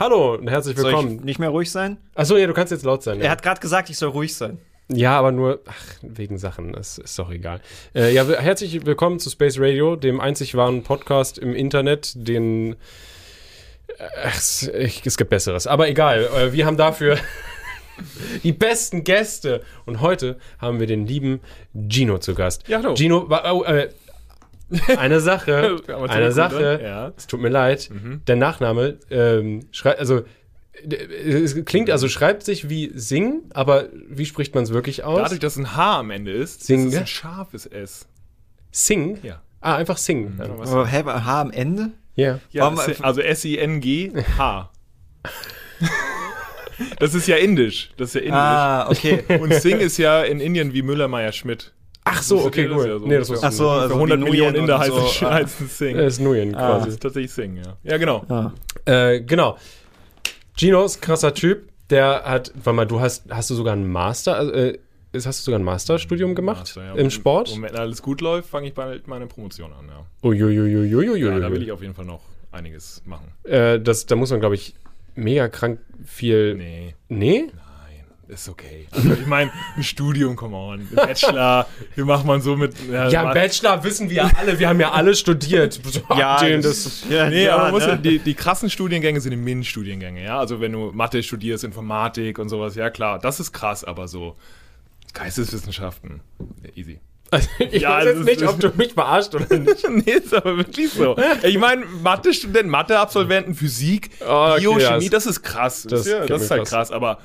Hallo und herzlich Soll willkommen. ich nicht mehr ruhig sein? Achso, ja, du kannst jetzt laut sein. Er Ja, hat gerade gesagt, ich soll ruhig sein. ja aber nur, ach, wegen Sachen, das ist doch egal. Äh, ja, herzlich willkommen zu Space Radio, dem einzig wahren Podcast im Internet, den. Ach, es, ich, es gibt Besseres. Aber egal, äh, wir haben dafür die besten Gäste. Und heute haben wir den lieben Gino zu Gast. Ja, hallo. Gino, oh, äh, eine Sache, eine gut, Sache. Ja. Es tut mir leid. Der Nachname ähm, schreibt, also es klingt, also schreibt sich wie Sing, aber wie spricht man es wirklich aus? Dadurch, dass ein H am Ende ist, Sing- ist es ein scharfes S. Sing? Ja. Ah, einfach Sing. Was- Aber hä, H am Ende? ja. Ja, also S-I-N-G, H. das ist ja indisch. Das ist ja indisch. Ah, okay. Und Sing ist ja in Indien wie Müller-Meyer-Schmidt. Ach so, okay, cool. ja so nee, das ungefähr? wusste Ach so, also Für 100 wie Millionen Inder heißt so. es Ah. Sing. Das ist Nguyen Ah. Das quasi. ist tatsächlich Sing, ja. Ja, genau. Ah. Äh, genau. Gino ist krasser Typ. Der hat, warte mal, du hast, hast du sogar einen Master, also, äh, ist- hast du sogar ein Masterstudium gemacht Master, ja. im Sport? Und wenn alles gut läuft, fange ich bald meine Promotion an, ja. Uiuiuiuiui. ja. Da will ich auf jeden Fall noch einiges machen. äh, das, da muss man, glaube ich, mega krank viel. Nee. Nee? Nein, ist okay. Also ich meine, ein Studium, come on. Ein Bachelor, wie macht man so mit. Ja, im Bachelor wissen wir alle, wir haben ja alle studiert. Ja, Den, das- Ja, Nee, ja, aber muss ja, ne? die, die krassen Studiengänge sind die MINT-Studiengänge, ja. Also wenn du Mathe studierst, Informatik und sowas, ja klar, das ist krass, aber so Geisteswissenschaften, ja, easy. ich Ja, weiß jetzt ist- nicht, ob du mich verarscht oder nicht. nee, ist aber wirklich so. Ich meine, Mathe-Studenten, Mathe-Absolventen, Physik, Ah, okay, Bio, ja, Chemie, das- das ist krass. das Das, ist, ja, das ist halt krass. krass, aber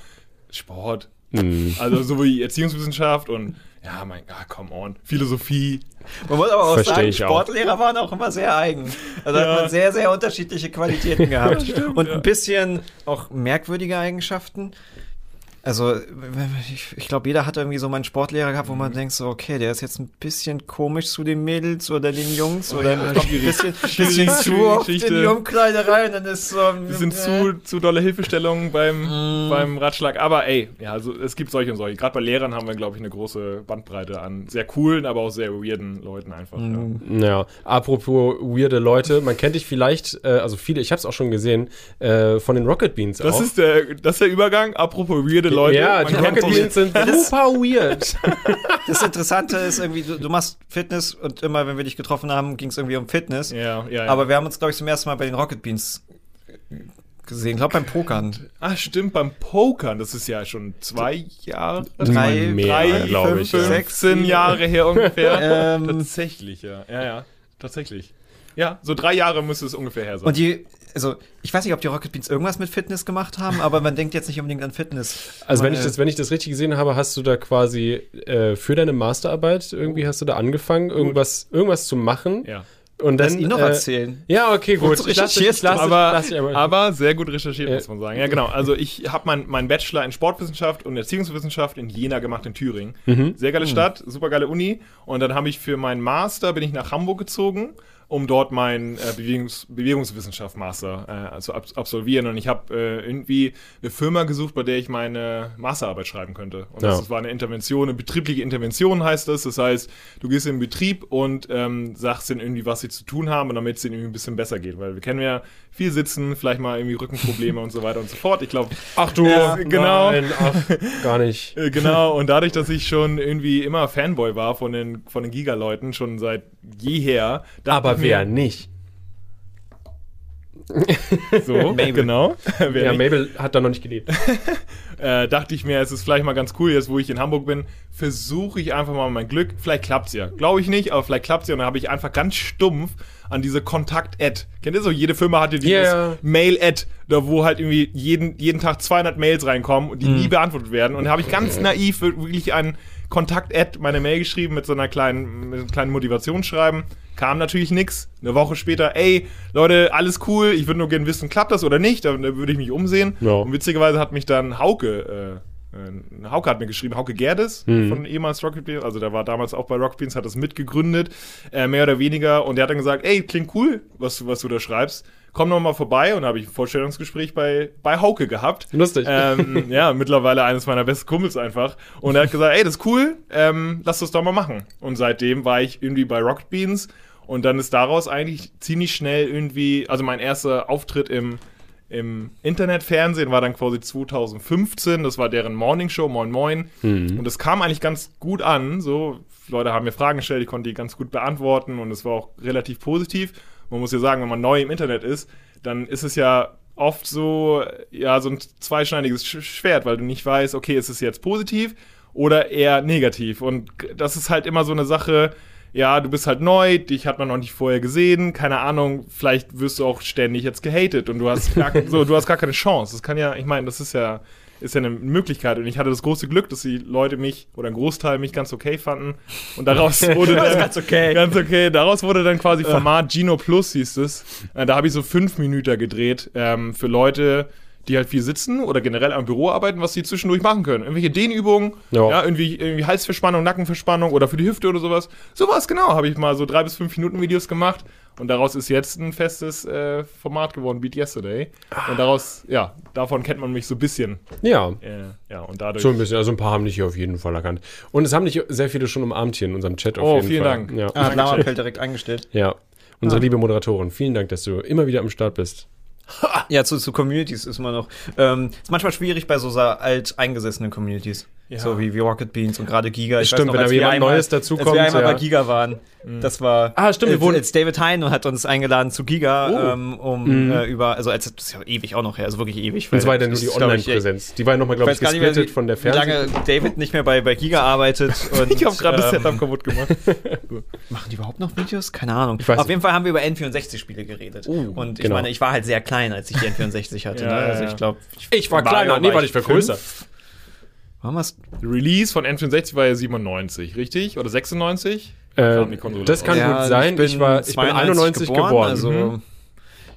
Sport, Hm. also so wie Erziehungswissenschaft und ja, mein Gott, come on, Philosophie. Man muss aber auch Versteh sagen, ich auch. Sportlehrer waren auch immer sehr eigen. Also hat man sehr, sehr unterschiedliche Qualitäten gehabt. Und ein bisschen auch merkwürdige Eigenschaften. Also, ich, ich glaube, jeder hat irgendwie so mal einen Sportlehrer gehabt, wo man denkt so, okay, der ist jetzt ein bisschen komisch zu den Mädels oder den Jungs oder ja, ein bisschen, bisschen zu oft in die Umkleide rein, dann ist so... Die sind zu, zu dolle Hilfestellungen beim, beim Ratschlag. Aber ey, ja, also es gibt solche und solche. Gerade bei Lehrern haben wir, glaube ich, eine große Bandbreite an sehr coolen, aber auch sehr weirden Leuten einfach. Ja, apropos weirde Leute, man kennt dich vielleicht, äh, also viele, ich habe es auch schon gesehen, äh, von den Rocket Beans Das auch. ist, der, das ist der Übergang. Apropos weirde Leute. ja, die Rocket Beans sind super weird. Das Interessante ist irgendwie, du, du machst Fitness und immer, wenn wir dich getroffen haben, ging es irgendwie um Fitness. Ja, ja, ja. Aber wir haben uns, glaube ich, zum ersten Mal bei den Rocket Beans gesehen. Ich glaube, beim Pokern. Ah, stimmt, beim Pokern, das ist ja schon zwei Jahre, Drei, Mehr, drei, glaube fünf, ich, ja. 15 Jahre her ungefähr. Ähm, tatsächlich, ja. Ja, ja, tatsächlich. Ja, so drei Jahre müsste es ungefähr her sein. und die, also, ich weiß nicht, ob die Rocket Beans irgendwas mit Fitness gemacht haben, aber man denkt jetzt nicht unbedingt an Fitness. Also wenn ich, das, wenn ich das richtig gesehen habe, hast du da quasi äh, für deine Masterarbeit irgendwie hast du da angefangen, irgendwas, irgendwas zu machen. ja. Und dann, Lass ihn noch äh, erzählen. Ja, okay, gut. Ich lass dich- recherchierst ich lass du? dich- aber, lass dich einmal- aber sehr gut recherchiert, Ja. muss man sagen. Ja, genau. Also ich habe mein, mein Bachelor in Sportwissenschaft und Erziehungswissenschaft in Jena gemacht, in Thüringen. Mhm. Sehr geile Stadt, super geile Uni. Und dann habe ich für meinen Master, bin ich nach Hamburg gezogen, um dort meinen äh, Bewegungs Bewegungswissenschaft-Master äh, zu ab absolvieren. Und ich habe äh, irgendwie eine Firma gesucht, bei der ich meine Masterarbeit schreiben könnte. Und Ja. das war eine Intervention, eine betriebliche Intervention heißt das. Das heißt, du gehst in den Betrieb und ähm, sagst denen irgendwie, was sie zu tun haben, damit es ihnen irgendwie ein bisschen besser geht. Weil wir kennen ja viel Sitzen, vielleicht mal irgendwie Rückenprobleme und so weiter und so fort. Ich glaube, Ach du, Ja, genau. Nein, ach, gar nicht. äh, Genau, und dadurch, dass ich schon irgendwie immer Fanboy war von den, von den Giga-Leuten, schon seit jeher. Aber wer nicht? So, genau. wer Ja, nicht, Mabel hat da noch nicht gelebt. äh, dachte ich mir, es ist vielleicht mal ganz cool, jetzt wo ich in Hamburg bin, versuche ich einfach mal mein Glück. Vielleicht klappt's ja. Glaube ich nicht, aber vielleicht klappt's ja. Und dann habe ich einfach ganz stumpf an diese Kontakt-Ad. Kennt ihr so? Jede Firma hatte dieses Yeah. Mail-Ad, da wo halt irgendwie jeden, jeden Tag 200 Mails reinkommen und die Mhm. nie beantwortet werden. Und da habe ich ganz naiv wirklich an Kontakt-Ad meine Mail geschrieben mit so einer kleinen, mit einem kleinen Motivationsschreiben. Kam natürlich nix. Eine Woche später, ey, Leute, alles cool, ich würde nur gerne wissen, klappt das oder nicht? Da, da würde ich mich umsehen. Ja. Und witzigerweise hat mich dann Hauke, äh, äh, Hauke hat mir geschrieben, Hauke Gerdes Mhm. von ehemals Rocket Beans, also der war damals auch bei Rocket Beans, hat das mitgegründet, äh, mehr oder weniger. Und der hat dann gesagt, ey, klingt cool, was, du- was du da schreibst. Komm noch mal vorbei und da habe ich ein Vorstellungsgespräch bei, bei Hauke gehabt. Lustig. Ähm, ja, mittlerweile eines meiner besten Kumpels einfach. Und er hat gesagt, ey, das ist cool, ähm, lass das doch mal machen. Und seitdem war ich irgendwie bei Rocket Beans und dann ist daraus eigentlich ziemlich schnell irgendwie, also mein erster Auftritt im, im Internetfernsehen, war dann quasi 2015, das war deren Morningshow, Moin Moin. Mhm. Und es kam eigentlich ganz gut an. So, Leute haben mir Fragen gestellt, ich konnte die ganz gut beantworten und es war auch relativ positiv. Man muss ja sagen, wenn man neu im Internet ist, dann ist es ja oft so, ja, so ein zweischneidiges Sch- Schwert, weil du nicht weißt, okay, ist es jetzt positiv oder eher negativ. Und das ist halt immer so eine Sache, ja, du bist halt neu, dich hat man noch nicht vorher gesehen, keine Ahnung, vielleicht wirst du auch ständig jetzt gehatet und du hast gar, so, du hast gar keine Chance. Das kann ja, ich meine, das ist ja, ist ja eine Möglichkeit. Und ich hatte das große Glück, dass die Leute mich oder ein Großteil mich ganz okay fanden. Und daraus wurde dann, ganz okay. Ganz okay. Daraus wurde dann quasi Format Gino Plus hieß es. Äh, Da habe ich so fünf Minuten gedreht ähm, für Leute, die halt viel sitzen oder generell am Büro arbeiten, was sie zwischendurch machen können. Irgendwelche Dehnübungen, Ja. ja, irgendwie, irgendwie Halsverspannung, Nackenverspannung oder für die Hüfte oder sowas. Sowas, genau, habe ich mal so drei bis fünf Minuten Videos gemacht. Und daraus ist jetzt ein festes äh, Format geworden, Beat Yesterday. Und daraus, ja, davon kennt man mich so ein bisschen. Ja. Äh, ja, und dadurch. So ein bisschen, also ein paar haben dich hier auf jeden Fall erkannt. Und es haben dich sehr viele schon umarmt hier in unserem Chat auf Oh, jeden vielen Fall. Dank. Ja. Ah, Lama-Feld direkt eingestellt. ja. Unsere liebe Moderatorin, vielen Dank, dass du immer wieder am Start bist. Ja, zu, zu Communities ist man noch. Ähm, ist manchmal schwierig bei so sa- alteingesessenen Communities. Ja. So wie, wie Rocket Beans und gerade Giga. Ich Stimmt, wenn da als wir jemand einmal- Neues dazukommt, Als wir einmal ja. bei Giga waren. Das war. Ah, stimmt, wir wurden- als David Hein hat uns eingeladen zu Giga, Oh. ähm, um äh, über, also als, das ist ja ewig auch noch her, also wirklich ewig. Und es war ja nur das die Online-Präsenz. Die war ja nochmal, glaube ich, weiß nicht mehr, gesplittet wie, von der wie lange Fernseh. David nicht mehr bei, bei Giga arbeitet. Und, ich habe gerade das ähm, Setup kaputt gemacht. Machen die überhaupt noch Videos? Keine Ahnung. Weiß Auf jeden Fall haben wir über N64-Spiele geredet. und ich genau. meine, ich war halt sehr klein, als ich die N64 hatte. Ja, ne? ja, Also ja. ich glaube, Ich war Mario kleiner, nee, war war ich ich war größer. Warum hast Release von N64 war ja 97, richtig? Oder 96? Äh, das kann Ja, gut sein. Ich, war, ich bin 91 geboren. Also, Mhm.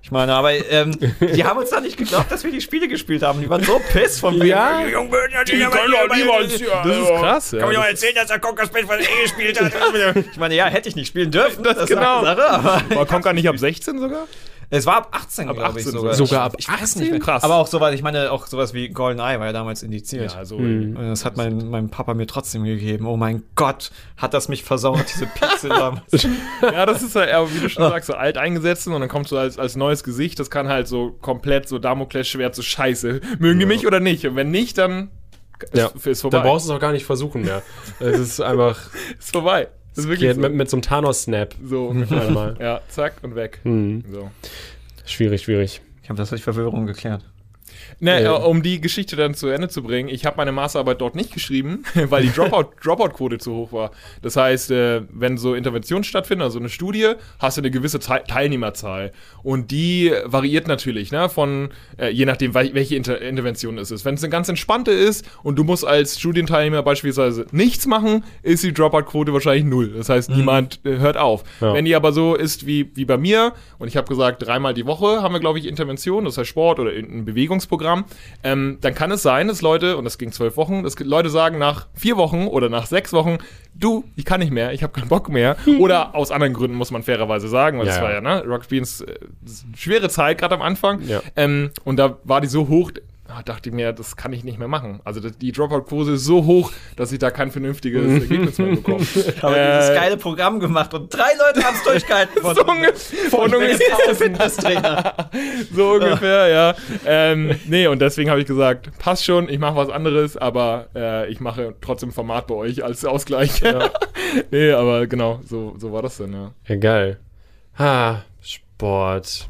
ich meine, aber ähm, die haben uns da nicht geglaubt, dass wir die Spiele gespielt haben. Die waren so piss Ja. Die Jungen würden ja Die können doch niemals, ja, Das ist krass, ja. Kann mir doch Das- erzählen, dass der Conker Space von eh gespielt hat. ich meine, ja, hätte ich nicht spielen dürfen. Das ist genau. eine Sache, aber War Conker nicht ab 16 sogar? Es war ab 18, Ab glaube ich 18 sogar. sogar ab ich weiß 18? nicht mehr. Krass. Aber auch sowas, ich meine, auch sowas wie GoldenEye war ja damals indiziert. Ja, also. Mhm. Und das hat mein, mein Papa mir trotzdem gegeben. Oh mein Gott, hat das mich versaut, diese Pixel damals. Ja, das ist halt, aber wie du schon sagst, so alt eingesetzt und dann kommst du als, als neues Gesicht. Das kann halt so komplett so Damoklesschwert, so scheiße. Mögen die mich oder nicht? Und wenn nicht, dann Ja. ist, vorbei. Dann brauchst du es auch gar nicht versuchen mehr. Es ist einfach ist vorbei. Das ist wirklich so. mit, mit so einem Thanos-Snap. so. Einmal. ja, zack und weg. Hm. So. Schwierig, schwierig. Ich habe das durch Verwirrung geklärt. Ne, äh, um die Geschichte dann zu Ende zu bringen, ich habe meine Masterarbeit dort nicht geschrieben, weil die Dropout- Dropout-Quote zu hoch war. Das heißt, äh, wenn so Interventionen stattfinden, also eine Studie, hast du eine gewisse Te Teilnehmerzahl. Und die variiert natürlich, ne, von, äh, je nachdem, wel welche Inter Intervention es ist. Wenn es eine ganz entspannte ist und du musst als Studienteilnehmer beispielsweise nichts machen, ist die Dropout-Quote wahrscheinlich null. Das heißt, niemand äh, hört auf. Ja. Wenn die aber so ist wie, wie bei mir, und ich habe gesagt, dreimal die Woche haben wir, glaube ich, Intervention, das heißt Sport oder ein Bewegungsprogramm, ähm, dann kann es sein, dass Leute, und das ging zwölf Wochen, dass Leute sagen nach vier Wochen oder nach sechs Wochen, du, ich kann nicht mehr, ich habe keinen Bock mehr. oder aus anderen Gründen muss man fairerweise sagen, weil Ja, das war ja. ne, Rocket Beans, äh, schwere Zeit gerade am Anfang. Ja. Ähm, und da war die so hoch, dachte ich mir, das kann ich nicht mehr machen. Also die Dropout-Quote ist so hoch, dass ich da kein vernünftiges Ergebnis mehr bekomme. Ich habe dieses geile Programm gemacht und drei Leute haben es durchgehalten. Von, so ungefähr, von ungefähr, Fitnesstrainer. so ungefähr, ja. Ähm, nee, und deswegen habe ich gesagt, passt schon, ich mache was anderes, aber äh, ich mache trotzdem Format bei euch als Ausgleich. nee, aber genau, so, so war das dann, ja. Ja, geil. Ha, Sport.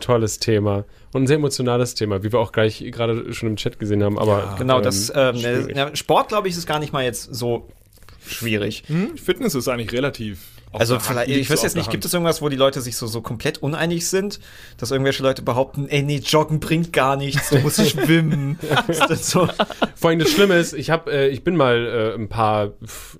Tolles Thema. Und ein sehr emotionales Thema, wie wir auch gleich gerade schon im Chat gesehen haben. Aber Genau, ähm, das ähm, ja, Sport, glaube ich, ist gar nicht mal jetzt so schwierig. Hm? Fitness ist eigentlich relativ. Also vielleicht, ich weiß jetzt nicht, gibt es irgendwas, wo die Leute sich so, so komplett uneinig sind? Dass irgendwelche Leute behaupten, ey, nee, Joggen bringt gar nichts, du musst schwimmen. so? Vor allem das Schlimme ist, ich habe, äh, ich bin mal äh, ein paar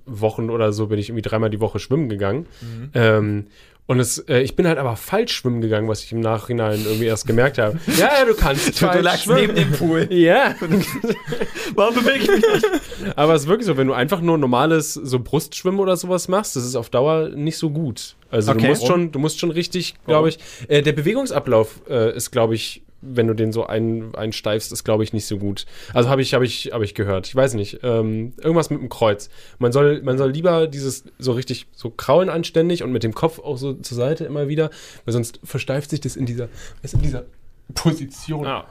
Wochen oder so, bin ich irgendwie dreimal die Woche schwimmen gegangen. Mhm. Ähm, und es, äh, ich bin halt aber falsch schwimmen gegangen, was ich im Nachhinein irgendwie erst gemerkt habe. Ja, ja, du kannst Du, du falsch lagst schwimmen. neben dem Pool. Ja, Warum bewege ich mich nicht? aber es ist wirklich so, wenn du einfach nur normales so Brustschwimmen oder sowas machst, das ist auf Dauer nicht so gut. Also Okay. du musst schon, du musst schon richtig, glaube ich, äh, der Bewegungsablauf äh, ist, glaube ich, wenn du den so ein, einsteifst, ist, glaube ich, nicht so gut. Also habe ich, habe ich, habe ich gehört. Ich weiß nicht. Ähm, irgendwas mit dem Kreuz. Man soll, man soll lieber dieses so richtig so kraulen anständig und mit dem Kopf auch so zur Seite immer wieder, weil sonst versteift sich das in dieser, in dieser Position. Ah.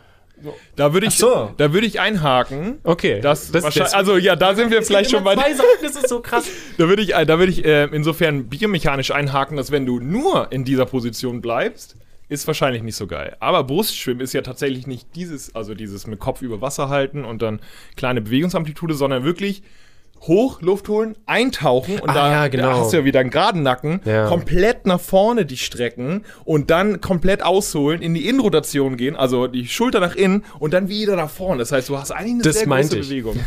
Da würde ich, so. da würde ich einhaken. Okay. Das, Das- wahrscheinlich, das- also ja, da sind wir vielleicht schon bei. Zwei Sachen, das ist so krass. Da würde ich, da würde ich äh, insofern biomechanisch einhaken, dass wenn du nur in dieser Position bleibst, ist wahrscheinlich nicht so geil. Aber Brustschwimmen ist ja tatsächlich nicht dieses, also dieses mit Kopf über Wasser halten und dann kleine Bewegungsamplitude, sondern wirklich hoch Luft holen, eintauchen und Ah, da, ja, genau. da hast du ja wieder einen geraden Nacken, Ja. komplett nach vorne die strecken und dann komplett ausholen, in die Innenrotation gehen, also die Schulter nach innen und dann wieder nach vorne. Das heißt, du hast eigentlich eine Das sehr große ich. Bewegung.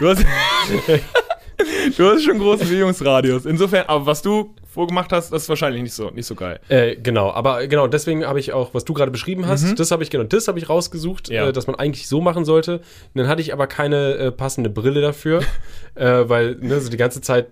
Du hast Du hast schon einen großen Bewegungsradius. Insofern, aber was du vorgemacht hast, das ist wahrscheinlich nicht so, nicht so geil. Äh, genau, aber genau, deswegen habe ich auch, was du gerade beschrieben hast, das habe ich genau, das habe ich rausgesucht, Ja. äh, dass man eigentlich so machen sollte. Und dann hatte ich aber keine äh, passende Brille dafür, äh, weil ne, so die ganze Zeit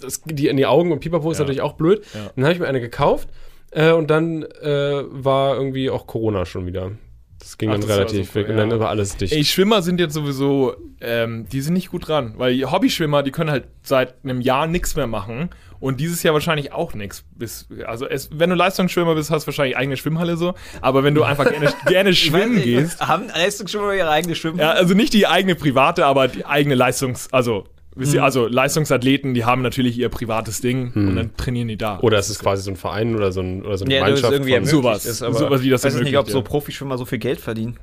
das, die in die Augen und Pipapo ist Ja. natürlich auch blöd. Ja. Dann habe ich mir eine gekauft äh, und dann äh, war irgendwie auch Corona schon wieder. Das ging Ach, dann das relativ weg und dann war alles dicht. Ey, Schwimmer sind jetzt sowieso, ähm, die sind nicht gut dran, weil die Hobbyschwimmer, die können halt seit einem Jahr nichts mehr machen und dieses Jahr wahrscheinlich auch nichts. Bis, also es, wenn du Leistungsschwimmer bist, hast du wahrscheinlich eigene Schwimmhalle so, aber wenn du einfach gerne, gerne schwimmen gehst, Haben Leistungsschwimmer ihre eigene Schwimmen? ja, also nicht die eigene private, aber die eigene Leistungs-, also, wisst Mhm. ihr, also Leistungsathleten, die haben natürlich ihr privates Ding und dann trainieren die da. oder es ist quasi so ein Verein oder so, ein, oder so eine Ja, Gemeinschaft. irgendwie von- Sowas. ist, aber Sowas wie das ich weiß nicht, ob ermöglicht, so ja. Profischwimmer so viel Geld verdienen.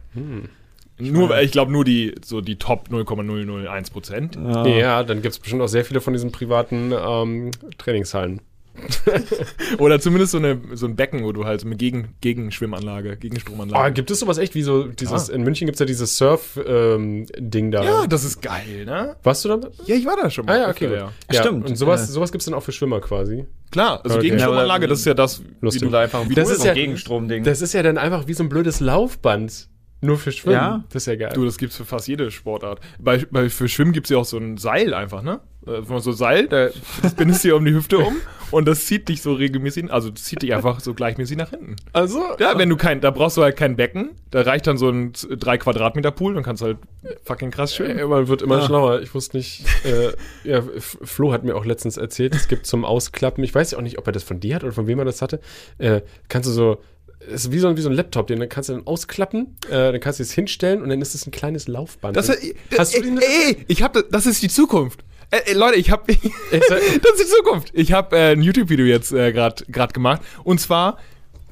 Nur, ich glaube nur die, so die Top 0,001 Prozent. ja, dann gibt es bestimmt auch sehr viele von diesen privaten ähm, Trainingshallen. Oder zumindest so, eine, so ein Becken, wo du halt so eine Gegen, Gegenschwimmanlage, Ah, Gegenstromanlage. gibt es sowas echt wie so dieses, Klar. in München gibt es ja dieses Surf-Ding da. ja, das ist geil, ne? Warst du da? Ja, ich war da schon mal. Ah ja, okay, ja. Ja, Stimmt. Und sowas, Äh. sowas gibt es dann auch für Schwimmer quasi. Klar, also Okay. Gegenstromanlage, das ist ja das, Lustig. wie du Oder einfach ein Das ist so ja- ein Gegenstromding. Das ist ja dann einfach wie so ein blödes Laufband. Nur für Schwimmen. Ja. Das ist ja geil. Du, das gibt's für fast jede Sportart. Bei, bei, für Schwimmen gibt's ja auch so ein Seil einfach, ne? Äh, So ein Seil, da, bindest du dir um die Hüfte um und das zieht dich so regelmäßig, also das zieht dich einfach so gleichmäßig nach hinten. also, Ja, wenn du kein, da brauchst du halt kein Becken, da reicht dann so ein 3 Quadratmeter Pool, dann kannst du halt fucking krass schwimmen. äh, man wird immer schlauer. Ich wusste nicht. Äh, ja, Flo hat mir auch letztens erzählt, es gibt zum Ausklappen, ich weiß ja auch nicht, ob er das von dir hat oder von wem er das hatte, äh, kannst du so. Es ist wie so, ein- wie so ein Laptop, den kannst du dann ausklappen, äh, dann kannst du es hinstellen und dann ist es ein kleines Laufband. Das, Und- Hast du ey, den- ey, ich hab, das das ist die Zukunft. Ey, ey, Leute, ich hab, Ist er- das ist die Zukunft. Ich habe äh, ein YouTube-Video jetzt äh, gerade gemacht und zwar,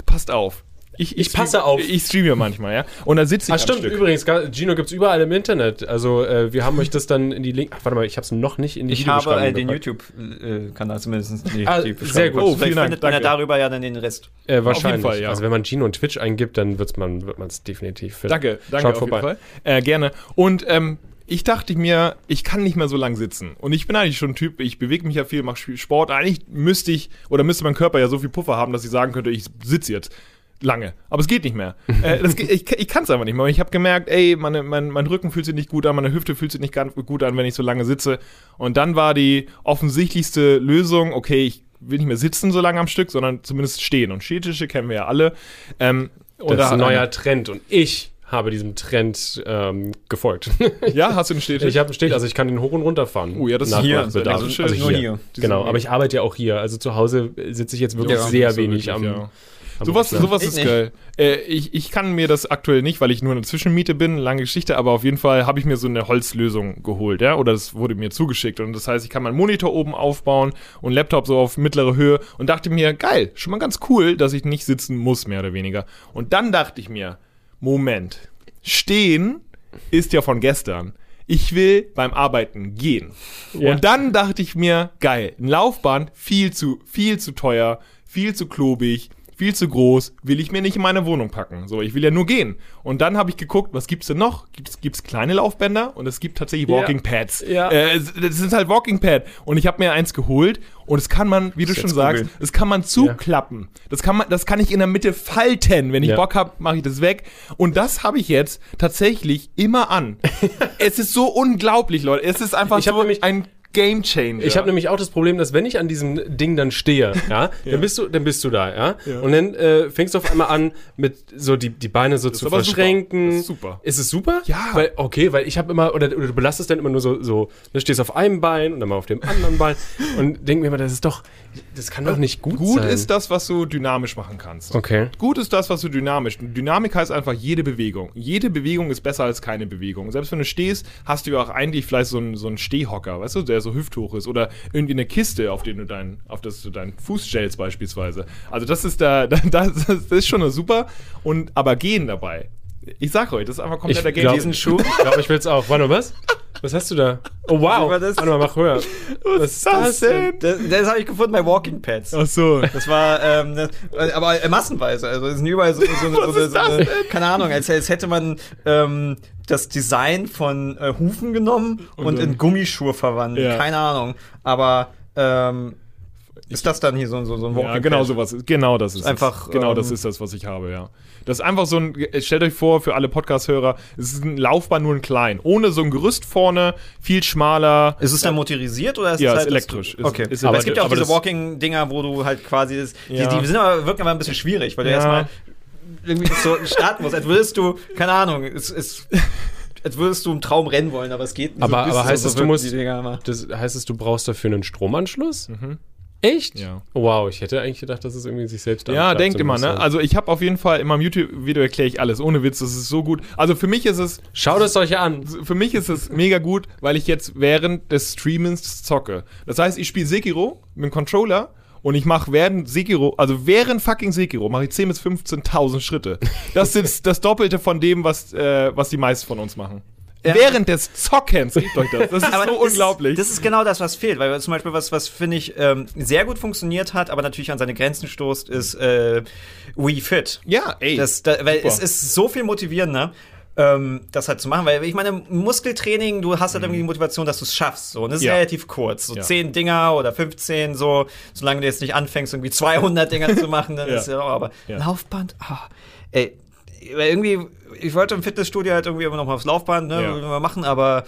passt auf. Ich, Ich passe stream- auf. Ich streame ja manchmal, ja. Und da sitze ich Ah, am stimmt, Stück. übrigens, Gino gibt's überall im Internet. Also, äh, wir haben euch das dann in die Link. Ach, warte mal, ich hab's noch nicht in die ich habe äh, den. YouTube-Kanal zumindest. Die, Ah, die sehr gut. Oh, Vielleicht vielen Dank, findet man ja darüber ja dann den Rest. Äh, wahrscheinlich. Fall, ja. Also, wenn man Gino und Twitch eingibt, dann wird's man, wird man es definitiv finden. Danke, danke Schaut auf vorbei. jeden Fall. Äh, gerne. Und ähm, ich dachte mir, ich kann nicht mehr so lang sitzen. Und ich bin eigentlich schon ein Typ, ich bewege mich ja viel, mache Sport. Eigentlich müsste ich, oder müsste mein Körper ja so viel Puffer haben, dass ich sagen könnte, ich sitze jetzt lange. Aber es geht nicht mehr. äh, das, geht- ich ich kann es einfach nicht mehr. Und ich habe gemerkt, ey, meine, mein, mein Rücken fühlt sich nicht gut an, meine Hüfte fühlt sich nicht ganz gut an, wenn ich so lange sitze. Und dann war die offensichtlichste Lösung, okay, ich will nicht mehr sitzen so lange am Stück, sondern zumindest stehen. Und Stehtische kennen wir ja alle. Ähm, und Das ist ein neuer Trend und ich habe diesem Trend ähm, gefolgt. Ja, hast du einen Stehtisch? ich habe steht, also ich kann den hoch und runter fahren. Oh ja, das ist hier. Bedarf. Also Also nur hier. hier. Genau, aber ich arbeite ja auch hier. Also zu Hause sitze ich jetzt wirklich Ja, sehr wenig wirklich, am. ja. Sowas, sowas ist nicht. geil. Äh, ich, ich kann mir das aktuell nicht, weil ich nur eine Zwischenmiete bin, lange Geschichte, aber auf jeden Fall habe ich mir so eine Holzlösung geholt, ja, oder das wurde mir zugeschickt und das heißt, ich kann meinen Monitor oben aufbauen und Laptop so auf mittlere Höhe und dachte mir, geil, schon mal ganz cool, dass ich nicht sitzen muss, mehr oder weniger. Und dann dachte ich mir, Moment, stehen ist ja von gestern. Ich will beim Arbeiten gehen. Ja. Und dann dachte ich mir, geil, ein Laufband, viel zu, viel zu teuer, viel zu klobig, viel zu groß, will ich mir nicht in meine Wohnung packen. So, ich will ja nur gehen. Und dann habe ich geguckt, was gibt's denn noch? Gibt's, gibt's kleine Laufbänder und es gibt tatsächlich Ja. Walking Pads. Ja. Äh, es- das ist halt Walking Pad. Und ich habe mir eins geholt und es kann man, wie du schon sagst, googeln. das kann man zuklappen. Das kann man, das kann ich in der Mitte falten. Wenn ich Ja. Bock habe, mache ich das weg. Und das habe ich jetzt tatsächlich immer an. es ist so unglaublich, Leute. Es ist einfach Ich so ein Game Changer. Ich habe nämlich auch das Problem, dass wenn ich an diesem Ding dann stehe, ja, dann bist du, dann bist du da, ja. Und dann äh, fängst du auf einmal an, mit so die, die Beine so zu aber super. verschränken. Das ist super. Ist es super? Ja. Weil, okay, weil ich habe immer, oder, oder du belastest dann immer nur so, so, du stehst auf einem Bein und dann mal auf dem anderen Bein und denk mir immer, das ist doch, das kann doch nicht gut, Gut sein. ist das, was du dynamisch machen kannst. Okay. Gut ist das, was du dynamisch. Dynamik heißt einfach jede Bewegung. Jede Bewegung ist besser als keine Bewegung. Selbst wenn du stehst, hast du ja auch eigentlich vielleicht so einen, so einen Stehhocker, weißt du, der so hüfthoch ist. Oder irgendwie eine Kiste, auf, den du dein, auf das du deinen Fuß stellst beispielsweise. Also das ist da, das, das ist schon eine super. Und aber gehen dabei. Ich sag euch, das ist einfach Ich kompletter Game glaube, Changer. ich, glaub, ich will's auch. Warte mal, was? Was hast du da? Oh, wow. Warte mal, mach höher. Was ist das denn? Das, das habe ich gefunden bei Walking Pads. Ach so. Das war, ähm, das, aber äh, massenweise. Also es sind überall so, so, so, so, so, ist das so denn? keine Ahnung, als, als hätte man ähm, das Design von äh, Hufen genommen und, dann- in Gummischuhe verwandelt. Ja. Keine Ahnung. Aber ähm, ist das dann hier so, so, so ein Ja, genau sowas. Genau das ist Einfach, es. Genau ähm, das ist das, was ich habe, ja. Das ist einfach so ein, stellt euch vor, für alle Podcast-Hörer, es ist ein Laufbahn nur ein klein. Ohne so ein Gerüst vorne, viel schmaler. Ist es dann motorisiert oder ist Ja, es ist halt elektrisch. Ist- okay. ist aber es gibt ja auch diese das- Walking-Dinger, wo du halt quasi das, Ja. die, die sind aber wirken aber ein bisschen schwierig, weil du Ja. erstmal irgendwie so starten musst, als würdest du, keine Ahnung, es ist als würdest du im Traum rennen wollen, aber es geht nicht. Aber- So aber heißt so es, du musst-. Das heißt es, du brauchst dafür einen Stromanschluss? Echt? Ja. Wow, ich hätte eigentlich gedacht, dass es irgendwie sich selbst Ja, denkt immer, ne? bisschen. Also ich habe auf jeden Fall in meinem YouTube-Video erkläre ich alles. Ohne Witz, das ist so gut. Also für mich ist es, Schaut es euch an. für mich ist es mega gut, weil ich jetzt während des Streamens zocke. Das heißt, ich spiele Sekiro mit dem Controller und ich mache während Sekiro, also während fucking Sekiro, mache ich 10.000 bis 15.000 Schritte. Das ist das Doppelte von dem, was, äh, was die meisten von uns machen. Ja. Während des Zockens, gebt euch das. Das ist so das unglaublich. Das ist genau das, was fehlt, weil zum Beispiel was, was finde ich ähm, sehr gut funktioniert hat, aber natürlich an seine Grenzen stoßt, ist äh, Wii Fit. ja, ey. Das, da, weil super. es ist so viel motivierender, ähm, das halt zu machen, weil ich meine, Muskeltraining, du hast halt irgendwie die Motivation, dass du es schaffst, so, und das ist Mhm. Ja. relativ kurz, so Ja. 10 Dinger oder 15, so, solange du jetzt nicht anfängst, irgendwie 200 Dinger zu machen, dann Ja. ist ja auch, aber. Laufband, ah, ey, weil irgendwie, ich wollte im Fitnessstudio halt irgendwie immer noch mal aufs Laufband, ne, Ja. wir machen, aber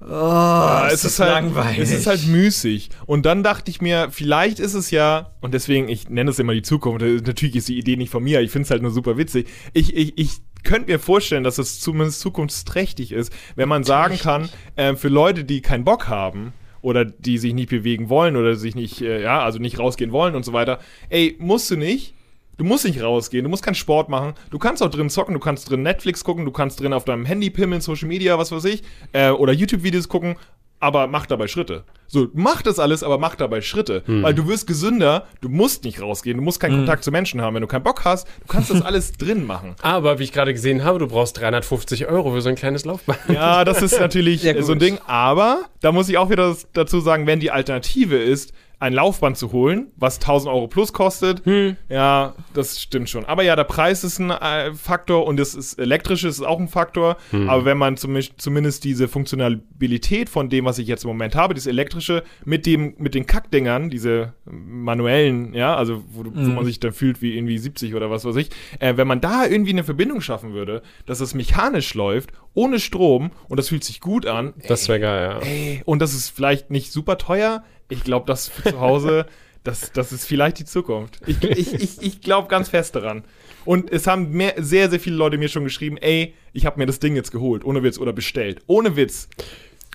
Oh, Ja, es es ist ist, halt, langweilig. es ist halt müßig. Und dann dachte ich mir, vielleicht ist es ja, und deswegen, ich nenne es immer die Zukunft, natürlich ist die Idee nicht von mir, ich finde es halt nur super witzig. Ich, ich, ich könnte mir vorstellen, dass es zumindest zukunftsträchtig ist, wenn man sagen kann, äh, für Leute, die keinen Bock haben, oder die sich nicht bewegen wollen oder sich nicht, äh, ja, also nicht rausgehen wollen und so weiter, ey, musst du nicht. Du musst nicht rausgehen, du musst keinen Sport machen. Du kannst auch drin zocken, du kannst drin Netflix gucken, du kannst drin auf deinem Handy pimmeln, Social Media, was weiß ich, äh, oder YouTube-Videos gucken, aber mach dabei Schritte. So, mach das alles, aber mach dabei Schritte. Weil du wirst gesünder, du musst nicht rausgehen, du musst keinen Kontakt zu Menschen haben. Wenn du keinen Bock hast, du kannst das alles drin machen. Aber wie ich gerade gesehen habe, du brauchst 350 Euro für so ein kleines Laufband. Ja, das ist natürlich Ja, so ein. Ding. Aber da muss ich auch wieder dazu sagen, wenn die Alternative ist, ein Laufband zu holen, was 1000 Euro plus kostet, ja, das stimmt schon. Aber ja, der Preis ist ein äh, Faktor und das ist elektrische ist auch ein Faktor. Aber wenn man zum, zumindest diese Funktionalität von dem, was ich jetzt im Moment habe, das elektrische mit dem mit den Kackdingern, diese manuellen, ja, also wo, du- wo man sich dann fühlt wie irgendwie 70 oder was weiß ich, äh, wenn man da irgendwie eine Verbindung schaffen würde, dass es mechanisch läuft, ohne Strom und das fühlt sich gut an, Das wäre geil, ja. Ey, und das ist vielleicht nicht super teuer. Ich glaube, das für zu Hause, das, das ist vielleicht die Zukunft. Ich, ich, ich, ich glaube ganz fest daran. Und es haben mehr, sehr, sehr viele Leute mir schon geschrieben, ey, ich habe mir das Ding jetzt geholt, ohne Witz, oder bestellt. Ohne Witz.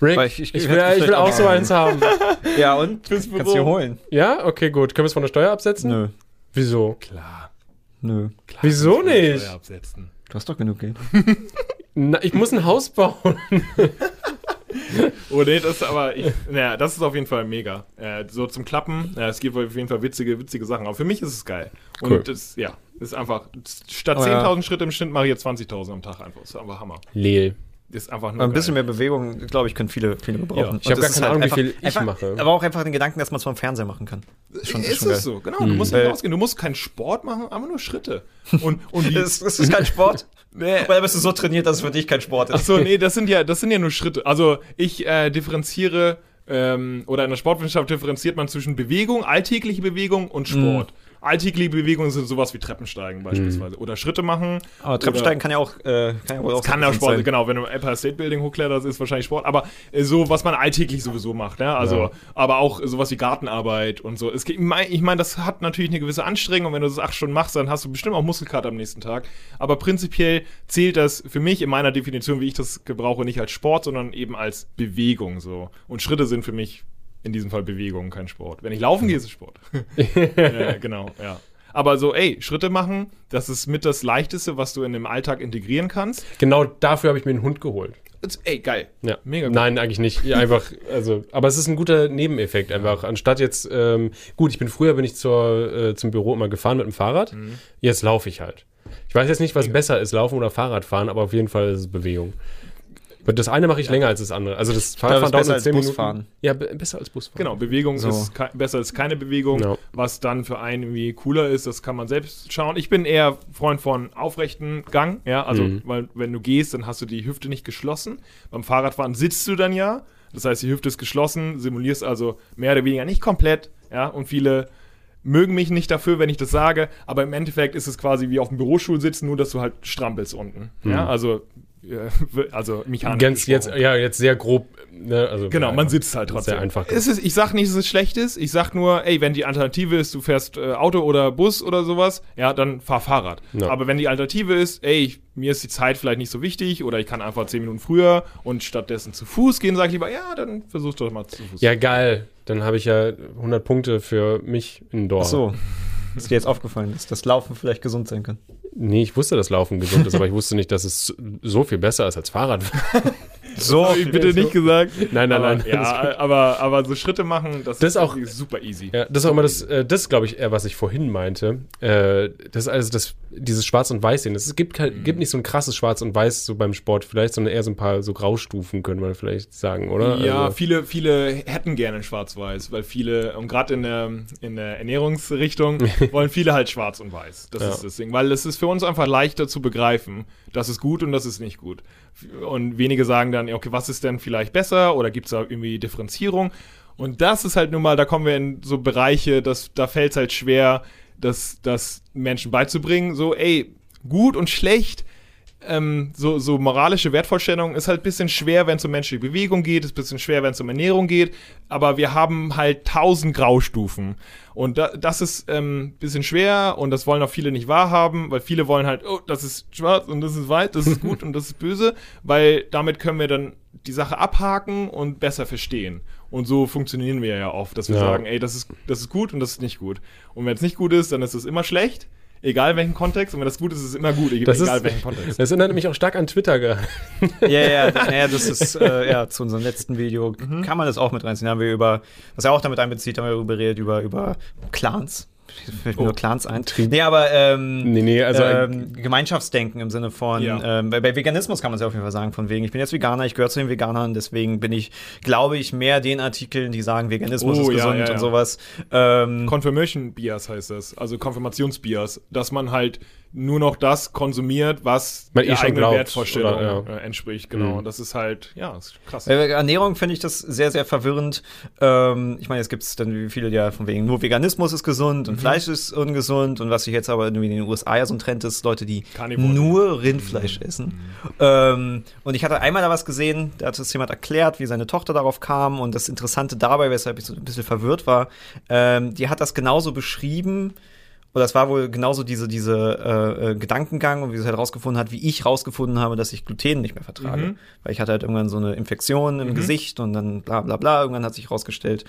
Rick, ich, ich- ich, will, ich- ich will auch so eins haben. Ja, und? Kannst du holen? Ja? Okay, gut. Können wir es von der Steuer absetzen? Nö. Wieso? Klar. Nö. klar Wieso nicht? Steuer Absetzen. Du hast doch genug Geld. Na, ich muss ein Haus bauen. Oh nee, das ist aber, ich, naja, das ist auf jeden Fall mega. Äh, so zum Klappen, ja, es gibt auf jeden Fall witzige, witzige Sachen. Aber für mich ist es geil. Und Cool. das, ja, ist einfach, statt Oh, ja. 10.000 Schritte im Schnitt mache ich jetzt 20.000 am Tag einfach. Ist einfach Hammer. Leel. Ist einfach nur Ein bisschen geil. mehr Bewegung, glaube ich, können viele, viele gebrauchen. Ja. Ich hab das gar ist keine Ahnung, wie einfach, viel ich einfach, mache. Aber auch einfach den Gedanken, dass man es vom Fernseher machen kann. Ist schon, ist schon es geil. so, genau. Du musst nicht Weil- rausgehen, du musst keinen Sport machen, aber nur Schritte. Und, und die, Ist, ist das kein Sport? nee, Weil bist du so trainiert, dass es für dich kein Sport ist. Achso, nee, das sind ja, das sind ja nur Schritte. Also ich äh, differenziere, ähm, oder in der Sportwissenschaft differenziert man zwischen Bewegung, alltägliche Bewegung und Sport. Alltägliche Bewegungen sind sowas wie Treppensteigen beispielsweise. Oder Schritte machen. Aber Treppensteigen kann ja auch, äh, kann ja auch Das kann ja Sport, sein. genau, wenn du Empire State Building hochkletterst, ist wahrscheinlich Sport, aber äh, so, was man alltäglich sowieso macht, ne? Also, Ja. aber auch sowas wie Gartenarbeit und so. Es, ich meine, ich mein, das hat natürlich eine gewisse Anstrengung, wenn du das acht Stunden machst, dann hast du bestimmt auch Muskelkater am nächsten Tag. Aber prinzipiell zählt das für mich in meiner Definition, wie ich das gebrauche, nicht als Sport, sondern eben als Bewegung so. Und Schritte sind für mich in diesem Fall Bewegung, kein Sport. Wenn ich laufen gehe, ist es Sport. ja, genau, ja. Aber so, ey, Schritte machen, das ist mit das Leichteste, was du in dem Alltag integrieren kannst. Genau dafür habe ich mir einen Hund geholt. Ey, geil. Ja. Mega gut. Nein, eigentlich nicht. Ja, einfach, also, aber es ist ein guter Nebeneffekt einfach. Anstatt jetzt, ähm, gut, ich bin früher bin ich zur, äh, zum Büro immer gefahren mit dem Fahrrad. Mhm. Jetzt laufe ich halt. Ich weiß jetzt nicht, was besser ist, Laufen oder Fahrradfahren, aber auf jeden Fall ist es Bewegung. Das eine mache ich länger als das andere. Also das Fahrradfahren das ist besser als 10 Busfahren. Minuten. Ja, be besser als Busfahren. Genau, Bewegung So. ist besser als keine Bewegung. Ja. Was dann für einen irgendwie cooler ist, das kann man selbst schauen. Ich bin eher Freund von aufrechten Gang, ja, also Mhm. weil wenn du gehst, dann hast du die Hüfte nicht geschlossen. Beim Fahrradfahren sitzt du dann ja, das heißt, die Hüfte ist geschlossen, simulierst also mehr oder weniger nicht komplett, ja, und viele mögen mich nicht dafür, wenn ich das sage, aber im Endeffekt ist es quasi wie auf dem Bürostuhl sitzen, nur dass du halt strampelst unten, ja, also also mechanisch Ganz jetzt, ja, jetzt sehr grob. Ne, also, Genau, man sitzt halt trotzdem. Sehr einfach. Es ist, ich sag nicht, dass es schlecht ist. Ich sag nur, ey, wenn die Alternative ist, du fährst äh, Auto oder Bus oder sowas, ja, dann fahr Fahrrad. Ja. Aber wenn die Alternative ist, ey, ich, mir ist die Zeit vielleicht nicht so wichtig oder ich kann einfach zehn Minuten früher und stattdessen zu Fuß gehen, sag ich lieber, ja, dann versuch doch mal zu Fuß. Ja, geil. Dann habe ich ja 100 Punkte für mich indoor. Ach so. Ist dir jetzt aufgefallen, dass das Laufen vielleicht gesund sein kann? Nee, ich wusste, dass Laufen gesund ist, aber ich wusste nicht, dass es so viel besser ist als Fahrrad. So, Hab ich bitte nicht gesagt. Nein, nein, aber, nein. Ja, aber, aber so Schritte machen, das, Das ist auch- super easy. Ja, das ist auch immer das, äh, das glaube ich, eher, was ich vorhin meinte. Äh, das ist also das, dieses Schwarz- und Weiß-Sehen. Es gibt, kein, gibt nicht so ein krasses Schwarz und Weiß so beim Sport vielleicht, sondern eher so ein paar so Graustufen, könnte man vielleicht sagen, oder? Ja, Also, viele, viele hätten gerne Schwarz-Weiß, weil viele, und gerade in der, in der Ernährungsrichtung, wollen viele halt Schwarz und Weiß. Das Ja. ist das Ding. Weil es ist für uns einfach leichter zu begreifen, das ist gut und das ist nicht gut. Und wenige sagen dann, okay, was ist denn vielleicht besser oder gibt es da irgendwie Differenzierung? Und das ist halt nun mal, da kommen wir in so Bereiche, dass, da fällt es halt schwer, das, das Menschen beizubringen. So, ey, gut und schlecht ähm, so, so moralische Wertvorstellungen ist halt ein bisschen schwer, wenn es um menschliche Bewegung geht, ist ein bisschen schwer, wenn es um Ernährung geht, aber wir haben halt tausend Graustufen. Und da, das ist ähm, ein bisschen schwer und das wollen auch viele nicht wahrhaben, weil viele wollen halt, oh, das ist schwarz und das ist weiß, das ist gut und das ist böse, weil damit können wir dann die Sache abhaken und besser verstehen. Und so funktionieren wir ja oft, dass wir Ja. sagen, ey, das ist, das ist gut und das ist nicht gut. Und wenn es nicht gut ist, dann ist es immer schlecht. Egal welchen Kontext, und wenn das gut ist, ist es immer gut, das egal ist, welchen Kontext. das erinnert mich auch stark an Twitter gerade. Ja, ja, ja, das ist, äh, ja, zu unserem letzten Video kann man das auch mit reinziehen. Da haben wir über, was er auch damit einbezieht, haben wir darüber geredet, über, über Clans. Fällt mir Oh. nur Clans ein. Nee, aber, ähm, Nee, nee, also ähm, Gemeinschaftsdenken im Sinne von, Ja. ähm, bei, bei Veganismus kann man es ja auf jeden Fall sagen, von wegen, ich bin jetzt Veganer, ich gehöre zu den Veganern, deswegen bin ich, glaube ich, mehr den Artikeln, die sagen, Veganismus Oh, ist gesund ja, ja. und sowas. Ähm, Confirmation Bias heißt das, also Konfirmationsbias, dass man halt nur noch das konsumiert, was Man eh der schon eigenen glaubt, Wertvorstellung oder, ja. äh, entspricht. Genau, Mhm. und das ist halt, ja, ist krass. Bei Ernährung finde ich das sehr, sehr verwirrend. Ähm, ich meine, jetzt gibt es dann wie viele ja von wegen, nur Veganismus ist gesund Mhm. und Fleisch ist ungesund und was sich jetzt aber irgendwie in den USA ja so ein Trend ist, Leute, die Carnivoren. nur Rindfleisch Mhm. essen. Ähm, und ich hatte einmal da was gesehen, da hat es jemand erklärt, wie seine Tochter darauf kam und das Interessante dabei, weshalb ich so ein bisschen verwirrt war, ähm, die hat das genauso beschrieben, oder das war wohl genauso diese, diese äh, äh, Gedankengang und wie sie halt rausgefunden hat, wie ich rausgefunden habe, dass ich Gluten nicht mehr vertrage. Mhm. Weil ich hatte halt irgendwann so eine Infektion im Gesicht und dann bla bla bla. Irgendwann hat sich rausgestellt,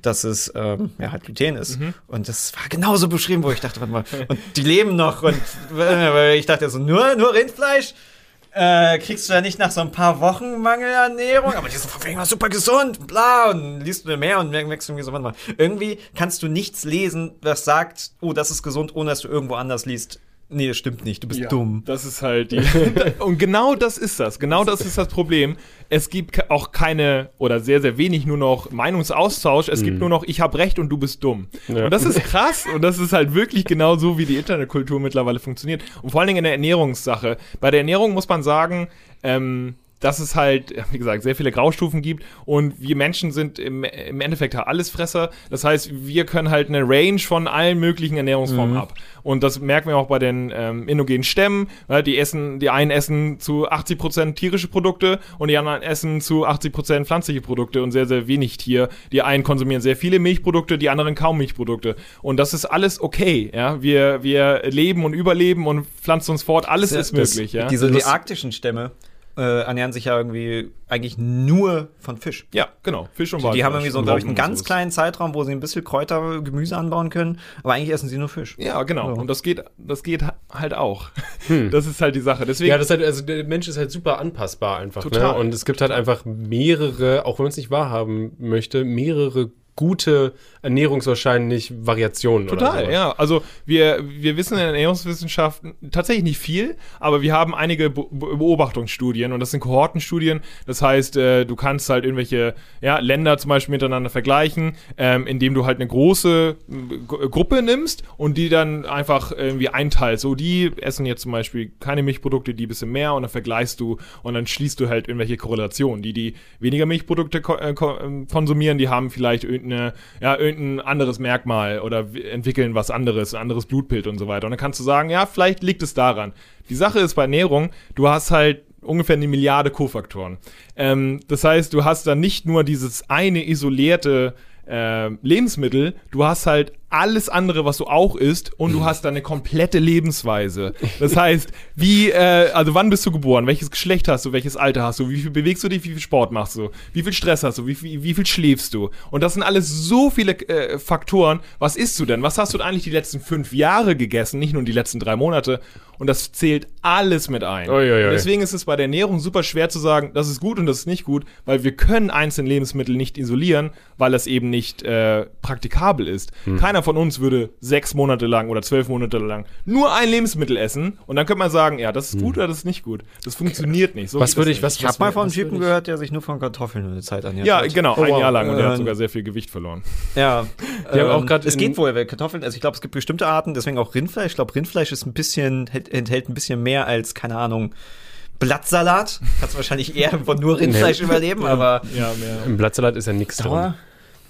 dass es ähm, ja halt Gluten ist. Mhm. Und das war genauso beschrieben, wo ich dachte, warte mal, und die leben noch und weil ich dachte so, nur, nur Rindfleisch? Äh, kriegst du ja nicht nach so ein paar Wochen Mangelernährung, aber die sind von wegen mal super gesund, bla, und liest du mehr und merkst irgendwie so, warte mal, irgendwie kannst du nichts lesen, was sagt, oh, das ist gesund, ohne dass du irgendwo anders liest. Nee, das stimmt nicht, du bist Ja, dumm. Das ist halt die. und genau das ist das. Genau das ist das Problem. Es gibt auch keine oder sehr, sehr wenig nur noch Meinungsaustausch. Es gibt nur noch, ich habe recht und du bist dumm. Ja. Und das ist krass. Und das ist halt wirklich genau so, wie die Internetkultur mittlerweile funktioniert. Und vor allen Dingen in der Ernährungssache. Bei der Ernährung muss man sagen, ähm, dass es halt, wie gesagt, sehr viele Graustufen gibt und wir Menschen sind im, im Endeffekt Allesfresser. Das heißt, wir können halt eine Range von allen möglichen Ernährungsformen ab. Und das merken wir auch bei den ähm, indogenen Stämmen. Ja, die essen, die einen essen zu 80% tierische Produkte und die anderen essen zu 80% pflanzliche Produkte und sehr, sehr wenig Tier. Die einen konsumieren sehr viele Milchprodukte, die anderen kaum Milchprodukte. Und das ist alles okay. Ja? Wir, wir leben und überleben und pflanzen uns fort. Alles Das- ist möglich. Ja? Diese die Das- arktischen Stämme äh, ernähren sich ja irgendwie eigentlich nur von Fisch. ja, genau. Fisch und Die haben Walfleisch irgendwie so, glaube ich, einen ganz sowas. kleinen Zeitraum, wo sie ein bisschen Kräuter, Gemüse anbauen können, aber eigentlich essen sie nur Fisch. Ja, genau. Ja. Und das geht, das geht halt auch. Das ist halt die Sache. Deswegen, Ja, das ist halt, also der Mensch ist halt super anpassbar einfach. Total. Ne? Und es gibt halt einfach mehrere, auch wenn man es nicht wahrhaben möchte, mehrere gute ernährungswahrscheinlich Variationen. oder Total, sowas. ja. Also wir, wir wissen in der Ernährungswissenschaften tatsächlich nicht viel, aber wir haben einige Be Be- Beobachtungsstudien und das sind Kohortenstudien. Das heißt, äh, du kannst halt irgendwelche ja, Länder zum Beispiel miteinander vergleichen, ähm, indem du halt eine große äh, Gru- Gruppe nimmst und die dann einfach irgendwie einteilst. So, die essen jetzt zum Beispiel keine Milchprodukte, die ein bisschen mehr und dann vergleichst du und dann schließt du halt irgendwelche Korrelationen. Die, die weniger Milchprodukte ko äh, ähm, konsumieren, die haben vielleicht irgendeine, ja, irgendein anderes Merkmal oder entwickeln was anderes, ein anderes Blutbild und so weiter. Und dann kannst du sagen, ja, vielleicht liegt es daran. Die Sache ist bei Ernährung, du hast halt ungefähr eine Milliarde Kofaktoren. Ähm, das heißt, du hast dann nicht nur dieses eine isolierte äh, Lebensmittel, du hast halt alles andere, was du auch isst und du hast dann eine komplette Lebensweise. Das heißt, wie, äh, also wann bist du geboren? Welches Geschlecht hast du? Welches Alter hast du? Wie viel bewegst du dich? Wie viel Sport machst du? Wie viel Stress hast du? Wie viel, wie viel schläfst du? Und das sind alles so viele äh, Faktoren. Was isst du denn? Was hast du denn eigentlich die letzten fünf Jahre gegessen? Nicht nur die letzten drei Monate. Und das zählt alles mit ein. Ui, ui. Und Deswegen ist es bei der Ernährung super schwer zu sagen, das ist gut und das ist nicht gut, weil wir können einzelne Lebensmittel nicht isolieren, weil das eben nicht äh, praktikabel ist. Hm. Keiner von uns würde sechs Monate lang oder zwölf Monate lang nur ein Lebensmittel essen und dann könnte man sagen, ja, das ist gut oder das ist nicht gut. Das funktioniert nicht. So Hm. Was würde das ich, was, Ich habe mal von einem Typen gehört, der sich nur von Kartoffeln eine Zeit ernährt Ja, hat. genau, Oh, ein. Jahr lang und der hat Ähm, sogar sehr viel Gewicht verloren. Ja, Wir haben auch es geht wohl, weil Kartoffeln, also ich glaube, es gibt bestimmte Arten, deswegen auch Rindfleisch. Ich glaube, Rindfleisch ist ein bisschen, hält- enthält ein bisschen mehr als, keine Ahnung, Blattsalat. Kannst wahrscheinlich eher von nur Rindfleisch überleben, aber, Ja, mehr. Im Blattsalat ist ja nichts drin.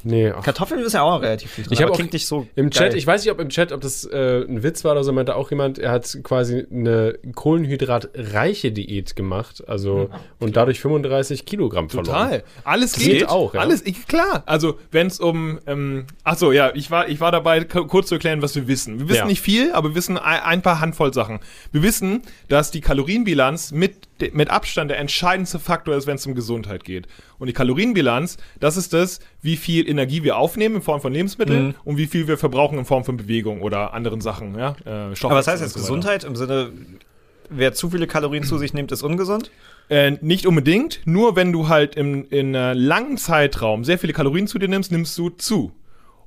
Nee, ach. Kartoffeln ist ja auch relativ viel drin. Ich hab aber auch klingt nicht so Im Chat, geil. ich weiß nicht, ob im Chat, ob das äh, ein Witz war oder so, meinte auch jemand, er hat quasi eine kohlenhydratreiche Diät gemacht, also und dadurch 35 Kilogramm verloren. Total. Alles geht. geht auch, ja. Alles, ich, klar. Also, wenn es um, ähm, ach so, ja, ich war, ich war dabei, kurz zu erklären, was wir wissen. Wir wissen Ja. nicht viel, aber wir wissen ein, ein paar Handvoll Sachen. Wir wissen, dass die Kalorienbilanz mit, mit Abstand der entscheidendste Faktor ist, wenn es um Gesundheit geht. Und die Kalorienbilanz, das ist das, wie viel Energie wir aufnehmen in Form von Lebensmitteln Mhm. und wie viel wir verbrauchen in Form von Bewegung oder anderen Sachen, ja. Äh, aber was heißt jetzt so. Gesundheit im Sinne, wer zu viele Kalorien zu sich nimmt, ist ungesund? Äh, nicht unbedingt, nur wenn du halt im, in einem langen Zeitraum sehr viele Kalorien zu dir nimmst, nimmst du zu.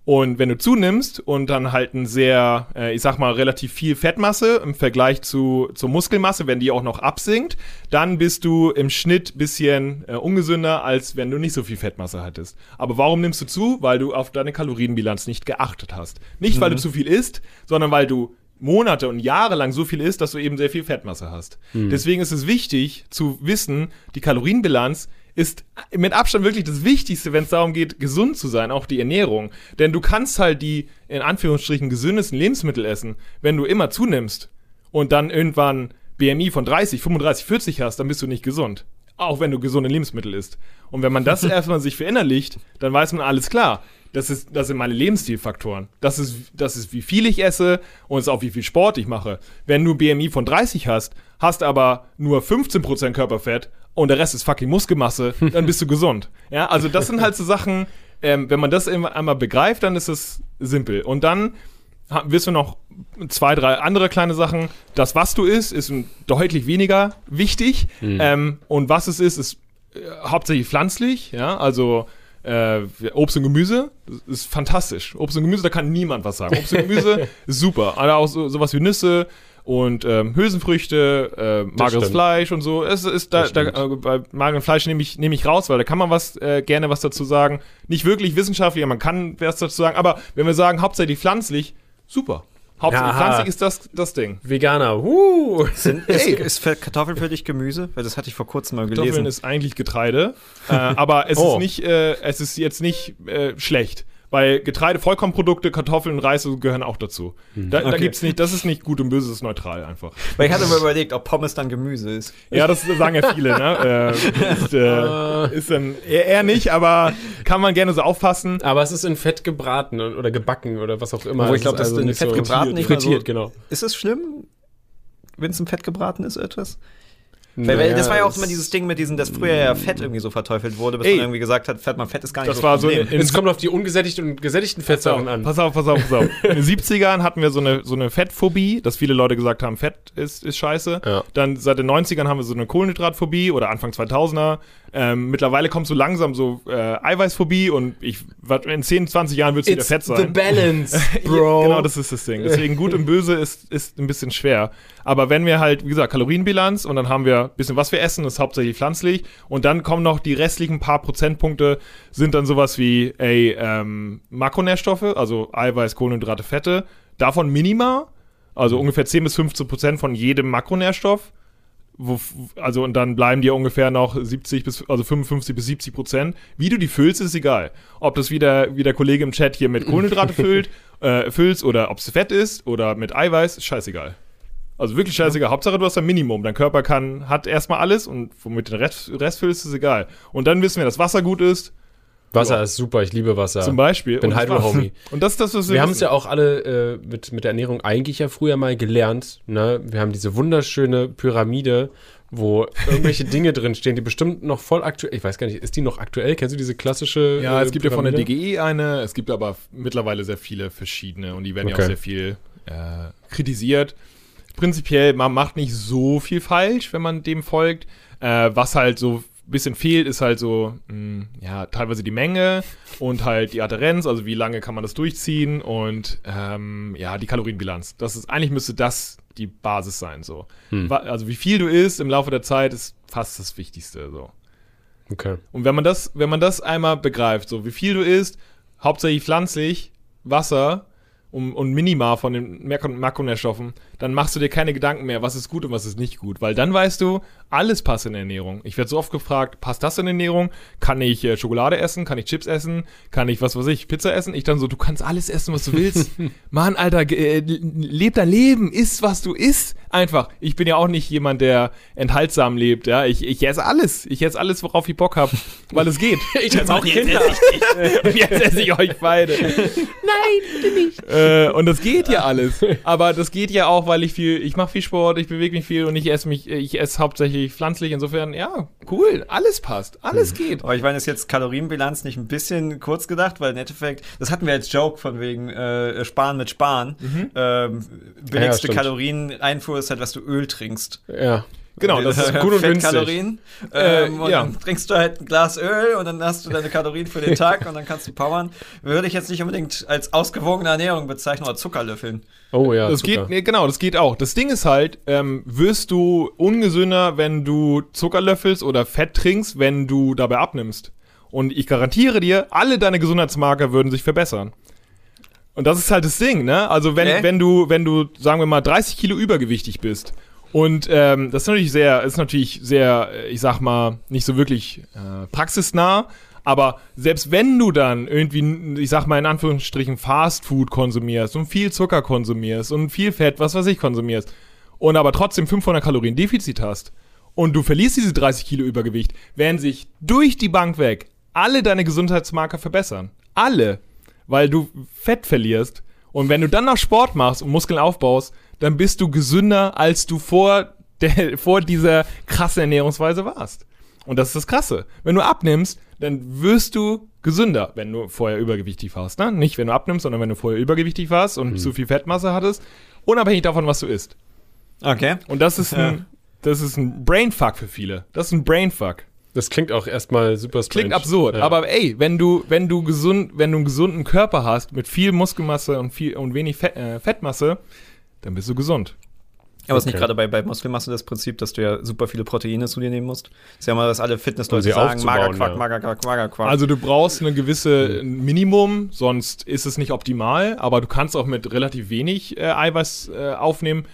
Und wenn du zunimmst und dann halt ein sehr, äh, ich sag mal, relativ viel Fettmasse im Vergleich zu, zur Muskelmasse, wenn die auch noch absinkt, dann bist du im Schnitt bisschen äh, ungesünder, als wenn du nicht so viel Fettmasse hattest. Aber warum nimmst du zu? Weil du auf deine Kalorienbilanz nicht geachtet hast. Nicht, weil du zu viel isst, sondern weil du Monate und Jahre lang so viel isst, dass du eben sehr viel Fettmasse hast. Deswegen ist es wichtig zu wissen, die Kalorienbilanz ist mit Abstand wirklich das Wichtigste, wenn es darum geht, gesund zu sein, auch die Ernährung. Denn du kannst halt die, in Anführungsstrichen, gesündesten Lebensmittel essen, wenn du immer zunimmst und dann irgendwann BMI von 30, 35, 40 hast, dann bist du nicht gesund. Auch wenn du gesunde Lebensmittel isst. Und wenn man das erstmal sich verinnerlicht, dann weiß man alles klar. Das, ist, das sind meine Lebensstilfaktoren. Das ist, das ist, wie viel ich esse und es ist auch, wie viel Sport ich mache. Wenn du BMI von 30 hast, hast aber nur 15% Körperfett und der Rest ist fucking Muskelmasse, dann bist du gesund. Ja, also das sind halt so Sachen, ähm, wenn man das einmal begreift, dann ist es simpel. Und dann ha- wissen wir noch zwei, drei andere kleine Sachen. Das, was du isst, ist deutlich weniger wichtig. Ähm, und was es ist, ist äh, hauptsächlich pflanzlich, ja, also äh, Obst und Gemüse ist fantastisch. Obst und Gemüse, da kann niemand was sagen. Obst und Gemüse ist super. Aber auch so, sowas wie Nüsse und ähm, Hülsenfrüchte, äh, mageres. Fleisch und so. Es ist da, da äh, bei magerem Fleisch nehme ich, nehme ich raus, weil da kann man was äh, gerne was dazu sagen. Nicht wirklich wissenschaftlich, aber man kann was dazu sagen. Aber wenn wir sagen hauptsächlich pflanzlich, super. Hauptsächlich Ja. pflanzlich ist das das Ding. Veganer. Uh. Sind, ist, ist für Kartoffeln für dich Gemüse? Weil das hatte ich vor kurzem mal gelesen. Kartoffeln ist eigentlich Getreide, äh, aber es Oh. ist nicht, äh, es ist jetzt nicht äh, schlecht. Weil Getreide, Vollkornprodukte, Kartoffeln, Reis gehören auch dazu. Da, da Okay. gibt's nicht, das ist nicht gut und böse, das ist neutral einfach. Weil ich hatte mir überlegt, ob Pommes dann Gemüse ist. Ja, das sagen ja viele, ne? Äh, ist, äh, ist dann eher, nicht, aber kann man gerne so auffassen. Aber es ist in Fett gebraten oder gebacken oder was auch immer. Obwohl ich glaube, ist dass also in Fett so gebraten frittiert, so- genau. Ist es schlimm, wenn es im Fett gebraten ist, etwas? Weil, weil das war ja auch immer dieses Ding mit diesem, dass früher ja Fett irgendwie so verteufelt wurde, bis Ey. man irgendwie gesagt hat, Fett, man Fett ist gar nicht Das war so Problem. in- Es kommt auf die ungesättigten und gesättigten Fettsäuren an. Pass auf, pass auf, pass auf. In den 70ern hatten wir so eine, so eine Fettphobie, dass viele Leute gesagt haben, Fett ist, ist scheiße. Ja. Dann seit den 90ern haben wir so eine Kohlenhydratphobie oder Anfang 2000er. Ähm, mittlerweile kommt so langsam so äh, Eiweißphobie und ich, in 10, 20 Jahren wird es wieder Fett sein. balance, Ja, genau, das ist das Ding. Deswegen gut und böse ist, ist ein bisschen schwer. Aber wenn wir halt, wie gesagt, Kalorienbilanz und dann haben wir ein bisschen, was wir essen, ist hauptsächlich pflanzlich und dann kommen noch die restlichen paar Prozentpunkte, sind dann sowas wie, ey, ähm, Makronährstoffe, also Eiweiß, Kohlenhydrate, Fette, davon Minima, also ungefähr 10 bis 15 Prozent von jedem Makronährstoff. Wo, also und dann bleiben dir ungefähr noch 70 bis also 55 bis 70 Prozent. Wie du die füllst, ist egal. Ob das wieder wie der Kollege im Chat hier mit Kohlenhydrate füllt, äh, füllst oder ob es Fett ist oder mit Eiweiß, ist scheißegal. Also wirklich scheißegal. Hauptsache du hast ein Minimum. Dein Körper kann hat erstmal alles und womit den Rest, Rest füllst, ist egal. Und dann wissen wir, dass Wasser gut ist, Wasser ist super, ich liebe Wasser. zum Beispiel. bin Hydro-Homie. Und das ist das, was wir Wir haben es ja auch alle äh, mit, mit der Ernährung eigentlich ja früher mal gelernt. Ne? Wir haben diese wunderschöne Pyramide, wo irgendwelche Dinge drin stehen, die bestimmt noch voll aktuell. Ich weiß gar nicht, ist die noch aktuell? Kennst du diese klassische? Ja, äh, es gibt ja von der Pyramide? DGE eine, es gibt aber mittlerweile sehr viele verschiedene und die werden ja Okay. auch sehr viel äh, kritisiert. Prinzipiell, man macht nicht so viel falsch, wenn man dem folgt. Äh, was halt so ein bisschen fehlt, ist halt so, mh, ja, teilweise die Menge und halt die Adherenz, also wie lange kann man das durchziehen und ähm, ja, die Kalorienbilanz. Das ist, eigentlich müsste das die Basis sein, so. Wa- Also wie viel du isst im Laufe der Zeit ist fast das Wichtigste, so. Okay. Und wenn man das, wenn man das einmal begreift, so wie viel du isst, hauptsächlich pflanzlich, Wasser und, und Minima von den Makro- Makronährstoffen, dann machst du dir keine Gedanken mehr, was ist gut und was ist nicht gut. Weil dann weißt du, alles passt in der Ernährung. Ich werde so oft gefragt, passt das in Ernährung? Kann ich äh, Schokolade essen? Kann ich Chips essen? Kann ich, was weiß ich, Pizza essen? Ich dann so, du kannst alles essen, was du willst. Mann, Alter, äh, leb dein Leben, iss, was du isst. Einfach. Ich bin ja auch nicht jemand, der enthaltsam lebt, ja. Ich, ich esse alles. Ich esse alles, worauf ich Bock habe, weil es geht. Ich als auch Kinder. Und jetzt esse ich euch beide. Nein, bitte nicht. Äh, und das geht ja alles. Aber das geht ja auch, weil ich viel, ich mache viel Sport, ich bewege mich viel und ich esse mich, ich esse hauptsächlich pflanzlich. Insofern, ja, cool, alles passt, alles geht. Aber ich meine, ist jetzt Kalorienbilanz nicht ein bisschen kurz gedacht, weil im Endeffekt, das hatten wir als Joke von wegen äh, Sparen mit Sparen. Ähm, billigste stimmt. Kalorieneinfuhr ist halt, was du Öl trinkst. Ja. Genau, das ist gut und günstig. Fettkalorien. Äh, Ähm, und ja. dann trinkst du halt ein Glas Öl und dann hast du deine Kalorien für den Tag und dann kannst du powern. Würde ich jetzt nicht unbedingt als ausgewogene Ernährung bezeichnen oder Zuckerlöffeln. Oh ja. Das Zucker. geht, nee, genau, das geht auch. Das Ding ist halt, ähm, wirst du ungesünder, wenn du Zucker löffelst oder Fett trinkst, wenn du dabei abnimmst. Und ich garantiere dir, alle deine Gesundheitsmarker würden sich verbessern. Und das ist halt das Ding, ne? Also wenn, Okay. wenn du, wenn du, sagen wir mal, 30 Kilo übergewichtig bist und ähm, das ist natürlich sehr, ist natürlich sehr, äh, ich sag mal, nicht so wirklich äh, praxisnah, aber selbst wenn du dann irgendwie, ich sag mal in Anführungsstrichen, Fast Food konsumierst und viel Zucker konsumierst und viel Fett, was weiß ich, konsumierst und aber trotzdem 500 Kalorien Defizit hast und du verlierst diese 30 Kilo Übergewicht, werden sich durch die Bank weg alle deine Gesundheitsmarker verbessern. Alle. Weil du Fett verlierst. Und wenn du dann noch Sport machst und Muskeln aufbaust, dann bist du gesünder, als du vor, der, vor dieser krassen Ernährungsweise warst. Und das ist das Krasse. Wenn du abnimmst, dann wirst du gesünder, wenn du vorher übergewichtig warst. Ne? Nicht, wenn du abnimmst, sondern wenn du vorher übergewichtig warst und zu viel Fettmasse hattest. Unabhängig davon, was du isst. Okay. Und das ist ein, das ist ein Brainfuck für viele. Das ist ein Brainfuck. Das klingt auch erstmal super strange. Klingt absurd, Ja. aber ey, wenn du, wenn du gesund, wenn du einen gesunden Körper hast mit viel Muskelmasse und viel und wenig Fett, äh, Fettmasse, dann bist du gesund. Aber es ist nicht Okay. gerade bei, bei Muskelmasse das Prinzip, dass du ja super viele Proteine zu dir nehmen musst. ist ja mal, dass alle Fitnessleute sagen, Magerquark, ja. Magerquark, Magerquark. Also du brauchst eine gewisse Minimum, sonst ist es nicht optimal, aber du kannst auch mit relativ wenig äh, Eiweiß äh, aufnehmen,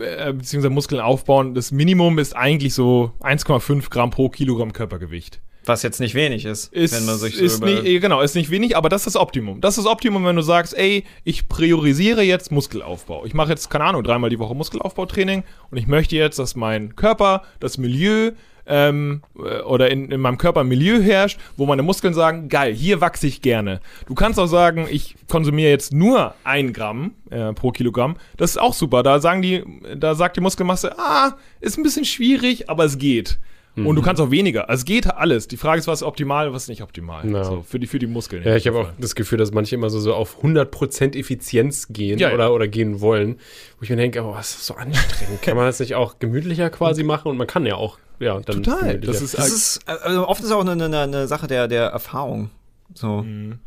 äh, beziehungsweise Muskeln aufbauen. Das Minimum ist eigentlich so 1,5 Gramm pro Kilogramm Körpergewicht. was jetzt nicht wenig ist, Ist, wenn man sich so ist über nicht, genau, ist nicht wenig, aber das ist das Optimum. Das ist das Optimum, wenn du sagst, ey, ich priorisiere jetzt Muskelaufbau. Ich mache jetzt, keine Ahnung, dreimal die Woche Muskelaufbautraining und ich möchte jetzt, dass mein Körper, das Milieu ähm, äh, oder in, in meinem Körper ein Milieu herrscht, wo meine Muskeln sagen, geil, hier wachse ich gerne. Du kannst auch sagen, ich konsumiere jetzt nur ein Gramm äh, pro Kilogramm. Das ist auch super. Da sagen die, da sagt die Muskelmasse, ah, ist ein bisschen schwierig, aber es geht. Und du kannst auch weniger. Also es geht alles. Die Frage ist, was ist optimal, was ist nicht optimal. Ja. So, für, die, für die Muskeln. Ja, ich habe auch das Gefühl, dass manche immer so, so auf 100% Effizienz gehen Ja, ja. oder, oder gehen wollen. Wo ich mir denke, oh, was ist so anstrengend? kann man das nicht auch gemütlicher quasi machen? Und man kann ja auch, ja, dann. Total. Das ist, Das ist, also oft ist auch eine, eine, eine Sache der, der Erfahrung. So. Mhm.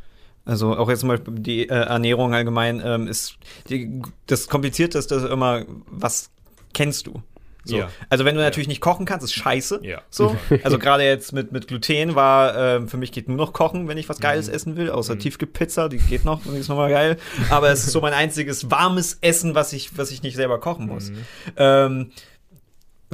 Also auch jetzt zum Beispiel die äh, Ernährung allgemein ähm, ist die, das Komplizierteste ist immer, was kennst du? So. Ja. Also wenn du natürlich nicht kochen kannst, ist scheiße. Ja. So. Also gerade jetzt mit, mit Gluten war, ähm, für mich geht nur noch kochen, wenn ich was Geiles Mhm. essen will, außer Tiefkühlpizza, die geht noch, die ist nochmal geil. Aber es ist so mein einziges warmes Essen, was ich, was ich nicht selber kochen muss. Mhm. Ähm,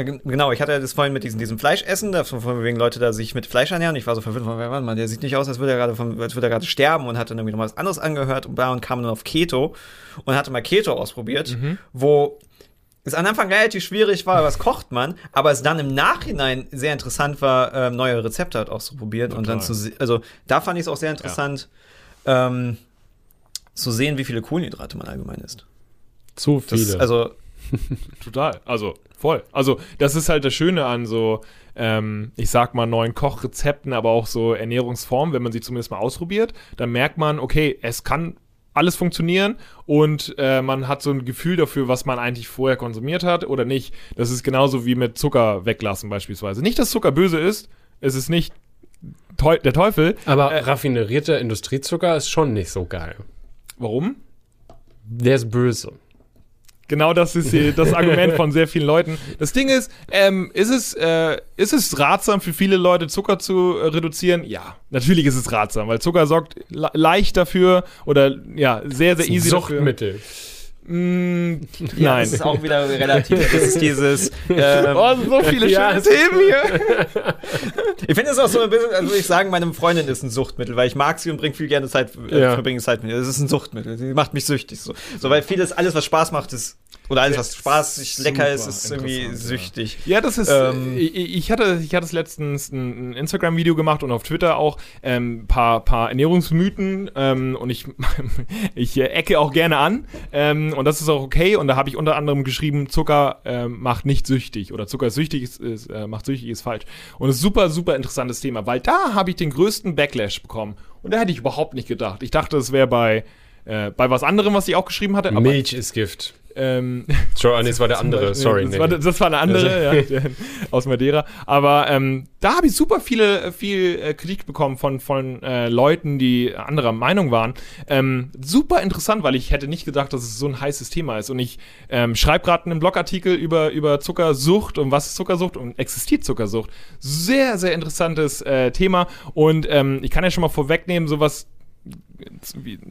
Genau, ich hatte ja das vorhin mit diesem, diesem Fleischessen, von wegen Leute da sich mit Fleisch ernähren. Ich war so verwirrt, warte mal, der sieht nicht aus, als würde er gerade von, als würde er gerade sterben und hatte dann irgendwie noch was anderes angehört und und kam dann auf Keto und hatte mal Keto ausprobiert, wo es am Anfang relativ schwierig war, was kocht man, aber es dann im Nachhinein sehr interessant war, ähm, neue Rezepte halt auszuprobieren und dann zu also da fand ich es auch sehr interessant, ähm, zu sehen, wie viele Kohlenhydrate man allgemein isst. zu Das, viele. also Total. Also voll. Also das ist halt das Schöne an so, ähm, ich sag mal, neuen Kochrezepten, aber auch so Ernährungsformen, wenn man sie zumindest mal ausprobiert, dann merkt man, okay, es kann alles funktionieren und äh, man hat so ein Gefühl dafür, was man eigentlich vorher konsumiert hat oder nicht. Das ist genauso wie mit Zucker weglassen beispielsweise. Nicht, dass Zucker böse ist, es ist nicht teu der Teufel. Aber äh, raffinerierter Industriezucker ist schon nicht so geil. Warum? Der ist böse. Genau das ist das Argument von sehr vielen Leuten. Das Ding ist, ähm, ist, es, äh, ist es ratsam für viele Leute, Zucker zu äh, reduzieren? Ja, natürlich ist es ratsam, weil Zucker sorgt le leicht dafür oder ja, sehr, sehr easy Suchtmittel. dafür. Mm, Ja, nein. das ist auch wieder relativ. Das ist dieses. Ähm, Oh, so viele Ja, schöne Themen hier. ich finde es auch so ein bisschen, also ich sagen, meine Freundin ist ein Suchtmittel, weil ich mag sie und bringe viel gerne Zeit, äh, Ja. verbringe Zeit mit ihr. Das ist ein Suchtmittel. Sie macht mich süchtig. So, so weil vieles, alles, was Spaß macht, ist, oder alles, was spaßig, Super lecker ist, ist irgendwie süchtig. Ja, das ist. Ähm, äh, ich, hatte, ich hatte letztens ein, Instagram-Video gemacht und auf Twitter auch ein ähm, paar, paar Ernährungsmythen ähm, und ich, ich äh, ecke auch gerne an ähm, und das ist auch okay. Und da habe ich unter anderem geschrieben, Zucker ähm, macht nicht süchtig oder Zucker süchtig, ist, ist, äh, macht süchtig ist falsch. Und das ist super, super interessantes Thema, weil da habe ich den größten Backlash bekommen und da hätte ich überhaupt nicht gedacht. Ich dachte, es wäre bei äh, bei was anderem, was ich auch geschrieben hatte. Milch ist Gift. Ähm, Sorry, ah, nee, das war der andere. Sorry. das, nee. war, das war eine andere, ja, der- aus Madeira. Aber ähm, da habe ich super viele, äh, viel äh, Kritik bekommen von, von äh, Leuten, die anderer Meinung waren. Ähm, super interessant, weil ich hätte nicht gedacht, dass es so ein heißes Thema ist. Und ich ähm, schreibe gerade einen Blogartikel über, über Zuckersucht und was ist Zuckersucht und existiert Zuckersucht. Sehr, sehr interessantes äh, Thema. Und ähm, ich kann ja schon mal vorwegnehmen, sowas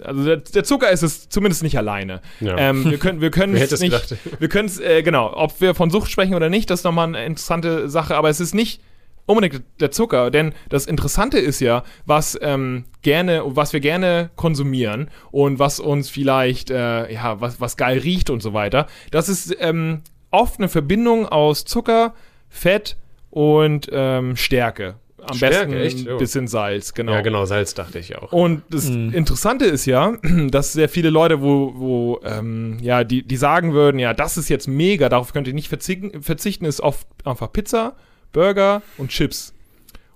also der, der Zucker ist es zumindest nicht alleine. Ja. Ähm, wir können, wir können es nicht, gedacht? wir können es, äh, genau, ob wir von Sucht sprechen oder nicht, das ist nochmal eine interessante Sache, aber es ist nicht unbedingt der Zucker, denn das Interessante ist ja, was ähm, gerne, was wir gerne konsumieren und was uns vielleicht, äh, ja, was, was geil riecht und so weiter. Das ist ähm, oft eine Verbindung aus Zucker, Fett und ähm, Stärke. Am Stärke, besten echt? ein Oh. bisschen Salz, genau. Ja, genau, Salz dachte ich auch. Und das Mhm. Interessante ist ja, dass sehr viele Leute, wo, wo ähm, ja, die, die sagen würden, ja, das ist jetzt mega, darauf könnt ihr nicht verzichten, verzichten ist oft einfach Pizza, Burger und Chips.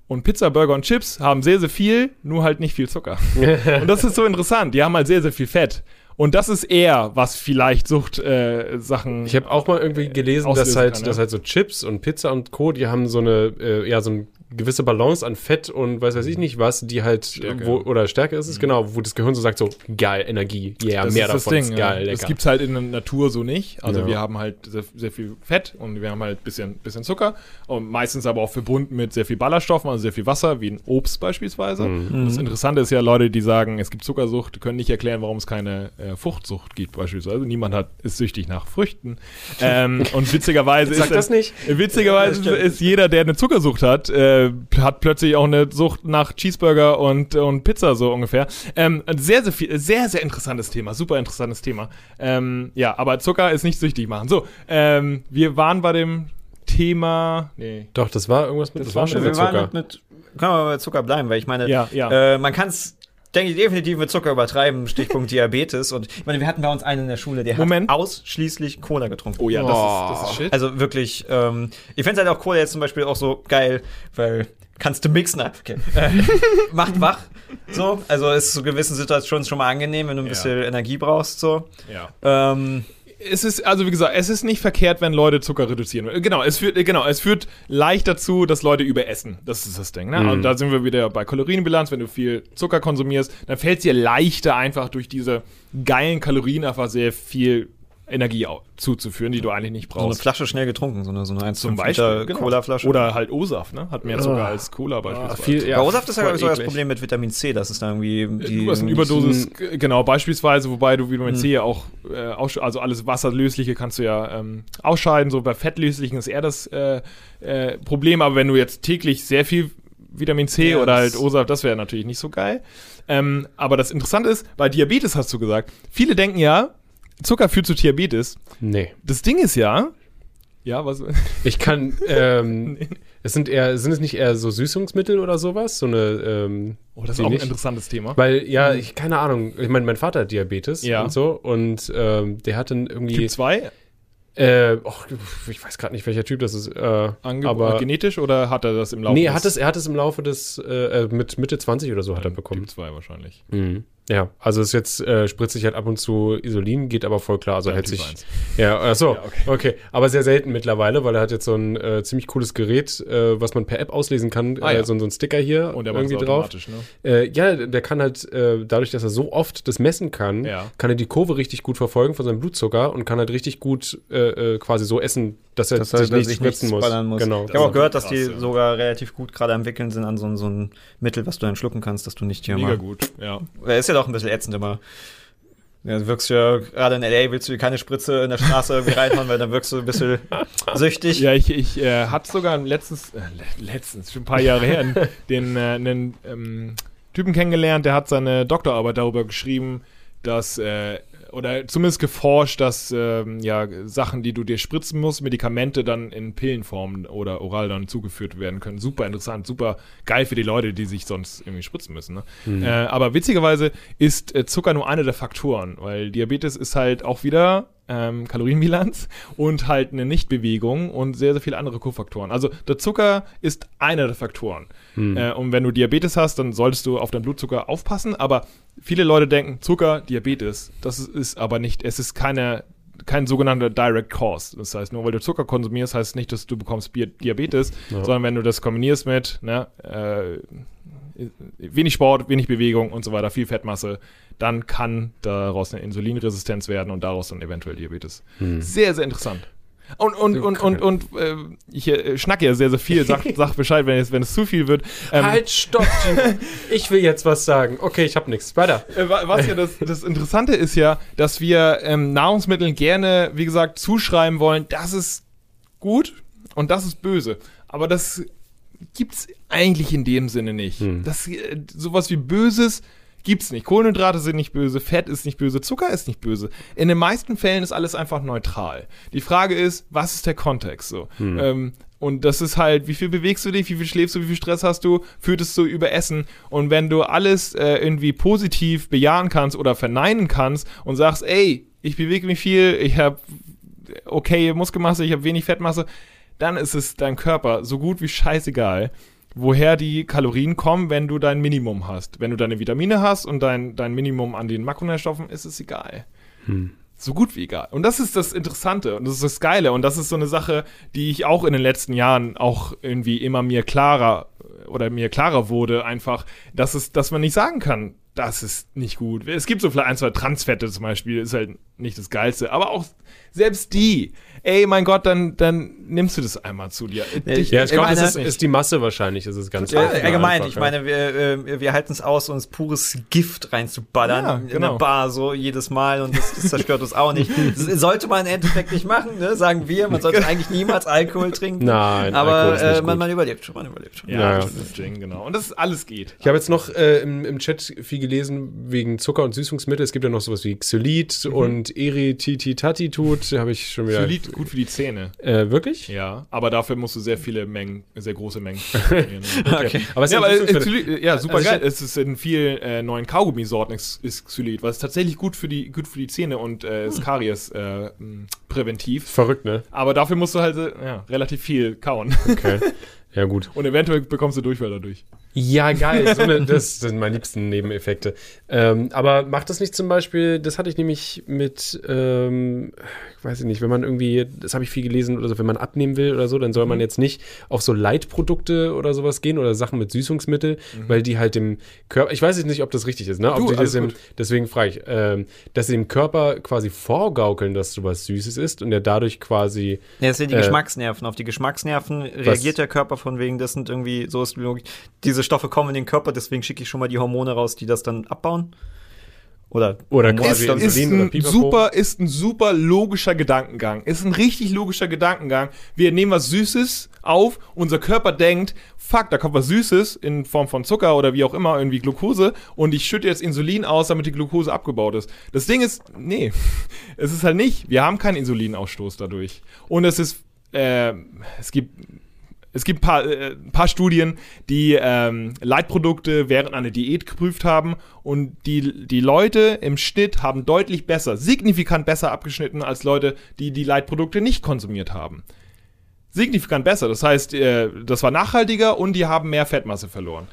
Und Pizza, Burger und Chips haben sehr, sehr viel, nur halt nicht viel Zucker. und das ist so interessant. Die haben halt sehr, sehr viel Fett. Und das ist eher, was vielleicht Sucht äh, Sachen. Ich habe auch mal irgendwie gelesen, dass halt, kann, dass ja. halt so Chips und Pizza und Co., die haben so eine, äh, ja, so ein gewisse Balance an Fett und weiß weiß ich nicht was, die halt Stärke. wo, oder Stärke ist es genau, wo das Gehirn so sagt so geil Energie, yeah, Das mehr ist das davon Ding, ist ja. geil, Das lecker. gibt's halt in der Natur so nicht. Also Ja. wir haben halt sehr, sehr viel Fett und wir haben halt bisschen, bisschen Zucker und meistens aber auch verbunden mit sehr viel Ballaststoffen, also sehr viel Wasser, wie ein Obst beispielsweise. Mhm. Das Interessante ist ja, Leute, die sagen, es gibt Zuckersucht, können nicht erklären, warum es keine äh, Fruchtsucht gibt beispielsweise. Niemand hat, ist süchtig nach Früchten. ähm, und witzigerweise Sag ist das nicht. Witzigerweise Ja, ist jeder, der eine Zuckersucht hat, äh, hat plötzlich auch eine Sucht nach Cheeseburger und, und Pizza so ungefähr. Ähm, sehr, sehr viel, sehr, sehr interessantes Thema, super interessantes Thema. Ähm, ja, aber Zucker ist nicht süchtig machen. So, ähm, wir waren bei dem Thema. Nee. Doch, das war irgendwas mit, Das das, war schon wir mit waren Zucker. mit, mit, können wir bei Zucker bleiben, weil ich meine, Ja, ja. Äh, man kann es, denke ich, definitiv mit Zucker übertreiben, Stichpunkt Diabetes. Und ich meine, wir hatten bei uns einen in der Schule, der Moment. hat ausschließlich Cola getrunken. Oh ja, das, Oh. ist, das ist shit. Also wirklich, ähm, ich finde halt auch Cola jetzt zum Beispiel auch so geil, weil kannst du mixen. Na, Okay. Äh, macht wach. So, also ist zu gewissen Situationen schon mal angenehm, wenn du ein Ja. bisschen Energie brauchst. So. ja. Ähm, es ist, also wie gesagt, es ist nicht verkehrt, wenn Leute Zucker reduzieren. Genau, es führt, genau, es führt leicht dazu, dass Leute überessen. Das ist das Ding, ne? Mhm. Und da sind wir wieder bei Kalorienbilanz. Wenn du viel Zucker konsumierst, dann fällt es dir leichter, einfach durch diese geilen Kalorien einfach sehr viel Energie zuzuführen, die du eigentlich nicht so eine brauchst. Flasche schnell getrunken, so eine, so eine 1 Zum Liter Beispiel. genau. Cola-Flasche. Oder halt O-Saft, ne? Hat mehr Zucker Ah. als Cola beispielsweise. viel, ja, Bei O-Saft ist ja, voll glaube ich, so das. Problem mit Vitamin C, dass es da irgendwie die, Du hast eine Überdosis, genau, beispielsweise, wobei du Vitamin C ja auch, äh, also alles Wasserlösliche kannst du ja ähm, ausscheiden, so bei Fettlöslichen ist eher das äh, äh, Problem, aber wenn du jetzt täglich sehr viel Vitamin C Ja, oder das- halt O-Saft, das wäre natürlich nicht so geil. Ähm, aber das Interessante ist, bei Diabetes hast du gesagt, viele denken ja, Zucker führt zu Diabetes. Nee. Das Ding ist ja, ja, was? Ich kann, ähm, es sind eher, sind es nicht eher so Süßungsmittel oder sowas? So eine, ähm, Oh, das ist auch ein nicht? interessantes Thema. Weil, ja, ich, keine Ahnung, ich meine, mein Vater hat Diabetes Ja. und so und ähm, der hat dann irgendwie, Typ 2, äh, och, ich weiß gerade nicht, welcher Typ das ist, äh, ange aber, genetisch oder hat er das im Laufe nee, er hat, des- es, er hat es im Laufe des, äh, mit Mitte 20 oder so hat er bekommen. Typ 2 wahrscheinlich. Mhm. Ja, also es ist jetzt äh, spritzt sich halt ab und zu Isolin, geht aber voll klar, also Ja, hält sich. 1. Ja, ach so, Ja, okay. okay. aber sehr selten mittlerweile, weil er hat jetzt so ein äh, ziemlich cooles Gerät, äh, was man per App auslesen kann, Ah, äh, ja. so, so ein Sticker hier Und der irgendwie drauf. automatisch, ne? Äh, ja, der kann halt äh, dadurch, dass er so oft das messen kann, Ja. kann er die Kurve richtig gut verfolgen von seinem Blutzucker und kann halt richtig gut äh, äh, quasi so essen, dass er dass er sich dass nicht sich spritzen muss. muss. Genau. Ich habe auch gehört, dass krass, die ja. sogar relativ gut gerade am entwickeln sind an so, so ein Mittel, was du dann schlucken kannst, dass du nicht hier Mega mal. gut, ja. Er ist ja doch ein bisschen ätzend immer. Ja, du wirkst ja, gerade in L.A. willst du dir keine Spritze in der Straße irgendwie reinhauen, weil dann wirkst du ein bisschen süchtig. Ja, ich, ich äh, hatte sogar letztens, äh, le- letztens, schon ein paar Jahre her, den äh, einen ähm, Typen kennengelernt, der hat seine Doktorarbeit darüber geschrieben, dass, äh, oder zumindest geforscht, dass ähm, ja, Sachen, die du dir spritzen musst, Medikamente dann in Pillenform oder oral dann zugeführt werden können. Super interessant, super geil für die Leute, die sich sonst irgendwie spritzen müssen. Ne? Äh, aber witzigerweise ist äh, Zucker nur einer der Faktoren, weil Diabetes ist halt auch wieder ähm, Kalorienbilanz und halt eine Nichtbewegung und sehr, sehr viele andere Kofaktoren. Also der Zucker ist einer der Faktoren. Äh, und wenn du Diabetes hast, dann solltest du auf deinen Blutzucker aufpassen. Aber viele Leute denken, Zucker, Diabetes. Das ist, aber nicht, es ist keine kein sogenannter Direct Cause. Das heißt, nur weil du Zucker konsumierst, heißt nicht, dass du bekommst Diabetes, Ja. sondern wenn du das kombinierst mit ne, äh, wenig Sport, wenig Bewegung und so weiter, viel Fettmasse, dann kann daraus eine Insulinresistenz werden und daraus dann eventuell Diabetes. Sehr, sehr interessant. Und, und, und, und, und äh, ich äh, schnacke ja sehr, sehr viel. Sag, sag Bescheid, wenn es, wenn es zu viel wird. Ähm, Halt, stopp, Timo. Ich will jetzt was sagen. Okay, ich hab nichts. Weiter. Äh, wa- Was ja das, das Interessante ist ja, dass wir ähm, Nahrungsmitteln gerne, wie gesagt, zuschreiben wollen, das ist gut und das ist böse. Aber das gibt's eigentlich in dem Sinne nicht. Hm. Das, äh, sowas wie Böses gibt's nicht. Kohlenhydrate sind nicht böse, Fett ist nicht böse, Zucker ist nicht böse. In den meisten Fällen ist alles einfach neutral. Die Frage ist, was ist der Kontext so? Ähm, und das ist halt, wie viel bewegst du dich, wie viel schläfst du, wie viel Stress hast du, führt es zu Überessen. Und wenn du alles äh, irgendwie positiv bejahen kannst oder verneinen kannst und sagst, ey, ich bewege mich viel, ich habe okay Muskelmasse, ich habe wenig Fettmasse, dann ist es dein Körper so gut wie scheißegal, woher die Kalorien kommen, wenn du dein Minimum hast. Wenn du deine Vitamine hast und dein, dein Minimum an den Makronährstoffen, ist es egal. So gut wie egal. Und das ist das Interessante und das ist das Geile. Und das ist so eine Sache, die ich auch in den letzten Jahren auch irgendwie immer mir klarer oder mir klarer wurde einfach, dass es, dass man nicht sagen kann, das ist nicht gut. Es gibt so vielleicht ein, zwei Transfette zum Beispiel, ist halt nicht das Geilste, aber auch selbst die, ey, mein Gott, dann, dann nimmst du das einmal zu dir. Ich- Ja, ich glaube, das ist, ist die Masse wahrscheinlich, ist es ganz Ja, allgemein, einfach, ich ja. meine, wir, äh, wir halten es aus, uns pures Gift reinzuballern Ja, in genau. eine Bar so jedes Mal und das, das zerstört uns auch nicht. Das sollte man im Endeffekt nicht machen, ne? sagen wir. Man sollte eigentlich niemals Alkohol trinken. Nein, aber äh, man, man überlebt schon, man überlebt schon. Ja, Ja, Gin, genau. Und das ist, alles geht. Ich habe jetzt noch äh, im, im Chat viel gelesen wegen Zucker- und Süßungsmittel. Es gibt ja noch sowas wie Xylit und Eritititatitut. Da habe ich schon wieder. Xylit gut für die Zähne. Äh, wirklich? Ja, aber dafür musst du sehr viele Mengen, sehr große Mengen. konsumieren. Okay. Aber es ja, ist. Xylit, ja, super Also geil. Es ist in vielen äh, neuen Kaugummisorten ist, ist Xylit, weil es tatsächlich gut für die, gut für die Zähne und äh, ist Karies äh, präventiv. Verrückt, ne? Aber dafür musst du halt äh, ja, relativ viel kauen. Okay. Ja, gut. Und eventuell bekommst du Durchfall dadurch. Ja, geil. So eine, das sind meine liebsten Nebeneffekte. Ähm, aber macht das nicht zum Beispiel, das hatte ich nämlich mit, ähm, ich weiß ich nicht, wenn man irgendwie, das habe ich viel gelesen, oder so, wenn man abnehmen will oder so, dann soll man jetzt nicht auf so Leitprodukte oder sowas gehen oder Sachen mit Süßungsmittel, weil die halt dem Körper, ich weiß jetzt nicht, ob das richtig ist, ne? Ob Du, die das gut. deswegen frage ich, ähm, dass sie dem Körper quasi vorgaukeln, dass du was Süßes isst und der dadurch quasi Ja, das sind die Äh, Geschmacksnerven. Auf die Geschmacksnerven reagiert der Körper von wegen, das sind irgendwie, so ist die Logik. Diese Stoffe kommen in den Körper, deswegen schicke ich schon mal die Hormone raus, die das dann abbauen. Oder, Oder quasi ist Insulin oder ein super, ist ein super logischer Gedankengang. Ist ein richtig logischer Gedankengang. Wir nehmen was Süßes auf, unser Körper denkt, fuck, da kommt was Süßes in Form von Zucker oder wie auch immer, irgendwie Glucose und ich schütte jetzt Insulin aus, damit die Glucose abgebaut ist. Das Ding ist, nee, es ist halt nicht. Wir haben keinen Insulinausstoß dadurch. Und es ist, äh, es gibt es gibt ein paar, äh, paar Studien, die ähm, Leitprodukte während einer Diät geprüft haben und die, die Leute im Schnitt haben deutlich besser, signifikant besser abgeschnitten als Leute, die die Leitprodukte nicht konsumiert haben. Signifikant besser. Das heißt, äh, das war nachhaltiger und die haben mehr Fettmasse verloren.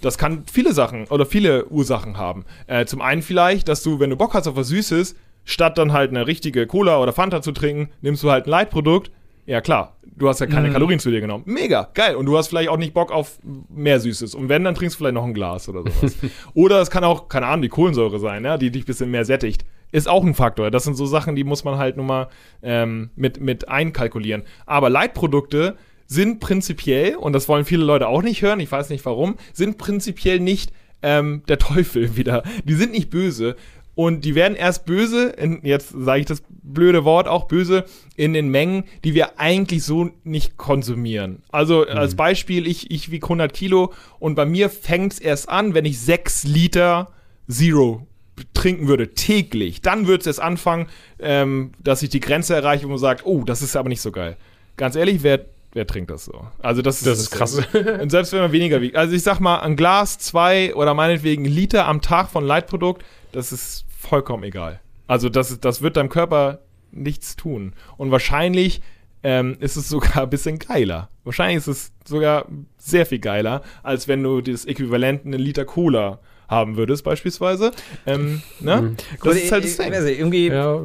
Das kann viele Sachen oder viele Ursachen haben. Äh, zum einen vielleicht, dass du, wenn du Bock hast auf was Süßes, statt dann halt eine richtige Cola oder Fanta zu trinken, nimmst du halt ein Leitprodukt. Ja, klar. Du hast ja keine Kalorien zu dir genommen. Mega, geil. Und du hast vielleicht auch nicht Bock auf mehr Süßes. Und wenn, dann trinkst du vielleicht noch ein Glas oder sowas. oder es kann auch, keine Ahnung, die Kohlensäure sein, ja, die dich ein bisschen mehr sättigt. Ist auch ein Faktor. Das sind so Sachen, die muss man halt nun mal ähm, mit, mit einkalkulieren. Aber Leitprodukte sind prinzipiell, und das wollen viele Leute auch nicht hören, ich weiß nicht warum, sind prinzipiell nicht ähm, der Teufel wieder. Die sind nicht böse. Und die werden erst böse, in, jetzt sage ich das blöde Wort auch böse, in den Mengen, die wir eigentlich so nicht konsumieren. Also als Beispiel, ich, ich wiege 100 Kilo und bei mir fängt es erst an, wenn ich 6 Liter Zero trinken würde täglich. Dann würde es erst anfangen, ähm, dass ich die Grenze erreiche, wo man sagt, oh, das ist aber nicht so geil. Ganz ehrlich, wer, wer trinkt das so? Also das ist, Das ist krass. Und selbst wenn man weniger wiegt. Also ich sag mal, ein Glas, zwei oder meinetwegen ein Liter am Tag von Leitprodukt, das ist vollkommen egal. Also das, ist- das wird deinem Körper nichts tun. Und wahrscheinlich ähm, ist es sogar ein bisschen geiler. Wahrscheinlich ist es sogar sehr viel geiler, als wenn du das Äquivalent einen Liter Cola haben würdest, beispielsweise. Ähm, ne? Das ist halt das Ding. irgendwie ja,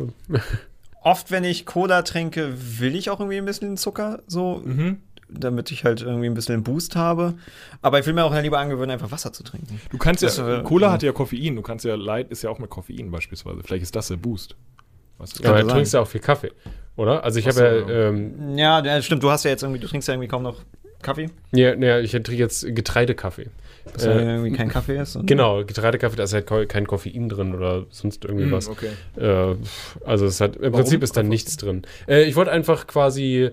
oft, wenn ich Cola trinke, will ich auch irgendwie ein bisschen Zucker, so, Mhm. damit ich halt irgendwie ein bisschen einen Boost habe. Aber ich will mir auch lieber angewöhnen, einfach Wasser zu trinken. Du kannst ja, Das, äh, Cola hat ja Koffein, du kannst ja, Light ist ja auch mit Koffein beispielsweise. Vielleicht ist das der Boost. Weißt du? aber Könnte du trinkst ja auch viel Kaffee, oder? Also ich habe ja, ja. ähm, Ja, ja, stimmt, du hast ja jetzt irgendwie, du trinkst ja irgendwie kaum noch Kaffee. ja, ja, ich trinke jetzt Getreidekaffee. Dass ja Äh, irgendwie kein Kaffee ist. und- Genau, Getreidekaffee, da ist halt kein Koffein drin oder sonst irgendwie Hm, was. okay. Äh, also es hat im Prinzip ist da nichts drin. Äh, ich wollte einfach quasi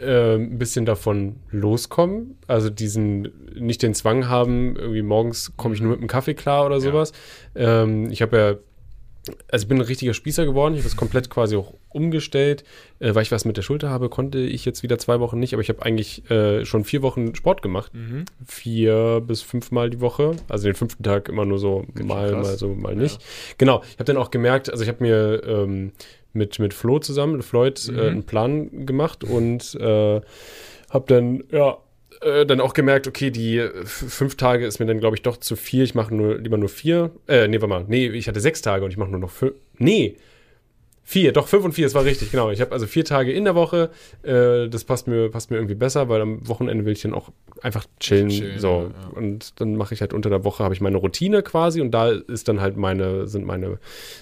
äh, ein bisschen davon loskommen. Also diesen, nicht den Zwang haben, irgendwie morgens komme ich nur mit einem Kaffee klar oder sowas. Ähm, ich habe ja, also ich bin ein richtiger Spießer geworden. Ich habe das komplett quasi auch umgestellt. Äh, weil ich was mit der Schulter habe, konnte ich jetzt wieder zwei Wochen nicht, aber ich habe eigentlich äh, schon vier Wochen Sport gemacht. Mhm. Vier bis fünfmal die Woche. Also den fünften Tag immer nur so schon mal, krass. mal so, mal nicht. Genau. Ich habe dann auch gemerkt, also ich habe mir ähm, mit, mit Flo zusammen, mit Floyd, Mhm. äh, einen Plan gemacht und äh, habe dann, ja, äh, dann auch gemerkt, okay, die f- fünf Tage ist mir dann, glaube ich, doch zu viel. Ich mache nur lieber nur vier. Äh, nee, warte mal. Nee, ich hatte sechs Tage und ich mache nur noch fünf. Nee. Vier, doch fünf und vier, das war richtig, genau. Ich habe also vier Tage in der Woche. Äh, das passt mir, passt mir irgendwie besser, weil am Wochenende will ich dann auch einfach chillen. Chillen, so. ja. Und dann mache ich halt unter der Woche, habe ich meine Routine quasi und da ist dann halt meine, sind meine,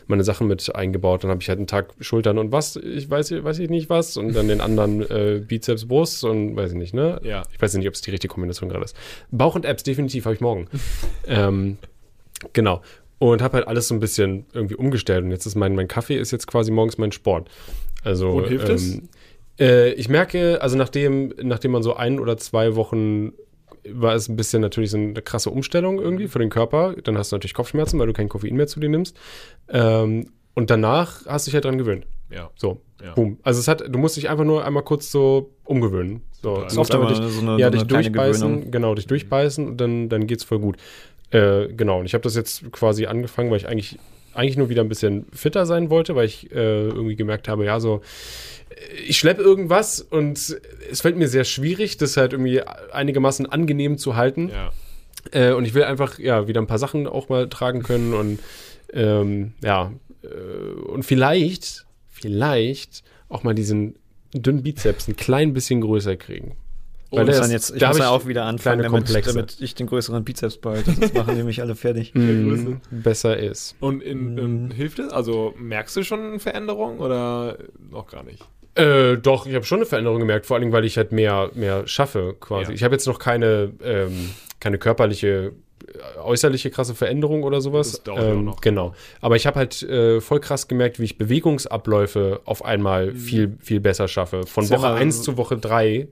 meine Sachen mit eingebaut. Dann habe ich halt einen Tag Schultern und was, ich weiß, weiß ich nicht was. Und dann den anderen äh, Bizeps, Brust und weiß ich nicht, ne? Ja. Ich weiß nicht, ob es die richtige Kombination gerade ist. Bauch und Apps, definitiv habe ich morgen. ähm, genau. Und habe halt alles so ein bisschen irgendwie umgestellt. Und jetzt ist mein, mein Kaffee ist jetzt quasi morgens mein Sport. Also Und hilft es? ähm, äh, ich merke, also nachdem, nachdem man so ein oder zwei Wochen war es ein bisschen natürlich so eine krasse Umstellung irgendwie für den Körper. Dann hast du natürlich Kopfschmerzen, weil du kein Koffein mehr zu dir nimmst. Ähm, und danach hast du dich halt dran gewöhnt. Ja. So, Ja. boom. Also es hat, du musst dich einfach nur einmal kurz so umgewöhnen. So, oft immer dich, so eine- ja, so dich durchbeißen, Gewöhnung. genau, dich durchbeißen und dann, dann geht's voll gut. Äh, genau, und ich habe das jetzt quasi angefangen, weil ich eigentlich, eigentlich nur wieder ein bisschen fitter sein wollte, weil ich äh, irgendwie gemerkt habe, ja, so, äh, ich schleppe irgendwas und es fällt mir sehr schwierig, das halt irgendwie einigermaßen angenehm zu halten. Ja. Äh, und ich will einfach, ja, wieder ein paar Sachen auch mal tragen können und ähm, ja, äh, und vielleicht, vielleicht auch mal diesen dünnen Bizeps ein klein bisschen größer kriegen. Und der dann jetzt, ich da muss ja auch wieder anfangen, damit, damit ich den größeren Bizeps behalte. Das machen nämlich alle fertig. Mm, besser ist. Und in, Mhm. in, hilft es? Also merkst du schon Veränderung oder noch gar nicht? Äh, doch, ich habe schon eine Veränderung gemerkt, vor allem, weil ich halt mehr, mehr schaffe quasi. Ja. Ich habe jetzt noch keine, ähm, keine körperliche, äußerliche krasse Veränderung oder sowas. Das dauert ja auch ähm, noch. Genau. Aber ich habe halt äh, voll krass gemerkt, wie ich Bewegungsabläufe auf einmal viel, viel besser schaffe. Von ja Woche mal 1 so- zu Woche 3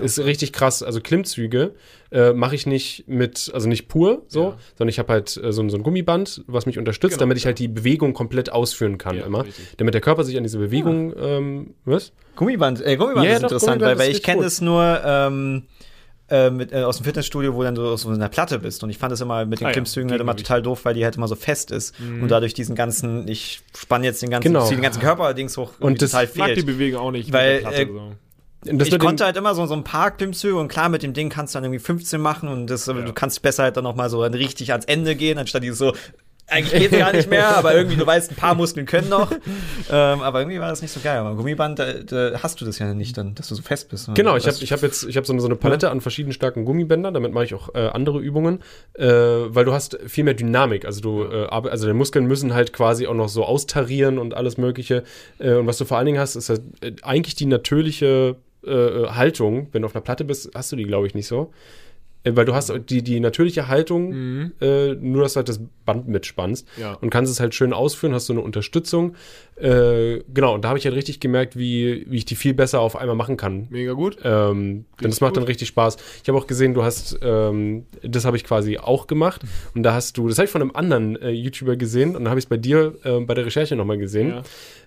ist richtig krass. Also Klimmzüge äh, mache ich nicht mit, also nicht pur so, Ja. sondern ich habe halt äh, so, ein- so ein Gummiband, was mich unterstützt, Genau, damit ich ja. halt die Bewegung komplett ausführen kann Ja, immer. richtig. Damit der Körper sich an diese Bewegung, ähm, was? Gummiband, äh, Gummiband Ja, ist doch, interessant, Gummiband weil, weil ist ich kenne es nur ähm, äh, mit, äh, aus dem Fitnessstudio, wo dann du auf so einer Platte bist. Und ich fand es immer mit den Ah ja, Klimmzügen halt immer total doof, weil die halt immer so fest ist. Und dadurch diesen ganzen, ich spanne jetzt den ganzen, Genau. den ganzen Körper allerdings hoch Und das total Ich mag die fehlt. Bewegung auch nicht. Weil, mit der Platte, äh, so. Und das ich konnte halt immer so, so ein paar Klimmzüge und klar, mit dem Ding kannst du dann irgendwie 15 machen und das, äh, du kannst besser halt dann noch mal so dann richtig ans Ende gehen, anstatt dieses so, eigentlich geht's gar nicht mehr, aber irgendwie, du weißt, ein paar Muskeln können noch. ähm, aber irgendwie war das nicht so geil. Aber Gummiband, da, da hast du das ja nicht dann, dass du so fest bist. Genau, ich habe ich hab jetzt ich hab so, eine, so eine Palette an verschiedenen starken Gummibändern, damit mache ich auch äh, andere Übungen, äh, weil du hast viel mehr Dynamik, also du äh, also deine Muskeln müssen halt quasi auch noch so austarieren und alles mögliche äh, und was du vor allen Dingen hast, ist halt, äh, eigentlich die natürliche äh, Haltung, wenn du auf einer Platte bist, hast du die glaube ich nicht so. Äh, Weil du hast die, die natürliche Haltung, äh, nur dass du halt das Band mitspannst Ja. und kannst es halt schön ausführen, hast so eine Unterstützung. Äh, genau, und da habe ich halt richtig gemerkt, wie, wie ich die viel besser auf einmal machen kann. Mega gut. Ähm, denn das macht gut. dann richtig Spaß. Ich habe auch gesehen, du hast, ähm, das habe ich quasi auch gemacht. Und da hast du, das habe ich von einem anderen äh, YouTuber gesehen und dann habe ich es bei dir äh, bei der Recherche nochmal gesehen.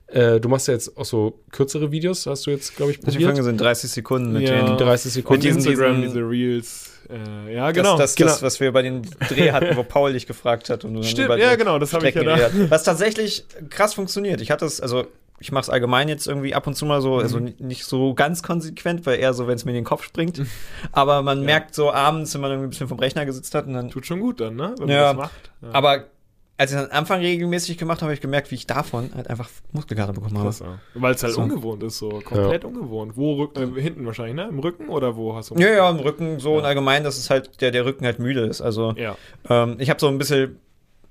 Äh, du machst ja jetzt auch so kürzere Videos, hast du jetzt, glaube ich, Die Folgen probiert. sind 30 Sekunden mit Ja. den 30 Sekunden. Und diesen- Instagram, diesen- diese Reels. Äh, ja, Das, genau. das, genau. das, was wir bei den Dreh hatten, wo Paul dich gefragt hat. Und Stimmt, über ja, genau, das habe ich ja da. Was tatsächlich krass funktioniert. Ich hatte es, also ich mache es allgemein jetzt irgendwie ab und zu mal so, also Mhm. ni- nicht so ganz konsequent, weil eher so, wenn es mir in den Kopf springt. Aber man merkt so abends, wenn man irgendwie ein bisschen vom Rechner gesitzt hat und dann. Tut schon gut dann, ne? Wenn Ja. man das macht. Ja. Aber als ich dann am Anfang regelmäßig gemacht habe, habe ich gemerkt, wie ich davon halt einfach Muskelkater bekommen habe. Ja. Weil es halt So. ungewohnt ist, so komplett ungewohnt. Wo rück, äh, hinten wahrscheinlich, ne? Im Rücken oder wo hast du? Ja, ja, im Rücken so Ja. und allgemein, dass es halt der, der Rücken halt müde ist. Also Ja. Ähm, ich habe so ein bisschen,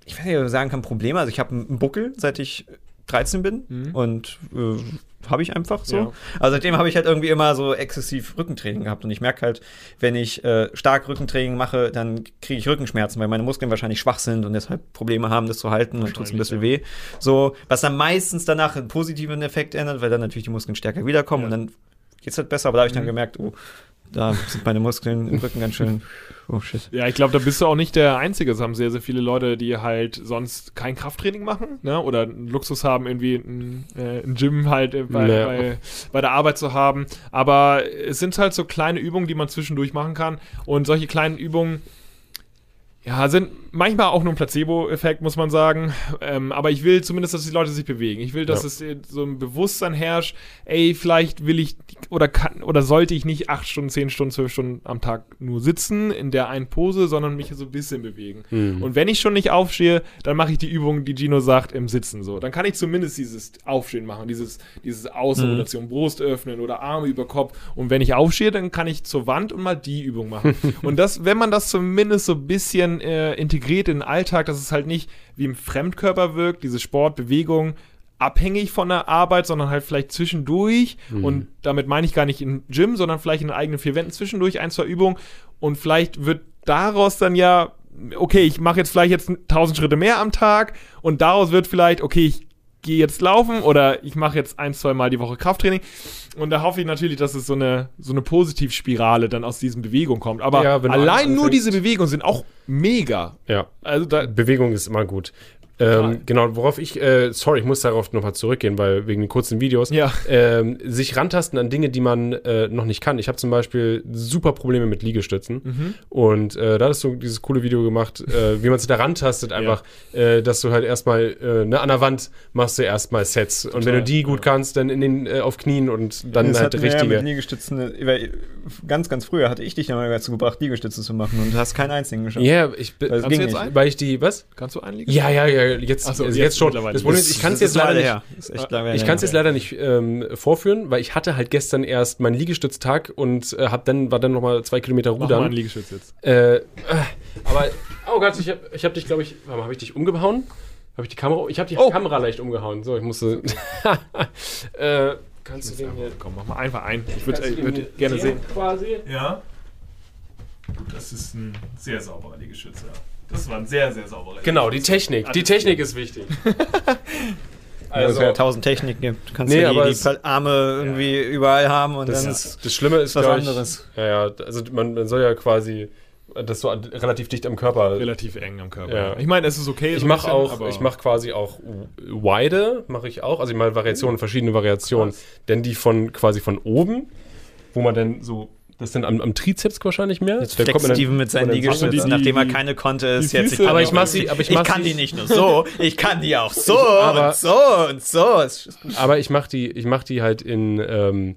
ich weiß nicht, ob ich sagen kann, Probleme. Also ich habe einen Buckel, seit ich 13 bin Mhm. und äh, habe ich einfach so. Ja. Also seitdem habe ich halt irgendwie immer so exzessiv Rückentraining gehabt und ich merke halt, wenn ich äh, stark Rückentraining mache, dann kriege ich Rückenschmerzen, weil meine Muskeln wahrscheinlich schwach sind und deshalb Probleme haben, das zu halten und tut ein bisschen weh. So, was dann meistens danach einen positiven Effekt ändert, weil dann natürlich die Muskeln stärker wiederkommen Ja. und dann geht's halt besser. Aber da habe ich dann Mhm. gemerkt, oh, da sind meine Muskeln im Rücken ganz schön. Oh shit. Ja, ich glaube, da bist du auch nicht der Einzige. Es haben sehr, sehr viele Leute, die halt sonst kein Krafttraining machen, ne? Oder einen Luxus haben, irgendwie ein, äh, ein Gym halt äh, bei, Ja. bei, bei der Arbeit zu haben. Aber es sind halt so kleine Übungen, die man zwischendurch machen kann. Und solche kleinen Übungen, Ja, sind manchmal auch nur ein Placebo-Effekt, muss man sagen. Ähm, aber ich will zumindest, dass die Leute sich bewegen. Ich will, dass Ja. es so ein Bewusstsein herrscht, ey, vielleicht will ich oder kann oder sollte ich nicht acht Stunden, zehn Stunden, zwölf Stunden am Tag nur sitzen in der einen Pose, sondern mich so ein bisschen bewegen. Mhm. Und wenn ich schon nicht aufstehe, dann mache ich die Übung, die Gino sagt, im Sitzen so. Dann kann ich zumindest dieses Aufstehen machen, dieses, dieses Außenrotation, Brust öffnen oder Arme über Kopf. Und wenn ich aufstehe, dann kann ich zur Wand und mal die Übung machen. und das, wenn man das zumindest so ein bisschen äh, integriert in den Alltag, dass es halt nicht wie im Fremdkörper wirkt, diese Sport, Bewegung, abhängig von der Arbeit, sondern halt vielleicht zwischendurch. Und damit meine ich gar nicht im Gym, sondern vielleicht in den eigenen vier Wänden zwischendurch ein, zwei Übungen. Und vielleicht wird daraus dann ja, okay, ich mache jetzt vielleicht jetzt 1000 Schritte mehr am Tag und daraus wird vielleicht, okay, ich gehe jetzt laufen oder ich mache jetzt ein, zwei Mal die Woche Krafttraining. Und da hoffe ich natürlich, dass es so eine, so eine Positivspirale dann aus diesen Bewegungen kommt. Aber Ja, allein nur diese Bewegungen sind auch mega. Ja. Also da, Bewegung ist immer gut. Ähm, genau, worauf ich, äh, sorry, ich muss darauf nochmal zurückgehen, weil wegen den kurzen Videos, Ja. ähm, sich rantasten an Dinge, die man äh, noch nicht kann. Ich habe zum Beispiel super Probleme mit Liegestützen Mhm. und äh, da hast du dieses coole Video gemacht, äh, wie man sich da rantastet, einfach, äh, dass du halt erstmal äh, ne, an der Wand machst du erstmal Sets und wenn du die gut kannst, dann in den auf Knien und dann das halt hatten wir ja richtige. mit Liegestützen, weil ganz, ganz früher hatte ich dich ja mal dazu gebracht, Liegestütze zu machen und du hast keinen einzigen geschafft. Ja, ich bin, Weil jetzt ein? weil ich die, was? kannst du einlegen? Ja, ja, ja, jetzt, Ach so, also jetzt jetzt schon. Das Problem ist, ich kann es jetzt leider nicht, her. Das ist echt lange Ich kann es jetzt leider nicht ähm, vorführen, weil ich hatte halt gestern erst meinen Liegestütztag und äh, hab dann war dann noch mal zwei Kilometer Mach mal einen rudern. Liegestütz jetzt. Äh, äh, aber oh Gott, ich habe ich hab dich, glaube ich, warte mal, habe ich dich umgehauen? Habe ich die Kamera? Ich habe die Oh. Kamera leicht umgehauen. So, ich musste. äh, kannst du den hier? Komm, mach mal einfach ein. Ich würde äh, würd gerne sehen, sehen. Quasi. Ja. Gut, das ist ein sehr sauberer Liegestütz, ja. Das war ein sehr, sehr sauberer Genau, die Technik. Die Technik ist wichtig. Also, also, es ja tausend Techniken gibt. Du kannst Nee, ja die, aber die Arme irgendwie überall haben und das, dann ist, das Schlimme ist, was glaub ich, anderes. Ja, ja, also man, man soll ja quasi das so relativ dicht am Körper relativ eng am Körper. Ja. Ich meine, es ist okay. Ich so ein mache auch, aber- ich mache quasi auch Wide, mache ich auch. Also ich meine Variationen, verschiedene Variationen. Krass. Denn die von quasi von oben, wo man dann so, das sind am, am Trizeps wahrscheinlich mehr. Jetzt Da dann- Steven mit seinen Liegestützen, nachdem er keine konnte, ist jetzt Füße- Aber ich mach sie, aber ich Ich mach kann sie, die nicht nur so, ich kann die auch so aber- und so und so. Aber ich mache die, ich mache die halt in ähm,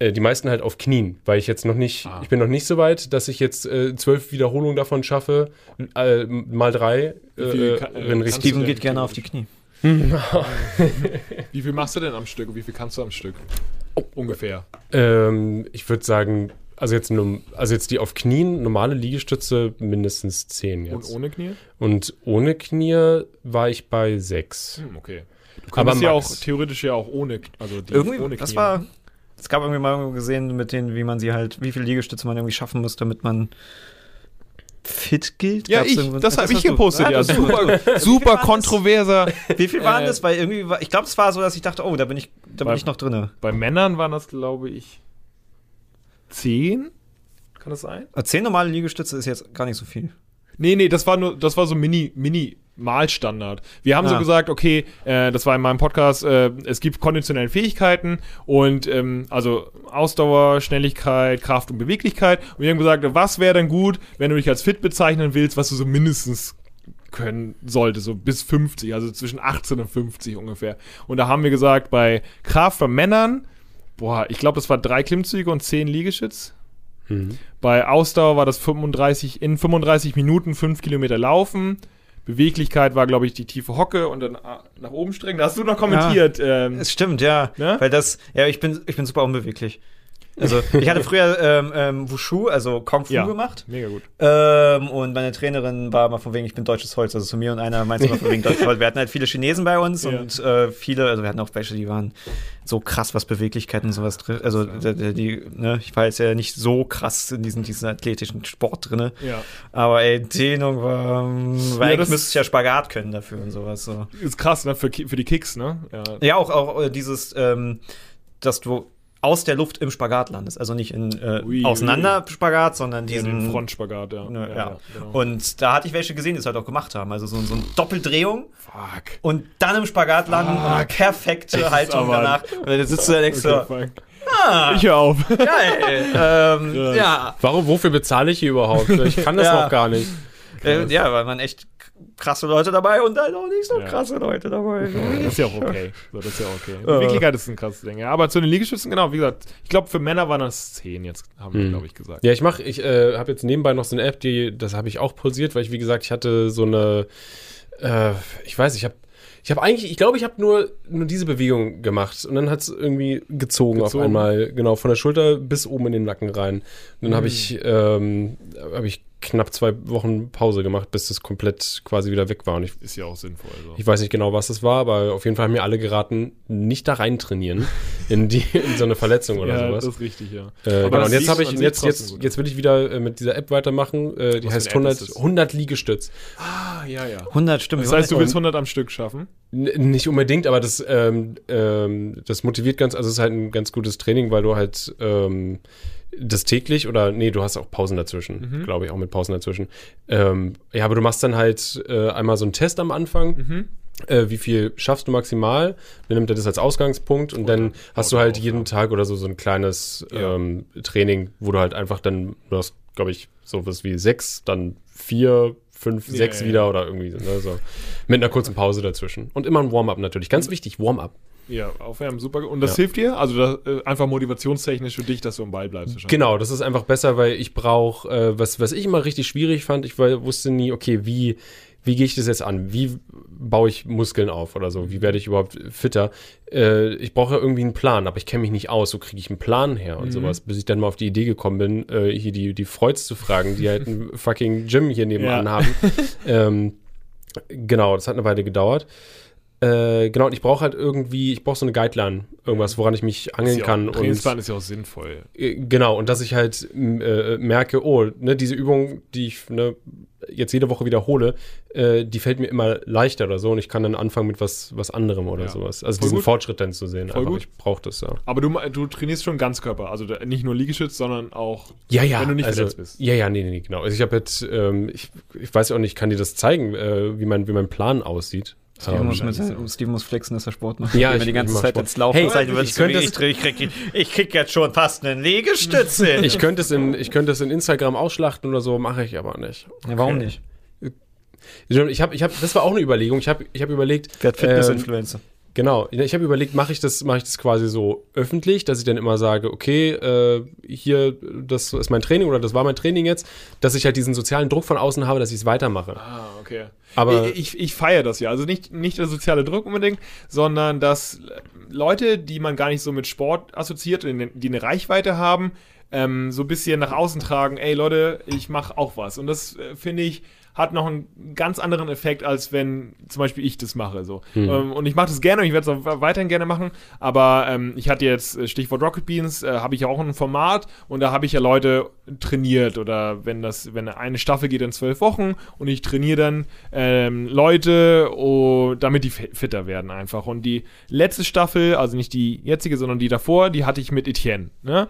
äh, die meisten halt auf Knien, weil ich jetzt noch nicht, Ah. ich bin noch nicht so weit, dass ich jetzt äh, zwölf Wiederholungen davon schaffe, äh, mal drei. Äh, kann- äh. Steven geht gerne auf die Knie. Wie viel machst du denn am Stück und wie viel kannst du am Stück? Ungefähr. Ähm, ich würde sagen, also jetzt, nur, also jetzt die auf Knien, normale Liegestütze mindestens zehn Und jetzt. ohne Knie? Und ohne Knie war ich bei sechs. Hm, okay. Du Aber könntest ja auch theoretisch ja auch ohne, also die Irgendwie, ohne das Knie. war, es gab irgendwie mal gesehen, mit denen, wie man sie halt, wie viele Liegestütze man irgendwie schaffen muss, damit man fit gilt. Ja, Gab's ich, das habe ich gepostet, ja. Super, super kontroverser. Wie viel waren Äh, das? Weil irgendwie, war, ich glaube, es war so, dass ich dachte, oh, da bin ich, da bin Bei- ich noch drinne. Bei Männern waren das, glaube ich, zehn? Kann das sein? Aber Zehn normale Liegestütze ist jetzt gar nicht so viel. Nee, nee, das war nur, das war so Mini, Mini Malstandard. Wir haben so Ah. gesagt, okay, äh, das war in meinem Podcast, äh, es gibt konditionelle Fähigkeiten und ähm, also Ausdauer, Schnelligkeit, Kraft und Beweglichkeit. Und wir haben gesagt, was wäre denn gut, wenn du dich als fit bezeichnen willst, was du so mindestens können sollte, so bis 50, also zwischen 18 und 50 ungefähr. Und da haben wir gesagt, bei Kraft bei Männern, boah, ich glaube, das war drei Klimmzüge und zehn Liegestütz. Mhm. Bei Ausdauer war das 35, in 35 Minuten 5 Kilometer laufen. Beweglichkeit war, glaube ich, die tiefe Hocke und dann ah, nach oben strecken. Da hast du noch kommentiert. Ähm, Es stimmt, ja. Ne? Weil das, ja, ich bin, ich bin super unbeweglich. Also, ich hatte früher ähm, ähm, Wushu, also Kung Fu Ja. gemacht. mega gut. Ähm, und meine Trainerin war mal von wegen, ich bin deutsches Holz. Also zu mir und einer meinte immer von wegen deutsches Holz. Wir hatten halt viele Chinesen bei uns Ja. und äh, viele, also wir hatten auch welche, die waren so krass, was Beweglichkeit und sowas drin. Also die, die, ne, ich war jetzt ja nicht so krass in diesem, diesen athletischen Sport drinne. Ja. Aber ey, Dehnung war, weil Ja, eigentlich das- müsste ich ja Spagat können dafür und sowas. So. Ist krass, ne? Für, für die Kicks, ne? Ja. Ja, auch, auch äh, dieses, ähm, dass du aus der Luft im Spagat landest. Also nicht in äh, Ui, Auseinander-Spagat, sondern Diesen diesen. Frontspagat, ja. Ne, ja, genau. Und da hatte ich welche gesehen, die es halt auch gemacht haben. Also so, so eine Doppeldrehung Fuck. und dann im Spagat landen und eine perfekte Haltung danach. Und dann sitzt du da denkst Okay, so, ah, Ich hör auf. geil. ähm, Ja. ja. Warum, wofür bezahle ich hier überhaupt? Ich kann das Ja. noch gar nicht. Äh, ja, weil man echt krasse Leute dabei und dann auch nicht so Ja. krasse Leute dabei. Das ist ja auch okay. So, das ist ja okay. Beweglichkeit ist ein krasses Ding. Ja. Aber zu den Liegestützen, genau, wie gesagt, ich glaube, für Männer waren das 10 jetzt, haben wir, Mhm. glaube ich, gesagt. Ja, ich mache, ich äh, habe jetzt nebenbei noch so eine App, die, das habe ich auch pulsiert, weil ich, wie gesagt, ich hatte so eine, äh, ich weiß, ich habe, ich habe eigentlich, ich glaube, ich habe nur, nur diese Bewegung gemacht und dann hat es irgendwie gezogen, auf Gezogen. einmal, genau, von der Schulter bis oben in den Nacken rein. Und dann Mhm. habe ich, ähm, habe ich knapp zwei Wochen Pause gemacht, bis das komplett quasi wieder weg war. Und ich, Ist ja auch sinnvoll. So. ich weiß nicht genau, was das war, aber auf jeden Fall haben mir alle geraten, nicht da rein trainieren in die in so eine Verletzung oder ja, sowas. das ist richtig, ja. Äh, Aber genau, und jetzt habe ich, jetzt, jetzt, gut jetzt will ich wieder äh, mit dieser App weitermachen. Äh, die Was heißt für eine App 100, ist das? 100 Liegestütz. Ah, ja, ja. 100 Stimmen. Das heißt, du willst Und- 100 am Stück schaffen? N nicht unbedingt, aber das, ähm, ähm, das motiviert ganz, also es ist halt ein ganz gutes Training, weil du halt ähm, das täglich oder nee, du hast auch Pausen dazwischen, Mhm. glaube ich, auch mit Pausen dazwischen. Ähm, ja, aber du machst dann halt äh, einmal so einen Test am Anfang. Mhm. Äh, wie viel schaffst du maximal? Dann nimmt er das als Ausgangspunkt und dann hast du baut halt auf, jeden ja. Tag oder so so ein kleines Ja. ähm, Training, wo du halt einfach dann, du hast, glaube ich, sowas wie sechs, dann vier, fünf, Ja, sechs ja, wieder ja. oder irgendwie ne, so. Mit einer kurzen Pause dazwischen. Und immer ein Warm-up natürlich. Ganz wichtig, Warm-up. Ja, aufwärmen, super. Und das Ja. hilft dir? Also das, äh, einfach motivationstechnisch für dich, dass du am Ball bleibst. Genau, das ist einfach besser, weil ich brauche, äh, was, was ich immer richtig schwierig fand, ich war, wusste nie, okay, wie, wie gehe ich das jetzt an? Wie baue ich Muskeln auf oder so? Wie werde ich überhaupt fitter? Äh, ich brauche ja irgendwie einen Plan, aber ich kenne mich nicht aus. Wo kriege ich einen Plan her und sowas? Bis ich dann mal auf die Idee gekommen bin, äh, hier die, die Freuds zu fragen, die halt ein fucking Gym hier nebenan Ja. haben. ähm, genau, das hat eine Weile gedauert. Äh, genau, und ich brauche halt irgendwie, ich brauche so eine Guideline, irgendwas, woran ich mich angeln ja auch- kann. Und Trainingsplan ist ja auch sinnvoll. äh, Genau, und dass ich halt äh, merke, oh, ne, diese Übung, die ich ne, jetzt jede Woche wiederhole, äh, die fällt mir immer leichter oder so und ich kann dann anfangen mit was, was anderem oder Ja. sowas. Also Voll diesen gut. Fortschritt dann zu sehen. Voll einfach, gut. ich brauche das ja. Aber du, du trainierst schon Ganzkörper. Also nicht nur Liegestütz, sondern auch, Ja, ja. wenn du nicht also, verletzt bist. Ja, ja, nee, nee, genau. Also ich habe jetzt, ähm, ich, ich weiß auch nicht, kann dir das zeigen, äh, wie, mein, wie mein Plan aussieht. Steven, Ähm, muss mit, wahrscheinlich so. Steven muss flexen, dass er Sport macht. Ja, Wenn ich- wir die ganze ich Zeit Sport. ins Laufen Hey, Zeit, ich ich, könnte ich, es- ich, krieg, ich krieg jetzt schon fast einen Liegestütze. ich könnte es in, ich könnte es in Instagram ausschlachten oder so, mache ich aber nicht. ja, warum nicht? Ich habe, ich habe, das war auch eine Überlegung. Ich habe, ich habe überlegt, Wer hat ähm, Fitness-Influencer? Genau, ich habe überlegt, mache ich das, mache ich das quasi so öffentlich, dass ich dann immer sage, okay, äh, hier, das ist mein Training oder das war mein Training jetzt, dass ich halt diesen sozialen Druck von außen habe, dass ich es weitermache. Ah, okay. Aber- ich, ich, ich feiere das ja. Also nicht, nicht der soziale Druck unbedingt, sondern dass Leute, die man gar nicht so mit Sport assoziiert, die die eine Reichweite haben, ähm, so ein bisschen nach außen tragen, ey Leute, ich mache auch was. Und das äh, finde ich hat noch einen ganz anderen Effekt, als wenn zum Beispiel ich das mache. So. Ähm, und ich mache das gerne und ich werde es auch weiterhin gerne machen. Aber ähm, ich hatte jetzt äh, Stichwort Rocket Beans, äh, habe ich ja auch ein Format und da habe ich ja Leute trainiert oder wenn das, wenn eine Staffel geht in zwölf Wochen und ich trainiere dann ähm, Leute, oh, damit die fi- fitter werden einfach. Und die letzte Staffel, also nicht die jetzige, sondern die davor, die hatte ich mit Etienne. Ne?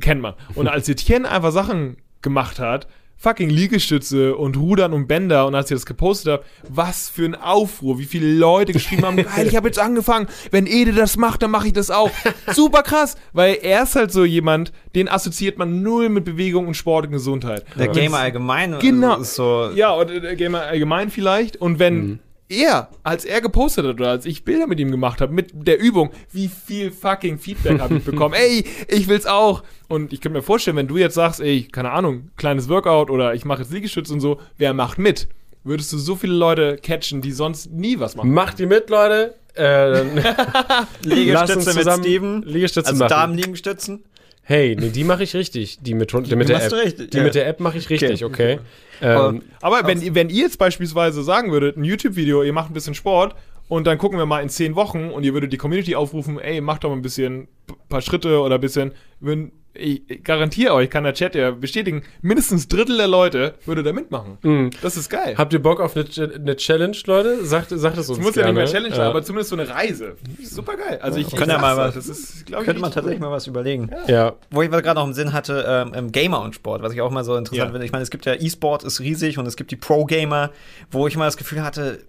Kennt man. Und als Etienne einfach Sachen gemacht hat, fucking Liegestütze und Rudern und Bänder und als ich das gepostet habe, was für ein Aufruhr, wie viele Leute geschrieben haben, geil, ich habe jetzt angefangen, wenn Ede das macht, dann mache ich das auch. Super krass, weil er ist halt so jemand, den assoziiert man null mit Bewegung und Sport und Gesundheit. Der Und Gamer allgemein Genau. ist so. ja, oder der Gamer allgemein vielleicht. Und wenn Mhm. Er, als er gepostet hat oder als ich Bilder mit ihm gemacht habe, mit der Übung, wie viel fucking Feedback habe ich bekommen. ey, ich will's auch. Und ich könnte mir vorstellen, wenn du jetzt sagst, ey, keine Ahnung, kleines Workout oder ich mache jetzt Liegestütze und so, wer macht mit? Würdest du so viele Leute catchen, die sonst nie was machen? Macht die mit, Leute. Äh, dann lass uns Liegestütze mit zusammen Steven. Liegestütze Also machen. Darmliegestützen. Hey, nee, die mache ich richtig. Die mit, die mit der App. richtig, die ja. mit der App mache ich richtig, okay. Ähm, Aber wenn, ihr- wenn ihr jetzt beispielsweise sagen würdet, ein YouTube-Video, ihr macht ein bisschen Sport und dann gucken wir mal in zehn Wochen und ihr würdet die Community aufrufen, ey, macht doch mal ein bisschen, paar Schritte oder ein bisschen, wenn, ich, garantiere euch, kann der Chat ja bestätigen, mindestens ein Drittel der Leute würde da mitmachen. Das ist geil. habt ihr Bock auf eine, eine Challenge, Leute? Sagt, sagt es uns Es muss ja nicht gerne. mehr Challenge sein, Ja. aber zumindest so eine Reise. Super geil. Also ich, ich Können ja mal was- Das ist, glaube ich, Könnte man tatsächlich mal was überlegen. Ja, Wo ich gerade noch im Sinn hatte, ähm, Gamer und Sport, was ich auch mal so interessant Ja. finde. Ich meine, es gibt ja E-Sport, ist riesig und es gibt die Pro-Gamer, wo ich mal das Gefühl hatte,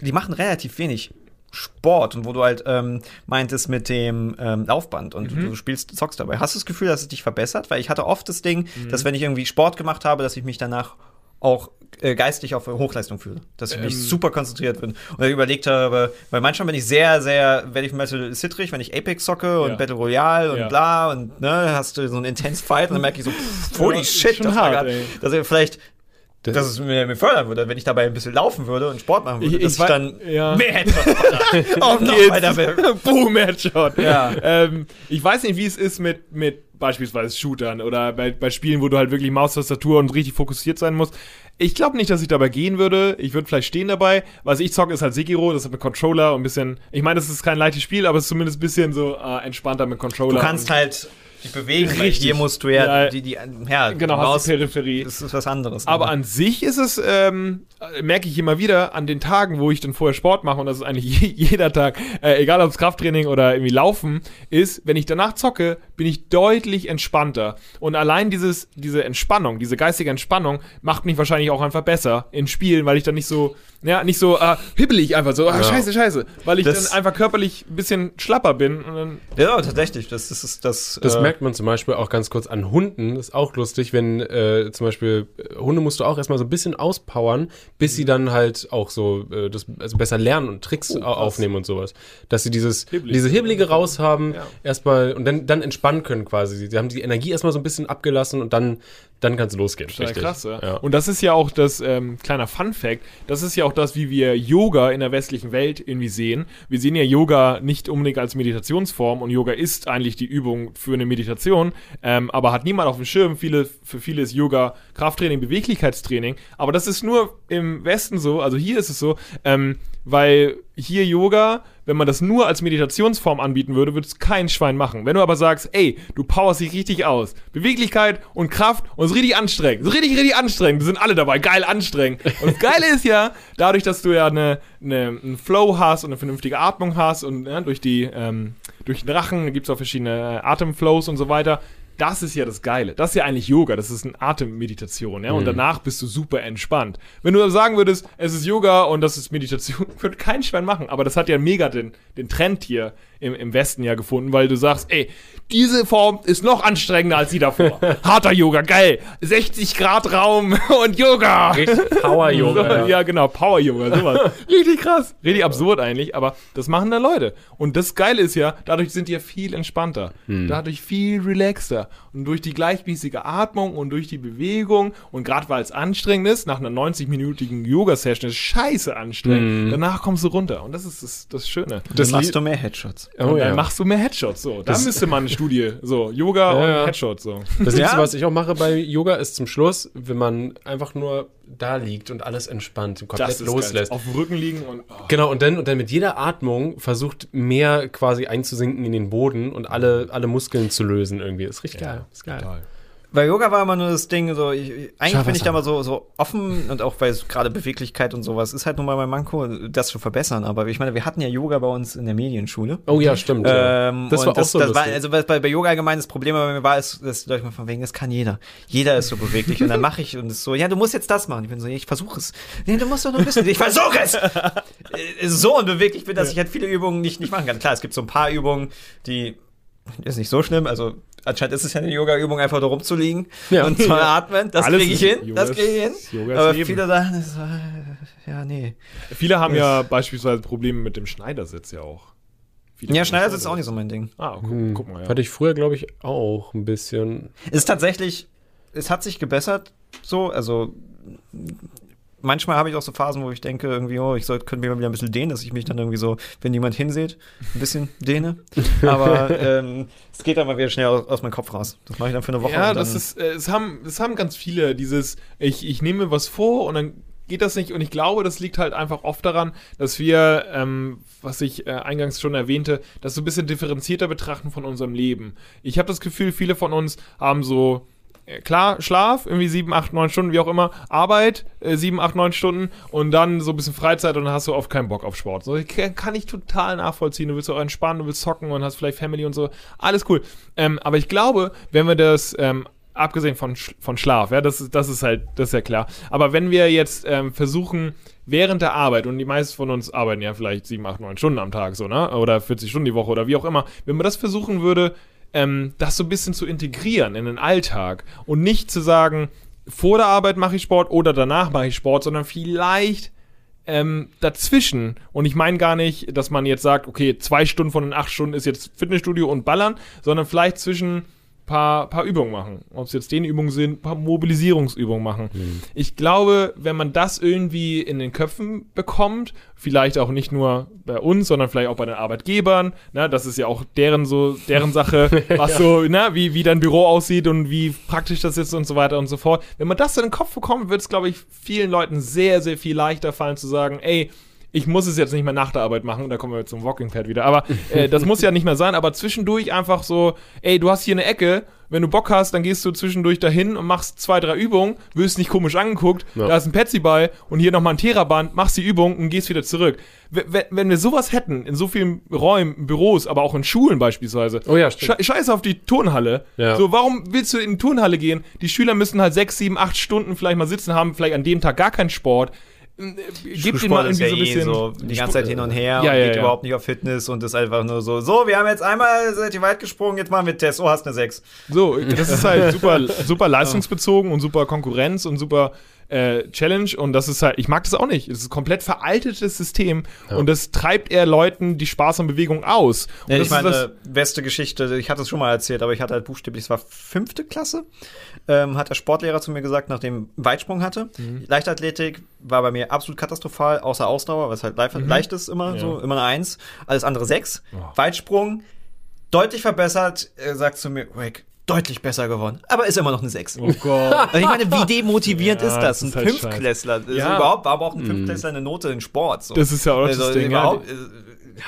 die machen relativ wenig Sport und wo du halt ähm, meintest mit dem ähm, Laufband und Mhm. du spielst, zockst dabei. Hast du das Gefühl, dass es dich verbessert? Weil ich hatte oft das Ding, Mhm. dass wenn ich irgendwie Sport gemacht habe, dass ich mich danach auch äh, geistig auf Hochleistung fühle. Dass ich mich super konzentriert bin. Und ich überlegt habe, weil manchmal bin ich sehr, sehr, werde ich Metal zittrig, wenn ich Apex zocke und Ja. Battle Royale und Ja. bla und ne, hast du so einen intense Fight und dann merke ich so, pff, holy Ja, shit, das war hart, grad, ey. dass ich vielleicht Das- dass es mir, mir fördern würde, wenn ich dabei ein bisschen laufen würde und Sport machen würde, Ich- dass ich ich, dann ja. mehr hätte. Auf will. Boom, Headshot. Ja. Ähm, ich weiß nicht, wie es ist mit, mit beispielsweise Shootern oder bei, bei Spielen, wo du halt wirklich Maustastatur und richtig fokussiert sein musst. Ich glaube nicht, dass ich dabei gehen würde. Ich würde vielleicht stehen dabei. Was ich zocke, ist halt Sekiro. Das hat mit Controller und ein bisschen. Ich meine, das ist kein leichtes Spiel, aber es ist zumindest ein bisschen so äh, entspannter mit Controller. Du kannst halt dich bewegen, Richtig. hier musst du ja, Ja. die, die, ja, Genau, Maus, hast die Peripherie. das ist was anderes. ne? Aber an sich ist es, ähm, äh, merke ich immer wieder, an den Tagen, wo ich dann vorher Sport mache, und das ist eigentlich je, jeder Tag, äh, egal ob es Krafttraining oder irgendwie Laufen ist, wenn ich danach zocke, bin ich deutlich entspannter. Und allein dieses, diese Entspannung, diese geistige Entspannung, macht mich wahrscheinlich auch einfach besser in Spielen, weil ich dann nicht so, ja, nicht so äh, hibbelig einfach so, ah, Ja. scheiße, scheiße, weil ich Das- dann einfach körperlich ein bisschen schlapper bin. Ja, tatsächlich, das, das ist das. Das äh, merkt man zum Beispiel auch ganz kurz an Hunden. Das ist auch lustig, wenn äh, zum Beispiel äh, Hunde musst du auch erstmal so ein bisschen auspowern, bis sie dann halt auch so äh, das, also besser lernen und Tricks au- aufnehmen und sowas. Dass sie dieses Hibbelig. diese Hibbelige raus haben, Ja. erstmal und dann, dann entspannen können quasi. Sie haben die Energie erstmal so ein bisschen abgelassen und dann, dann kann es losgehen. Total krass, ja. ja. Und das ist ja auch das, ähm, kleiner Fun Fact, das ist ja auch das, wie wir Yoga in der westlichen Welt irgendwie sehen. Wir sehen ja Yoga nicht unbedingt als Meditationsform und Yoga ist eigentlich die Übung für eine Meditation, ähm, aber hat niemand auf dem Schirm. Viele, für viele ist Yoga Krafttraining, Beweglichkeitstraining, aber das ist nur im Westen so, also hier ist es so, ähm, weil hier Yoga, wenn man das nur als Meditationsform anbieten würde, würde es kein Schwein machen. Wenn du aber sagst, ey, du powerst dich richtig aus, Beweglichkeit und Kraft und es ist richtig anstrengend, es richtig, richtig anstrengend, wir sind alle dabei, geil anstrengend. Und das Geile ist ja, dadurch, dass du ja eine, eine, einen Flow hast und eine vernünftige Atmung hast und ja, durch die, ähm, durch den Rachen gibt es auch verschiedene äh, Atemflows und so weiter, das ist ja das Geile. Das ist ja eigentlich Yoga. Das ist eine Atemmeditation, ja. Und danach bist du super entspannt. Wenn du sagen würdest, es ist Yoga und das ist Meditation, würde kein Schwein machen. Aber das hat ja mega den, den Trend hier im, im Westen ja gefunden, weil du sagst, ey, diese Form ist noch anstrengender als die davor. Harter Yoga, geil. 60 Grad Raum und Yoga. Richtig Power-Yoga. So, ja. genau, Power-Yoga, sowas. Richtig krass. Richtig absurd eigentlich, aber das machen da Leute. Und das Geile ist ja, dadurch sind die ja viel entspannter. Dadurch viel relaxter. Und durch die gleichmäßige Atmung und durch die Bewegung und gerade weil es anstrengend ist, nach einer 90-minütigen Yoga-Session ist scheiße anstrengend, danach kommst du runter. Und das ist das, das Schöne. dann Das machst du mehr Headshots. Oh, und ja. dann machst du mehr Headshots. So, da Das- müsste man eine Studie. So, Yoga Ja, und ja. Headshots. So. Das Liebste, Ja? was ich auch mache bei Yoga, ist zum Schluss, wenn man einfach nur da liegt und alles entspannt, komplett loslässt. geil. Auf dem Rücken liegen und. Oh. Genau, und dann, und dann mit jeder Atmung versucht mehr quasi einzusinken in den Boden und alle, alle Muskeln zu lösen irgendwie. Ist richtig geil. Ist geil. Total. Bei Yoga war immer nur das Ding, so, ich, ich- eigentlich bin ich da mal so, so offen und auch bei gerade Beweglichkeit und sowas, ist halt nun mal mein Manko, das zu verbessern. Aber ich meine, wir hatten ja Yoga bei uns in der Medienschule. Oh ja, stimmt. Ähm, das war auch das, so das war, also bei, bei Yoga allgemein das Problem bei mir war, ist, dass Leute mal von wegen, das kann jeder. Jeder ist so beweglich und dann mache ich und es so, ja, du musst jetzt das machen. Ich bin so, ich versuche es. Nee, du musst doch nur ein bisschen. Ich versuche es. Äh, so unbeweglich bin, dass ich halt viele Übungen nicht, nicht machen kann. Klar, es gibt so ein paar Übungen, die ist nicht so schlimm. Also anscheinend ist es ja eine Yoga-Übung, einfach da rumzuliegen Ja. und zu atmen. Das kriege ich hin. Yoga Das kriege ich hin. Yoga Aber Leben. viele Sachen, ist, äh, ja, nee. Viele haben ja beispielsweise Probleme mit dem Schneidersitz ja auch. Viele Ja, Schneidersitz ist auch nicht so mein Ding. Ah, guck, Hm, guck mal, ja. Hatte ich früher, glaube ich, auch ein bisschen. ist tatsächlich, es hat sich gebessert, so, also manchmal habe ich auch so Phasen, wo ich denke, irgendwie, oh, ich sollte, könnte mich mal wieder ein bisschen dehnen, dass ich mich dann irgendwie so, wenn jemand hinsieht, ein bisschen dehne. Aber ähm, es geht dann mal wieder schnell aus, aus meinem Kopf raus. Das mache ich dann für eine Woche. Ja, und dann, das ist, äh, es haben, es haben ganz viele dieses, ich, ich nehme mir was vor und dann geht das nicht und ich glaube, das liegt halt einfach oft daran, dass wir, ähm, was ich äh, eingangs schon erwähnte, das so ein bisschen differenzierter betrachten von unserem Leben. Ich habe das Gefühl, viele von uns haben so Klar, Schlaf, irgendwie sieben, acht, neun Stunden, wie auch immer. Arbeit, äh, sieben, acht, neun Stunden und dann so ein bisschen Freizeit und dann hast du oft keinen Bock auf Sport. So, kann ich total nachvollziehen. Du willst auch entspannen, du willst zocken und hast vielleicht Family und so. Alles cool. Ähm, aber ich glaube, wenn wir das, ähm, abgesehen von, von Schlaf, ja, das ist, das ist halt, das ist ja klar. Aber wenn wir jetzt ähm, versuchen, während der Arbeit, und die meisten von uns arbeiten ja vielleicht sieben, acht, neun Stunden am Tag so, ne? Oder 40 Stunden die Woche oder wie auch immer, wenn man das versuchen würde, ähm, das so ein bisschen zu integrieren in den Alltag und nicht zu sagen, vor der Arbeit mache ich Sport oder danach mache ich Sport, sondern vielleicht ähm, dazwischen. Und ich meine gar nicht, dass man jetzt sagt, okay, zwei Stunden von den acht Stunden ist jetzt Fitnessstudio und Ballern, sondern vielleicht zwischen paar, paar Übungen machen. Ob es jetzt Dehnübungen sind, paar Mobilisierungsübungen machen. Mhm. Ich glaube, wenn man das irgendwie in den Köpfen bekommt, vielleicht auch nicht nur bei uns, sondern vielleicht auch bei den Arbeitgebern, ne, das ist ja auch deren so, deren Sache, was so, ne, wie, wie dein Büro aussieht und wie praktisch das ist und so weiter und so fort. Wenn man das in den Kopf bekommt, wird es, glaube ich, vielen Leuten sehr, sehr viel leichter fallen zu sagen, ey, ich muss es jetzt nicht mehr nach der Arbeit machen, da kommen wir zum Walking Pad wieder, aber äh, das muss ja nicht mehr sein, aber zwischendurch einfach so, ey, du hast hier eine Ecke, wenn du Bock hast, dann gehst du zwischendurch dahin und machst zwei, drei Übungen, wirst nicht komisch angeguckt, Ja. da ist ein Petsyball und hier nochmal ein Theraband, machst die Übung und gehst wieder zurück. W wenn- wenn wir sowas hätten, in so vielen Räumen, Büros, aber auch in Schulen beispielsweise, Oh ja, stimmt. Sche Scheiß auf die Turnhalle. Ja. So, warum willst du in die Turnhalle gehen? Die Schüler müssen halt sechs, sieben, acht Stunden vielleicht mal sitzen haben, vielleicht an dem Tag gar keinen Sport. Äh, Gib ihnen mal irgendwie ja so ein eh bisschen. so die ganze Zeit hin und her Ja, und ja, geht überhaupt nicht auf Fitness und ist einfach nur so, so, wir haben jetzt einmal seid ihr weit gesprungen, jetzt machen wir Test. Oh, hast eine 6. So, das ist halt super, super leistungsbezogen und super Konkurrenz und super äh, Challenge und das ist halt, ich mag das auch nicht. Es ist ein komplett veraltetes System und das treibt eher Leuten die Spaß und Bewegung aus. Und Ja, das ich ist meine, beste Geschichte, ich hatte es schon mal erzählt, aber ich hatte halt buchstäblich, es war fünfte Klasse, ähm, hat der Sportlehrer zu mir gesagt, nachdem Weitsprung hatte. Mhm. Leichtathletik war bei mir absolut katastrophal, außer Ausdauer, was halt leicht, leicht ist immer, Mhm. Ja. so immer eine Eins, alles andere sechs. Oh. Weitsprung deutlich verbessert, er sagt zu mir, Rick, deutlich besser geworden, aber ist immer noch eine Sechs. Oh Gott. Ich meine, wie demotivierend Ja, ist das? das Ein ist halt Fünftklässler. Also Ja. überhaupt, war aber auch ein Fünftklässler eine Note in Sport. So. Das ist ja auch das also, Ding, ja. überhaupt, äh,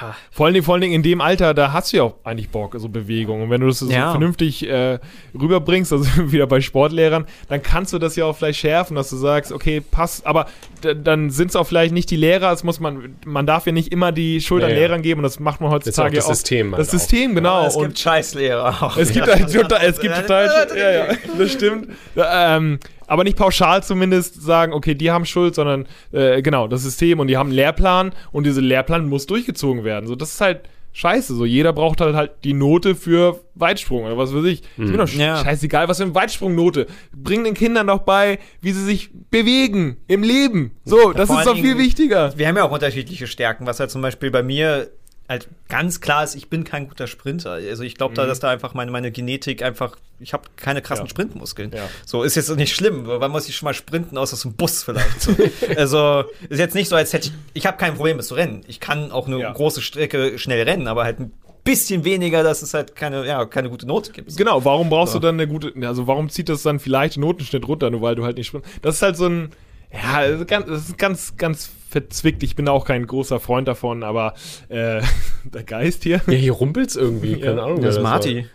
ja. Vor allen, Dingen, vor allen Dingen in dem Alter, da hast du ja auch eigentlich Bock, so Bewegung. Und wenn du das so Ja. vernünftig äh, rüberbringst, also wieder bei Sportlehrern, dann kannst du das ja auch vielleicht schärfen, dass du sagst, okay, passt, aber dann sind es auch vielleicht nicht die Lehrer, es muss man, man darf ja nicht immer die Schuld an Ja, ja. Lehrern geben und das macht man heutzutage das auch. System Das halt auch. System, genau. Es und gibt Scheißlehrer auch. es gibt, Ja. halt total, es gibt total, ja, ja, das stimmt. Ähm, aber nicht pauschal zumindest sagen, okay, die haben Schuld, sondern äh, genau, das System und die haben einen Lehrplan und dieser Lehrplan muss durchgezogen werden. So, das ist halt scheiße. So, jeder braucht halt halt die Note für Weitsprung oder was weiß ich. Ist mir doch sch- Ja. scheißegal, was für eine Weitsprungnote. Bring den Kindern doch bei, wie sie sich bewegen im Leben. So, das vor ist doch viel wichtiger. Wir haben ja auch unterschiedliche Stärken, was halt zum Beispiel bei mir halt ganz klar ist, ich bin kein guter Sprinter. Also ich glaube da, dass da einfach meine, meine Genetik einfach, ich habe keine krassen Mhm. Ja. Sprintmuskeln. Ja. So ist jetzt nicht schlimm, weil muss ich schon mal sprinten, außer zum Bus vielleicht. So. also ist jetzt nicht so, als hätte ich, ich habe kein Problem mit zu rennen. Ich kann auch eine Ja. große Strecke schnell rennen, aber halt ein bisschen weniger, dass es halt keine, ja, keine gute Note gibt. Genau, warum brauchst So. du dann eine gute, also warum zieht das dann vielleicht Notenschnitt runter, nur weil du halt nicht sprintest? Das ist halt so ein, ja, das ist ganz, das ist ganz, ganz verzwickt. Ich bin auch kein großer Freund davon, aber äh, der Geist hier. Ja, hier rumpelt's irgendwie. Keine Ja. Ahnung. Das ist. Marty.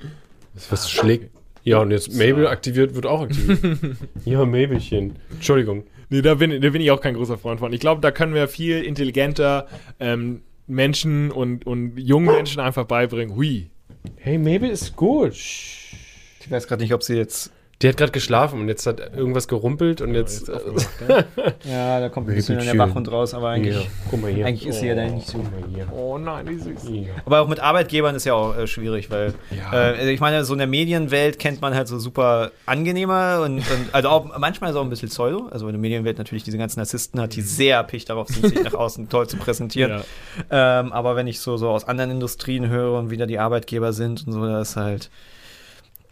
Das was schlägt. Ja, und jetzt Mabel aktiviert, wird auch aktiviert. ja, Mabelchen. Entschuldigung. Nee, da bin, da bin ich auch kein großer Freund von. Ich glaube, da können wir viel intelligenter ähm, Menschen und, und jungen Menschen einfach beibringen. Hui. Hey, Mabel ist gut. Ich weiß gerade nicht, ob sie jetzt. Die hat gerade geschlafen und jetzt hat irgendwas gerumpelt und jetzt. Jetzt aufgemacht, ne? Ja, da kommt ein bisschen der Wachhund raus, aber eigentlich. ja, guck mal hier. Eigentlich ist sie ja da nicht so. Guck mal hier. Oh nein, wie süß. Ja. Aber auch mit Arbeitgebern ist ja auch äh, schwierig, weil Ja. äh, also ich meine, so in der Medienwelt kennt man halt so super angenehmer und, und also auch manchmal ist auch ein bisschen Pseudo. Also in der Medienwelt natürlich diese ganzen Narzissten hat, die sehr erpicht darauf sind, sich nach außen toll zu präsentieren. Ja. Ähm, aber wenn ich so, so aus anderen Industrien höre und wie da die Arbeitgeber sind und so, das ist halt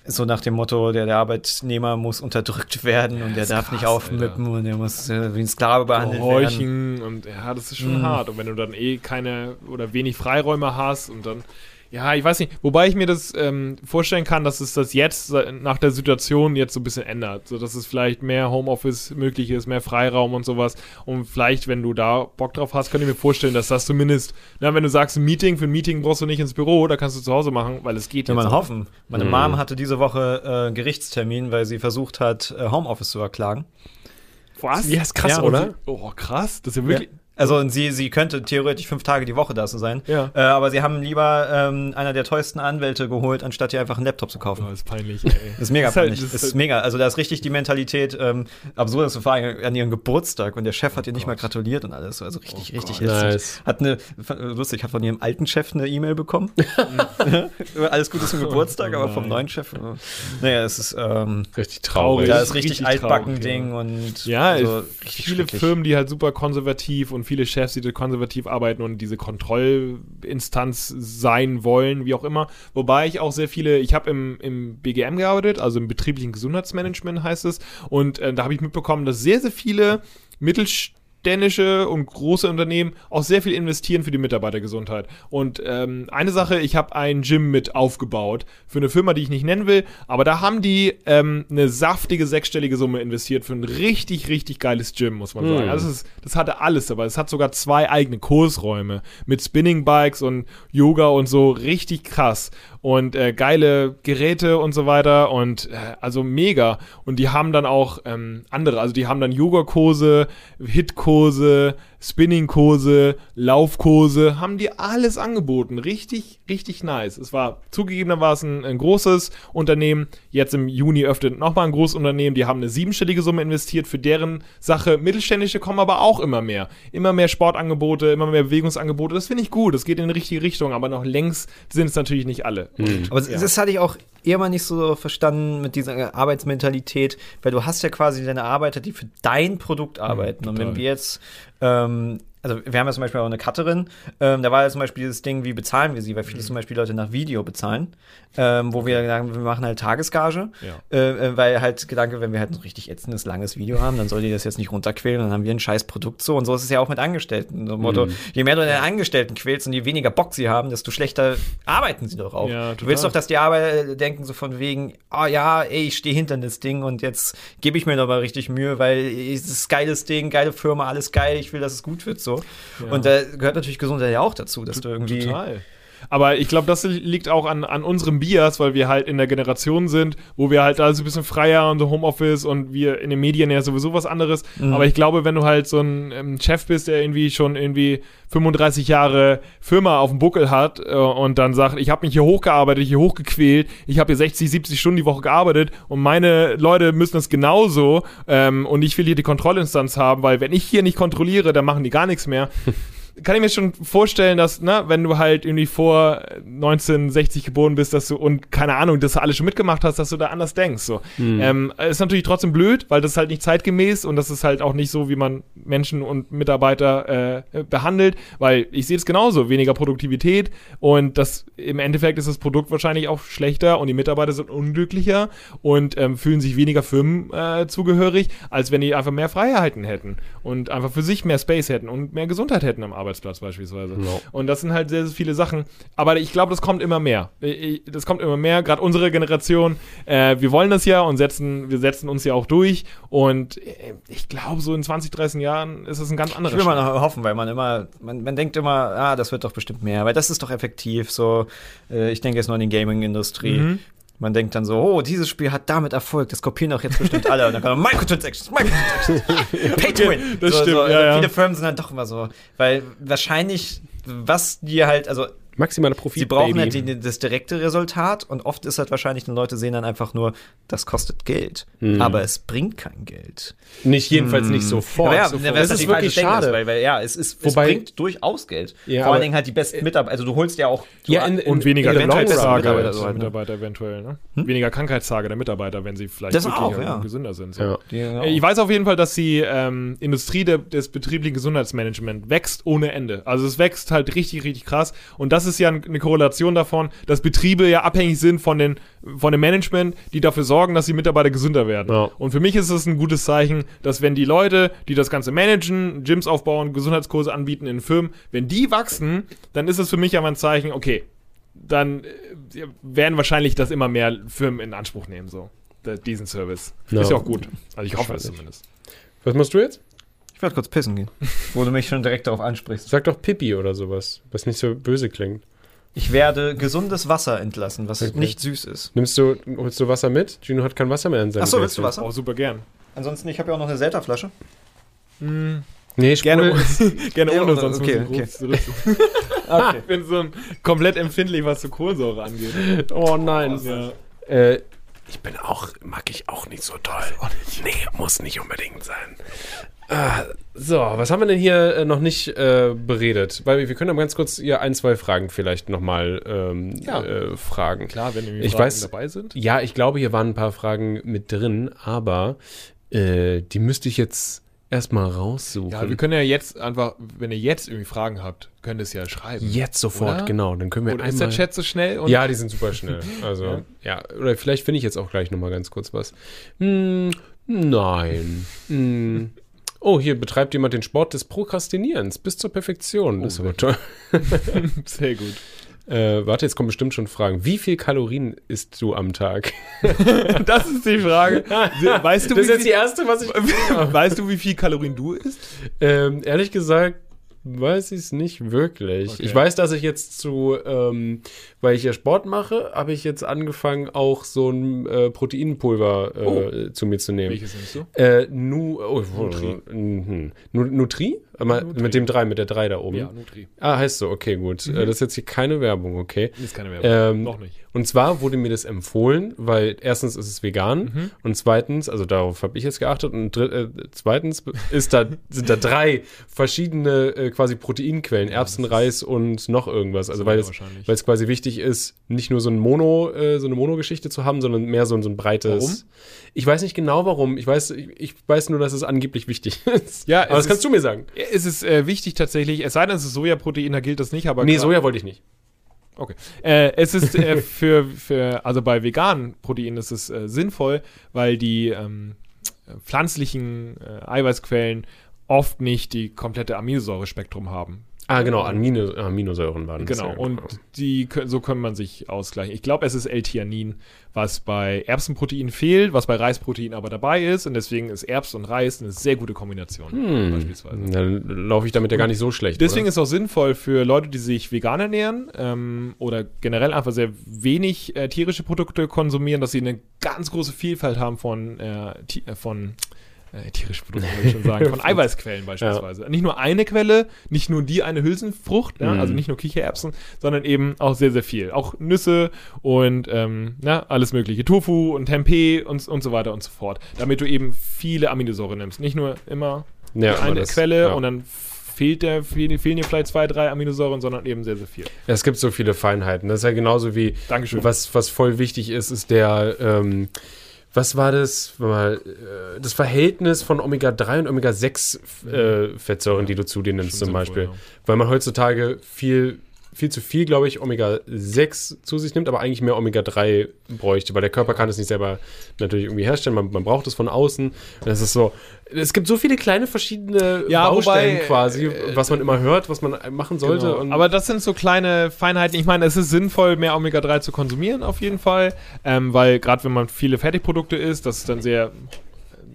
so nach dem Motto, der, der Arbeitnehmer muss unterdrückt werden und der darf nicht krass, aufmüppen und der muss äh, wie ein Sklave behandelt werden. Gehorchen und ja, das ist schon Mhm. hart. Und wenn du dann eh keine oder wenig Freiräume hast und dann, ja, ich weiß nicht, wobei ich mir das ähm, vorstellen kann, dass es das jetzt nach der Situation jetzt so ein bisschen ändert. So dass es vielleicht mehr Homeoffice möglich ist, mehr Freiraum und sowas. Und vielleicht, wenn du da Bock drauf hast, könnte ich mir vorstellen, dass das zumindest, na, wenn du sagst, ein Meeting, für ein Meeting brauchst du nicht ins Büro, da kannst du zu Hause machen, weil es geht Will man hoffen. Meine Mhm. Mom hatte diese Woche äh, Gerichtstermin, weil sie versucht hat, äh, Homeoffice zu erklagen. Was? Ja, ist krass, Ja, oder? Oh, krass. Das ist ja wirklich. Also und sie, sie könnte theoretisch fünf Tage die Woche da so sein. Ja. Äh, aber sie haben lieber ähm, einer der teuersten Anwälte geholt, anstatt ihr einfach einen Laptop zu kaufen. Oh, ist peinlich, ey. Das ist mega Das ist halt- peinlich. das Das ist ist mega. Also da ist richtig die Mentalität ähm, absurd, dass vor allem an ihrem Geburtstag und der Chef hat ihr nicht mal gratuliert und alles. Also richtig, Oh richtig Gott. Nice. Hat eine, lustig, hat von ihrem alten Chef eine E-Mail bekommen. Alles Gute zum Geburtstag, aber vom neuen Chef. äh, Naja, es ist, ähm, Richtig traurig. da Das ist richtig, richtig Altbacken-Ding und Ja, also viele. Firmen, die halt super konservativ und viele Chefs, die konservativ arbeiten und diese Kontrollinstanz sein wollen, wie auch immer. Wobei ich auch sehr viele, ich habe im, im BGM gearbeitet, also im betrieblichen Gesundheitsmanagement heißt es, und äh, da habe ich mitbekommen, dass sehr, sehr viele mittelständische und große Unternehmen auch sehr viel investieren für die Mitarbeitergesundheit. Und ähm, eine Sache, ich habe ein Gym mit aufgebaut für eine Firma, die ich nicht nennen will, aber da haben die ähm, eine saftige sechsstellige Summe investiert für ein richtig, richtig geiles Gym, muss man sagen. Also das, ist, das hatte alles dabei. Es hat sogar zwei eigene Kursräume mit Spinning Bikes und Yoga und so, richtig krass. Und äh, geile Geräte und so weiter und äh, also mega. Und die haben dann auch ähm, andere, also die haben dann Yogakurse, Hitkurse, Spinningkurse, Laufkurse, haben die alles angeboten. Richtig, richtig nice. Es war zugegebenermaßen ein großes Unternehmen. Jetzt im Juni öffnet nochmal ein großes Unternehmen. Die haben eine siebenstellige Summe investiert für deren Sache. Mittelständische kommen aber auch immer mehr. Immer mehr Sportangebote, immer mehr Bewegungsangebote. Das finde ich gut. Das geht in die richtige Richtung, aber noch längst sind es natürlich nicht alle. Aber das hatte ich auch eher mal nicht so verstanden mit dieser Arbeitsmentalität, weil du hast ja quasi deine Arbeiter, die für dein Produkt arbeiten. und wenn wir jetzt, ähm, also wir haben ja zum Beispiel auch eine Cutterin, ähm, da war ja zum Beispiel dieses Ding, wie bezahlen wir sie, weil viele zum Beispiel Leute nach Video bezahlen, ähm, wo wir sagen, wir machen halt Tagesgage, Ja. äh, äh, weil halt Gedanke, wenn wir halt ein richtig ätzendes, langes Video haben, dann soll die das jetzt nicht runterquälen, dann haben wir ein scheiß Produkt so und so ist es ja auch mit Angestellten. So Motto, je mehr du deine Angestellten quälst und je weniger Bock sie haben, desto schlechter arbeiten sie doch auch. Ja, du willst doch, dass die Arbeiter denken so von wegen, oh ja, ey, ich stehe hinter das Ding und jetzt gebe ich mir noch mal richtig Mühe, weil es ist ein geiles Ding, geile Firma, alles geil, ich will, dass es gut wird so. Und da gehört natürlich Gesundheit ja auch dazu, dass du irgendwie Total. Aber ich glaube, das liegt auch an, an unserem Bias, weil wir halt in der Generation sind, wo wir halt alles ein bisschen freier und so Homeoffice und wir in den Medien ja sowieso was anderes. Aber ich glaube, wenn du halt so ein ähm, Chef bist, der irgendwie schon irgendwie 35 Jahre Firma auf dem Buckel hat äh, und dann sagt, ich habe mich hier hochgearbeitet, hier hochgequält, ich habe hier 60, 70 Stunden die Woche gearbeitet und meine Leute müssen das genauso ähm, und ich will hier die Kontrollinstanz haben, weil wenn ich hier nicht kontrolliere, dann machen die gar nichts mehr kann ich mir schon vorstellen, dass, ne, wenn du halt irgendwie vor 1960 geboren bist, dass du und keine Ahnung, das alles schon mitgemacht hast, dass du da anders denkst. So. Ähm, ist natürlich trotzdem blöd, weil das ist halt nicht zeitgemäß und das ist halt auch nicht so, wie man Menschen und Mitarbeiter äh, behandelt, weil ich sehe es genauso, weniger Produktivität und das im Endeffekt ist das Produkt wahrscheinlich auch schlechter und die Mitarbeiter sind unglücklicher und ähm, fühlen sich weniger Firmen äh, zugehörig, als wenn die einfach mehr Freiheiten hätten und einfach für sich mehr Space hätten und mehr Gesundheit hätten am Arbeitsplatz beispielsweise. Ja. Und das sind halt sehr, sehr viele Sachen. Aber ich glaube, das kommt immer mehr. Das kommt immer mehr, gerade unsere Generation. Äh, wir wollen das ja und setzen, wir setzen uns ja auch durch. Und äh, ich glaube, so in 20, 30 Jahren ist es ein ganz anderer Ich will mal hoffen, weil man immer, man, man denkt immer, ah, das wird doch bestimmt mehr, weil das ist doch effektiv. So, äh, ich denke jetzt nur an die Gaming-Industrie. Mhm. Man denkt dann so, oh, dieses Spiel hat damit Erfolg, das kopieren doch jetzt bestimmt alle. Und dann kommt Microtransactions, Microtransactions, Pay to win. das so, stimmt, so, ja, ja. Viele Firmen sind dann doch immer so, weil wahrscheinlich, was die halt, also Maximaler Profit. Sie brauchen Baby. halt die, das direkte Resultat und oft ist halt wahrscheinlich, die Leute sehen dann einfach nur, das kostet Geld, Mhm. aber es bringt kein Geld. Nicht, jedenfalls nicht sofort. Aber ja, sofort. das, das ist wirklich schade. ist, weil, weil ja, es, ist, Wobei- es bringt durchaus Geld. Ja, Vor allen Dingen halt die besten Mitarbeiter, also du holst ja auch Ja, in- in- Und weniger Krankheitstage der so halt, ne? Mitarbeiter eventuell, ne? Weniger Krankheitstage der Mitarbeiter, wenn sie vielleicht Das auch, ja. gesünder sind. So. Ja. Ja. Äh, Ich weiß auf jeden Fall, dass die ähm, Industrie der, des betrieblichen Gesundheitsmanagements wächst ohne Ende. Also es wächst halt richtig, richtig krass. Und das ist ja ein- eine Korrelation davon, dass Betriebe ja abhängig sind von, den, von dem Management, die dafür sorgen, dass die Mitarbeiter gesünder werden. Ja. Und für mich ist es ein gutes Zeichen, dass wenn die Leute, die das Ganze managen, Gyms aufbauen, Gesundheitskurse anbieten in Firmen, wenn die wachsen, dann ist es für mich aber ein Zeichen, okay, dann äh, werden wahrscheinlich das immer mehr Firmen in Anspruch nehmen, so, diesen Service. Ja. Ist ja auch gut. Also ich hoffe es zumindest. Was machst du jetzt? Ich werde kurz pissen gehen, wo du mich schon direkt darauf ansprichst. Sag doch Pippi oder sowas, was nicht so böse klingt. Ich werde gesundes Wasser entlassen, was Okay. nicht süß ist. Nimmst du, holst du Wasser mit? Gino hat kein Wasser mehr in seinem Achso, willst du. Wasser? Oh, super gern. Ansonsten, ich habe ja auch noch eine Selta-Flasche. Nee, Gerne, Sprudel- ohne- gerne Ja, ohne, oder- sonst okay, muss ich okay. okay. Ich bin so ein komplett empfindlich, was so Kohlensäure angeht. Oh nein. Ja. Äh, ich bin auch, mag ich auch nicht so toll. Nee, muss nicht unbedingt sein. Ah, so, was haben wir denn hier äh, noch nicht äh, beredet? Weil wir können aber ganz kurz hier ein, zwei Fragen vielleicht nochmal ähm, Ja. äh, fragen. Klar, wenn irgendwie Ich Fragen weiß- dabei sind. Ja, ich glaube, hier waren ein paar Fragen mit drin, aber äh, die müsste ich jetzt erstmal raussuchen. Ja, wir können ja jetzt einfach, wenn ihr jetzt irgendwie Fragen habt, könnt ihr es ja schreiben. jetzt sofort, Oder? genau. Dann können wir Oder einmal. ist der Chat so schnell? Ja, die sind super schnell. Also, Ja. ja. Oder vielleicht finde ich jetzt auch gleich nochmal ganz kurz was. Hm, nein. Hm. Oh, hier betreibt jemand den Sport des Prokrastinierens bis zur Perfektion. Das ist aber toll. Sehr gut. Äh, warte, jetzt kommen bestimmt schon Fragen. Wie viel Kalorien isst du am Tag? Das ist die Frage. Weißt du, Das ist wie jetzt die erste, was ich. viel, weißt du, wie viel Kalorien du isst? ähm, ehrlich gesagt, weiß ich es nicht wirklich. Okay. Ich weiß, dass ich jetzt zu, ähm, weil ich ja Sport mache, habe ich jetzt angefangen, auch so ein äh, Proteinpulver äh, zu mir zu nehmen. Welches nimmst du? Äh, nu, oh, Nutri. Mhm. Nu, Nutri? Aber Nutri. Mit dem 3, mit der 3 da oben. Ja, Nutri. Ah, heißt so, okay, gut. Äh, das ist jetzt hier keine Werbung, okay. Ist keine Werbung. Ähm, Noch nicht. Und zwar wurde mir das empfohlen, weil erstens ist es vegan Mhm. und zweitens, also darauf habe ich jetzt geachtet und dritt, äh, zweitens ist da, sind da drei verschiedene äh, quasi Proteinquellen, Erbsen, das ist- Reis und noch irgendwas. Also So weil es, weil es quasi wichtig ist, nicht nur so ein Mono, äh, so eine Mono-Geschichte zu haben, sondern mehr so, ein- so ein breites. Warum? Ich weiß nicht genau warum. Ich weiß, ich, ich weiß nur, dass es angeblich wichtig ist. Ja, aber das kannst du mir sagen. Es ist äh, wichtig tatsächlich, es sei denn, es ist Sojaprotein, da gilt das nicht, aber Nee, klar- Soja wollte ich nicht. Okay. Äh, es ist äh, für, für, also bei veganen Proteinen ist es äh, sinnvoll, weil die ähm, äh, pflanzlichen äh, Eiweißquellen oft nicht die komplette Aminosäurespektrum haben. Ah, genau, Amino, Aminosäuren waren das Genau, ja, und die können, so kann man sich ausgleichen. Ich glaube, es ist L-Theanin, was bei Erbsenprotein fehlt, was bei Reisprotein aber dabei ist. Und deswegen ist Erbs und Reis eine sehr gute Kombination, beispielsweise. Dann laufe ich damit ja gar nicht so schlecht. Deswegen oder? ist es auch sinnvoll für Leute, die sich vegan ernähren ähm, oder generell einfach sehr wenig äh, tierische Produkte konsumieren, dass sie eine ganz große Vielfalt haben von, äh, äh, von äh, tierische Produkte, würde ich schon sagen, von Eiweißquellen beispielsweise. Nicht nur eine Quelle, nicht nur die eine Hülsenfrucht, ja, Mhm. also nicht nur Kichererbsen, sondern eben auch sehr, sehr viel. Auch Nüsse und ähm, na, alles mögliche, Tofu und Tempeh und, und so weiter und so fort. Damit du eben viele Aminosäuren nimmst. Nicht nur immer Ja, eine das- Quelle ja. und dann fehlt der, fehlen, fehlen dir vielleicht zwei, drei Aminosäuren, sondern eben sehr, sehr viel. Ja, es gibt so viele Feinheiten. Das ist ja genauso wie, Dankeschön. was, was voll wichtig ist, ist der, ähm, was war das? Äh, das Verhältnis von Omega-3 und Omega-6 äh, Fettsäuren, die du zu dir nimmst, zum sinnvoll, Beispiel. ja. Weil man heutzutage viel, viel zu viel, glaube ich, Omega-6 zu sich nimmt, aber eigentlich mehr Omega-3 bräuchte, weil der Körper kann es nicht selber natürlich irgendwie herstellen. Man, man braucht es von außen. Und das ist so. Es gibt so viele kleine verschiedene Ja, Baustellen wobei, quasi, äh, was man immer hört, was man machen sollte. Genau. Aber das sind so kleine Feinheiten. Ich meine, es ist sinnvoll, mehr Omega-3 zu konsumieren, auf jeden Fall. Ähm, weil gerade wenn man viele Fertigprodukte isst, das ist dann sehr,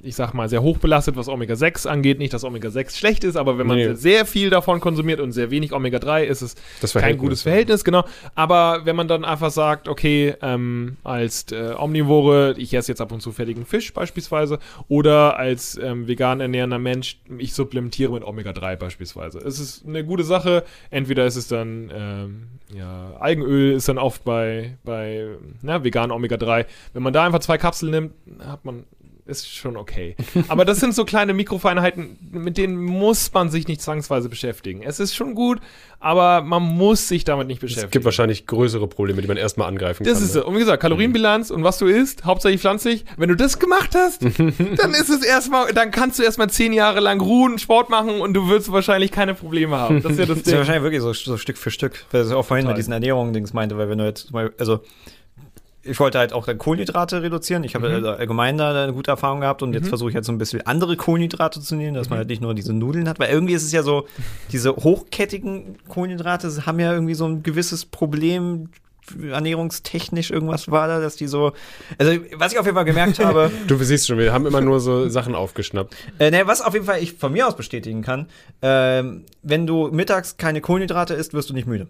ich sag mal, sehr hoch belastet, was Omega-6 angeht. Nicht, dass Omega-6 schlecht ist, aber wenn man Nee. sehr viel davon konsumiert und sehr wenig Omega-3, ist es kein gutes. Verhältnis, genau. Aber wenn man dann einfach sagt, okay, ähm, als äh, Omnivore, ich esse jetzt ab und zu fertigen Fisch beispielsweise, oder als ähm, vegan ernährender Mensch, ich supplementiere mit Omega-3 beispielsweise. Es ist eine gute Sache. Entweder ist es dann, ähm, ja, Algenöl ist dann oft bei, bei na, veganen Omega-3. Wenn man da einfach zwei Kapseln nimmt, hat man ist schon okay. Aber das sind so kleine Mikrofeinheiten, mit denen muss man sich nicht zwangsweise beschäftigen. Es ist schon gut, aber man muss sich damit nicht beschäftigen. Es gibt wahrscheinlich größere Probleme, die man erstmal angreifen das kann. ist ne? es. Und wie gesagt, Kalorienbilanz und was du isst, hauptsächlich pflanzlich. Wenn du das gemacht hast, dann ist es erstmal, dann kannst du erstmal zehn Jahre lang ruhen, Sport machen und du wirst wahrscheinlich keine Probleme haben. Das ist ja das Das ist ja Ding. wahrscheinlich wirklich so, so Stück für Stück, weil ich auch vorhin Total. mit diesen Ernährungen-Dings meinte, weil wenn du jetzt mal, also ich wollte halt auch dann Kohlenhydrate reduzieren. Ich habe Mhm. also allgemein da eine gute Erfahrung gehabt und jetzt versuche ich halt so ein bisschen andere Kohlenhydrate zu nehmen, dass Mhm. man halt nicht nur diese Nudeln hat, weil irgendwie ist es ja so, diese hochkettigen Kohlenhydrate haben ja irgendwie so ein gewisses Problem ernährungstechnisch irgendwas war da, dass die so, also was ich auf jeden Fall gemerkt habe, Du siehst schon, wir haben immer nur so Sachen aufgeschnappt. äh, ne, was auf jeden Fall ich von mir aus bestätigen kann, ähm, wenn du mittags keine Kohlenhydrate isst, wirst du nicht müde.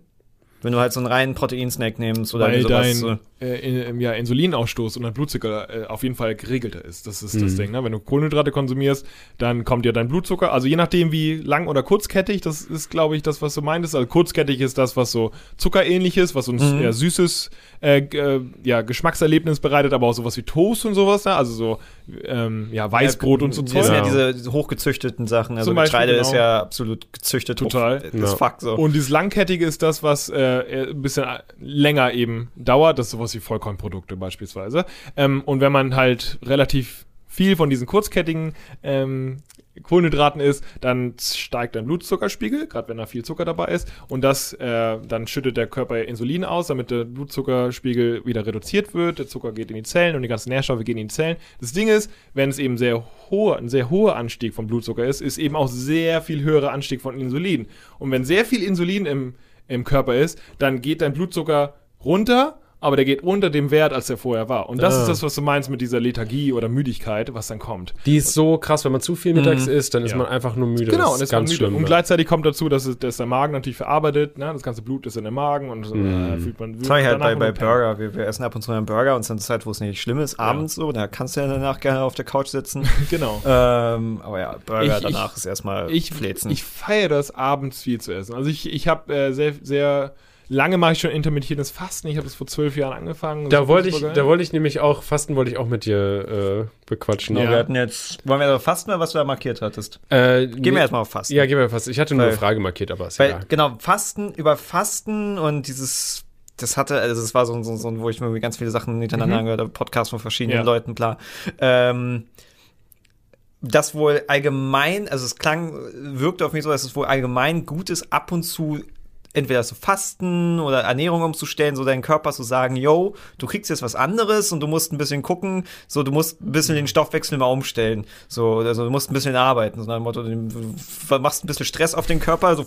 Wenn du halt so einen reinen Proteinsnack nimmst oder Weil sowas. dein. Äh, ja, Insulinausstoß und dein Blutzucker äh, auf jeden Fall geregelter ist. Das ist das Ding. Ne? Wenn du Kohlenhydrate konsumierst, dann kommt ja dein Blutzucker. Also je nachdem, wie lang oder kurzkettig, das ist, glaube ich, das, was du meintest. Also kurzkettig ist das, was so zuckerähnlich ist, was uns eher süßes äh, äh, ja, Geschmackserlebnis bereitet, aber auch sowas wie Toast und sowas. Ne? Also so ähm, ja, Weißbrot und so Das sind ja Ja. diese, hochgezüchteten Sachen. Also Getreide ist genau. ja absolut gezüchtet. Total. Das Ja. Fuck so. Und dieses Langkettige ist das, was äh, ein bisschen länger eben dauert. Das ist sowas wie Vollkornprodukte beispielsweise. Ähm, und wenn man halt relativ viel von diesen kurzkettigen ähm, Kohlenhydraten isst, dann steigt dein Blutzuckerspiegel, gerade wenn da viel Zucker dabei ist. Und das, äh, dann schüttet der Körper Insulin aus, damit der Blutzuckerspiegel wieder reduziert wird. Der Zucker geht in die Zellen und die ganzen Nährstoffe gehen in die Zellen. Das Ding ist, wenn es eben sehr hohe, ein sehr hoher Anstieg vom Blutzucker ist, ist eben auch sehr viel höherer Anstieg von Insulin. Und wenn sehr viel Insulin im, im Körper ist, dann geht dein Blutzucker runter, aber der geht unter dem Wert, als der vorher war. Und das Ah. ist das, was du meinst mit dieser Lethargie oder Müdigkeit, was dann kommt. Die ist so krass, wenn man zu viel mittags isst, dann ist Ja. man einfach nur müde. Genau, das und ist das ganz ganz schlimm. Und ja. gleichzeitig kommt dazu, dass, es, dass der Magen natürlich verarbeitet, ne? das ganze Blut ist in dem Magen und so, äh, fühlt man Das habe ich halt bei, bei. Burger. Wir, wir essen ab und zu einen Burger und es ist eine Zeit, wo es nicht schlimm ist, abends so. Da kannst du ja danach gerne auf der Couch sitzen. Genau. ähm, aber ja, Burger Ich- danach ich- ist erstmal ich, Fläzen. ich feiere das, abends viel zu essen. Also ich, ich habe äh, sehr, sehr lange mache ich schon intermittierendes Fasten. Ich habe das vor zwölf Jahren angefangen. Da wollte ich, da wollte ich nämlich auch, Fasten wollte ich auch mit dir äh, bequatschen. Ja. wir hatten jetzt, wollen wir also fasten, was du da markiert hattest? Äh, Gehen wir erstmal auf Fasten. Ja, gehen wir fast. Ich hatte nur Weil- eine Frage markiert, aber ist Weil, egal. genau, Fasten, über Fasten und dieses, das hatte, also das war so, so, so wo ich mir irgendwie ganz viele Sachen hintereinander angehört habe, Podcasts von verschiedenen Ja. Leuten, bla. Ähm, das wohl allgemein, also es klang, wirkte auf mich so, dass es wohl allgemein gut ist, ab und zu entweder zu fasten oder Ernährung umzustellen, so deinen Körper zu sagen, yo, du kriegst jetzt was anderes und du musst ein bisschen gucken, so du musst ein bisschen den Stoffwechsel mal umstellen, so also du musst ein bisschen arbeiten, so nach dem Motto, du machst ein bisschen Stress auf den Körper, so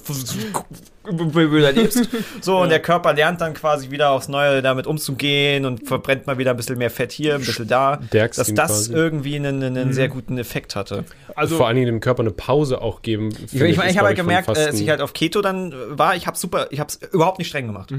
so und der Körper lernt dann quasi wieder aufs Neue damit umzugehen und verbrennt mal wieder ein bisschen mehr Fett hier, ein bisschen da, Stärkst dass das quasi. irgendwie einen, einen sehr guten Effekt hatte. also, Vor allen Dingen dem Körper eine Pause auch geben. Ich, ich, ich habe halt gemerkt, äh, als ich halt auf Keto dann war, ich habe super, ich habe es überhaupt nicht streng gemacht.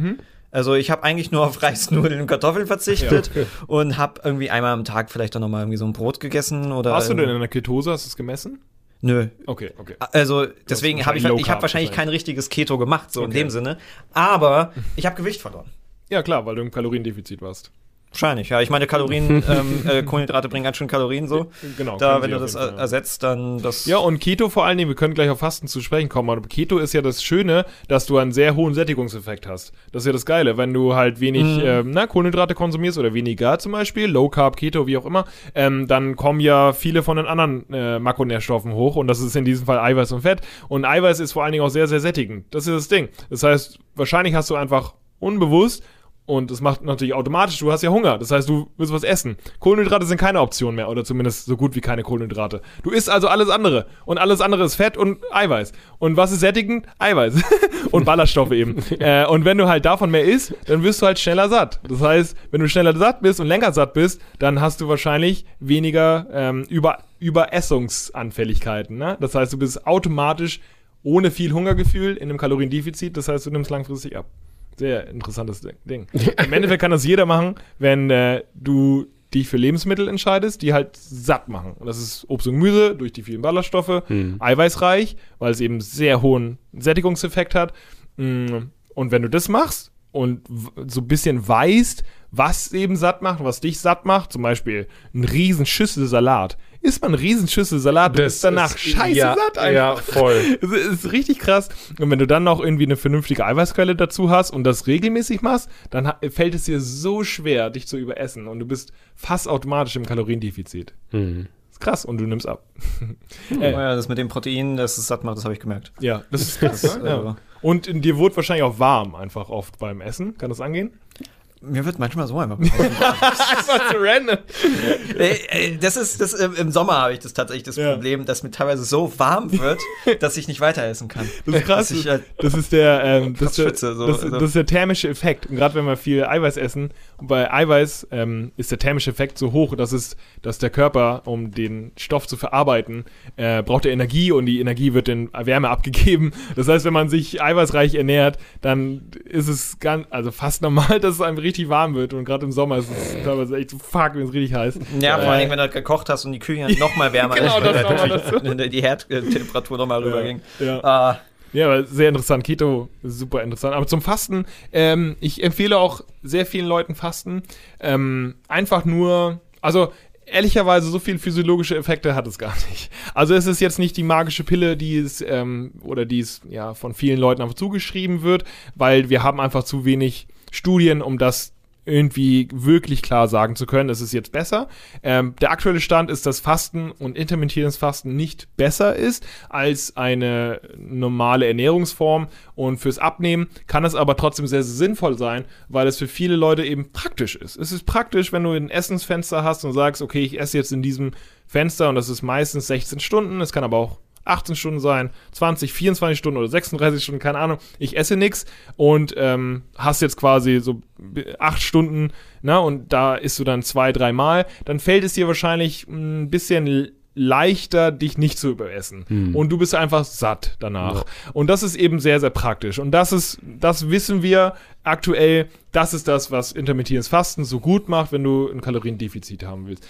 Also ich habe eigentlich nur auf Reis, Nudeln und Kartoffeln verzichtet und habe irgendwie einmal am Tag vielleicht dann noch mal irgendwie so ein Brot gegessen oder. warst du denn in der Ketose? Hast du es gemessen? Nö. Okay, okay. Also deswegen habe ich, wahrscheinlich ich habe wahrscheinlich kein richtiges Keto gemacht, so in Okay. dem Sinne. Aber ich habe Gewicht verloren. Ja, klar, weil du im Kaloriendefizit warst. Wahrscheinlich, ja. Ich meine, Kalorien, ähm, äh, Kohlenhydrate bringen ganz schön Kalorien so. Genau. Da, wenn du das Fall. ersetzt, dann das. Ja, und Keto vor allen Dingen, wir können gleich auf Fasten zu sprechen kommen, aber Keto ist ja das Schöne, dass du einen sehr hohen Sättigungseffekt hast. Das ist ja das Geile, wenn du halt wenig Mhm. ähm, na, Kohlenhydrate konsumierst oder weniger zum Beispiel, Low Carb, Keto, wie auch immer, ähm, dann kommen ja viele von den anderen äh, Makronährstoffen hoch und das ist in diesem Fall Eiweiß und Fett. Und Eiweiß ist vor allen Dingen auch sehr, sehr sättigend. Das ist das Ding. Das heißt, wahrscheinlich hast du einfach unbewusst und das macht natürlich automatisch, du hast ja Hunger. Das heißt, du willst was essen. Kohlenhydrate sind keine Option mehr oder zumindest so gut wie keine Kohlenhydrate. Du isst also alles andere. Und alles andere ist Fett und Eiweiß. Und was ist sättigend? Eiweiß. und Ballaststoffe eben. äh, und wenn du halt davon mehr isst, dann wirst du halt schneller satt. Das heißt, wenn du schneller satt bist und länger satt bist, dann hast du wahrscheinlich weniger ähm, über, Überessungsanfälligkeiten. Ne? Das heißt, du bist automatisch ohne viel Hungergefühl in einem Kaloriendefizit. Das heißt, du nimmst langfristig ab. Sehr interessantes Ding. Im Endeffekt kann das jeder machen, wenn äh, du dich für Lebensmittel entscheidest, die halt satt machen. Und das ist Obst und Gemüse durch die vielen Ballaststoffe, eiweißreich, weil es eben sehr hohen Sättigungseffekt hat. Mm, Und wenn du das machst und so ein bisschen weißt, was eben satt macht, was dich satt macht, zum Beispiel ein riesen Schüssel Salat. Isst man eine riesen Schüssel Salat, du Das bist danach ist- scheiße ja, satt einfach. Ja, voll. Das ist richtig krass. Und wenn du dann noch irgendwie eine vernünftige Eiweißquelle dazu hast und das regelmäßig machst, dann fällt es dir so schwer, dich zu überessen. Und du bist fast automatisch im Kaloriendefizit. Hm. Ist krass und du nimmst ab. Oh ja, das mit dem Protein, dass es satt macht, das habe ich gemerkt. Ja, das ist krass. Das, ne? ja. äh, Und in dir wurde wahrscheinlich auch warm einfach oft beim Essen. Kann das angehen? Mir wird manchmal so einfach. Einfach zu random. Ey, das ist, das, ähm, im Sommer habe ich das tatsächlich das Ja. Problem, dass mir teilweise so warm wird, dass ich nicht weiter essen kann. Das ist krass. Ich, halt, Das ist der, ähm, das, ist der, schwitze, so, das, also. das ist der thermische Effekt. Und gerade wenn wir viel Eiweiß essen, und bei Eiweiß ähm, ist der thermische Effekt so hoch, dass es, dass der Körper, um den Stoff zu verarbeiten, äh, braucht er Energie und die Energie wird in Wärme abgegeben. Das heißt, wenn man sich eiweißreich ernährt, dann ist es ganz, also fast normal, dass es einem richtig richtig warm wird und gerade im Sommer ist es teilweise echt so fuck, wenn es richtig heiß. Ja, vor allem, wenn du gekocht hast und die Küche noch mal wärmer Genau, ist, das weil mal natürlich die Herdtemperatur noch mal rüberging. Ja. Ah, Ja, aber sehr interessant. Keto super interessant. Aber zum Fasten, ähm, ich empfehle auch sehr vielen Leuten Fasten. Ähm, einfach nur, also ehrlicherweise, so viele physiologische Effekte hat es gar nicht. Also es ist jetzt nicht die magische Pille, die es, ähm, oder die es ja von vielen Leuten einfach zugeschrieben wird, weil wir haben einfach zu wenig Studien, um das irgendwie wirklich klar sagen zu können, es ist jetzt besser. Ähm, der aktuelle Stand ist, dass Fasten und intermittierendes Fasten nicht besser ist als eine normale Ernährungsform. Und fürs Abnehmen kann es aber trotzdem sehr, sehr sinnvoll sein, weil es für viele Leute eben praktisch ist. Es ist praktisch, wenn du ein Essensfenster hast und sagst, okay, ich esse jetzt in diesem Fenster und das ist meistens 16 Stunden, es kann aber auch 18 Stunden sein, 20, 24 Stunden oder 36 Stunden, keine Ahnung. Ich esse nix und ähm, hast jetzt quasi so 8 Stunden, na, und da isst du dann zwei, dreimal, dann fällt es dir wahrscheinlich ein bisschen leichter, dich nicht zu überessen. Und du bist einfach satt danach. Und das ist eben sehr, sehr praktisch. Und das ist, das wissen wir aktuell, das ist das, was intermittierendes Fasten so gut macht, wenn du ein Kaloriendefizit haben willst.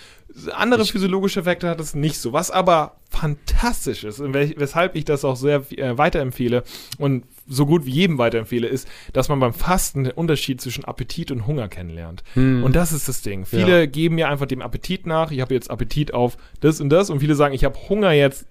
Andere physiologische Effekte hat es nicht so. Was aber fantastisch ist, und weshalb ich das auch sehr äh, weiterempfehle und so gut wie jedem weiterempfehle, ist, dass man beim Fasten den Unterschied zwischen Appetit und Hunger kennenlernt. Und das ist das Ding. Viele Ja. geben mir einfach dem Appetit nach. Ich habe jetzt Appetit auf das und das und viele sagen, ich habe Hunger jetzt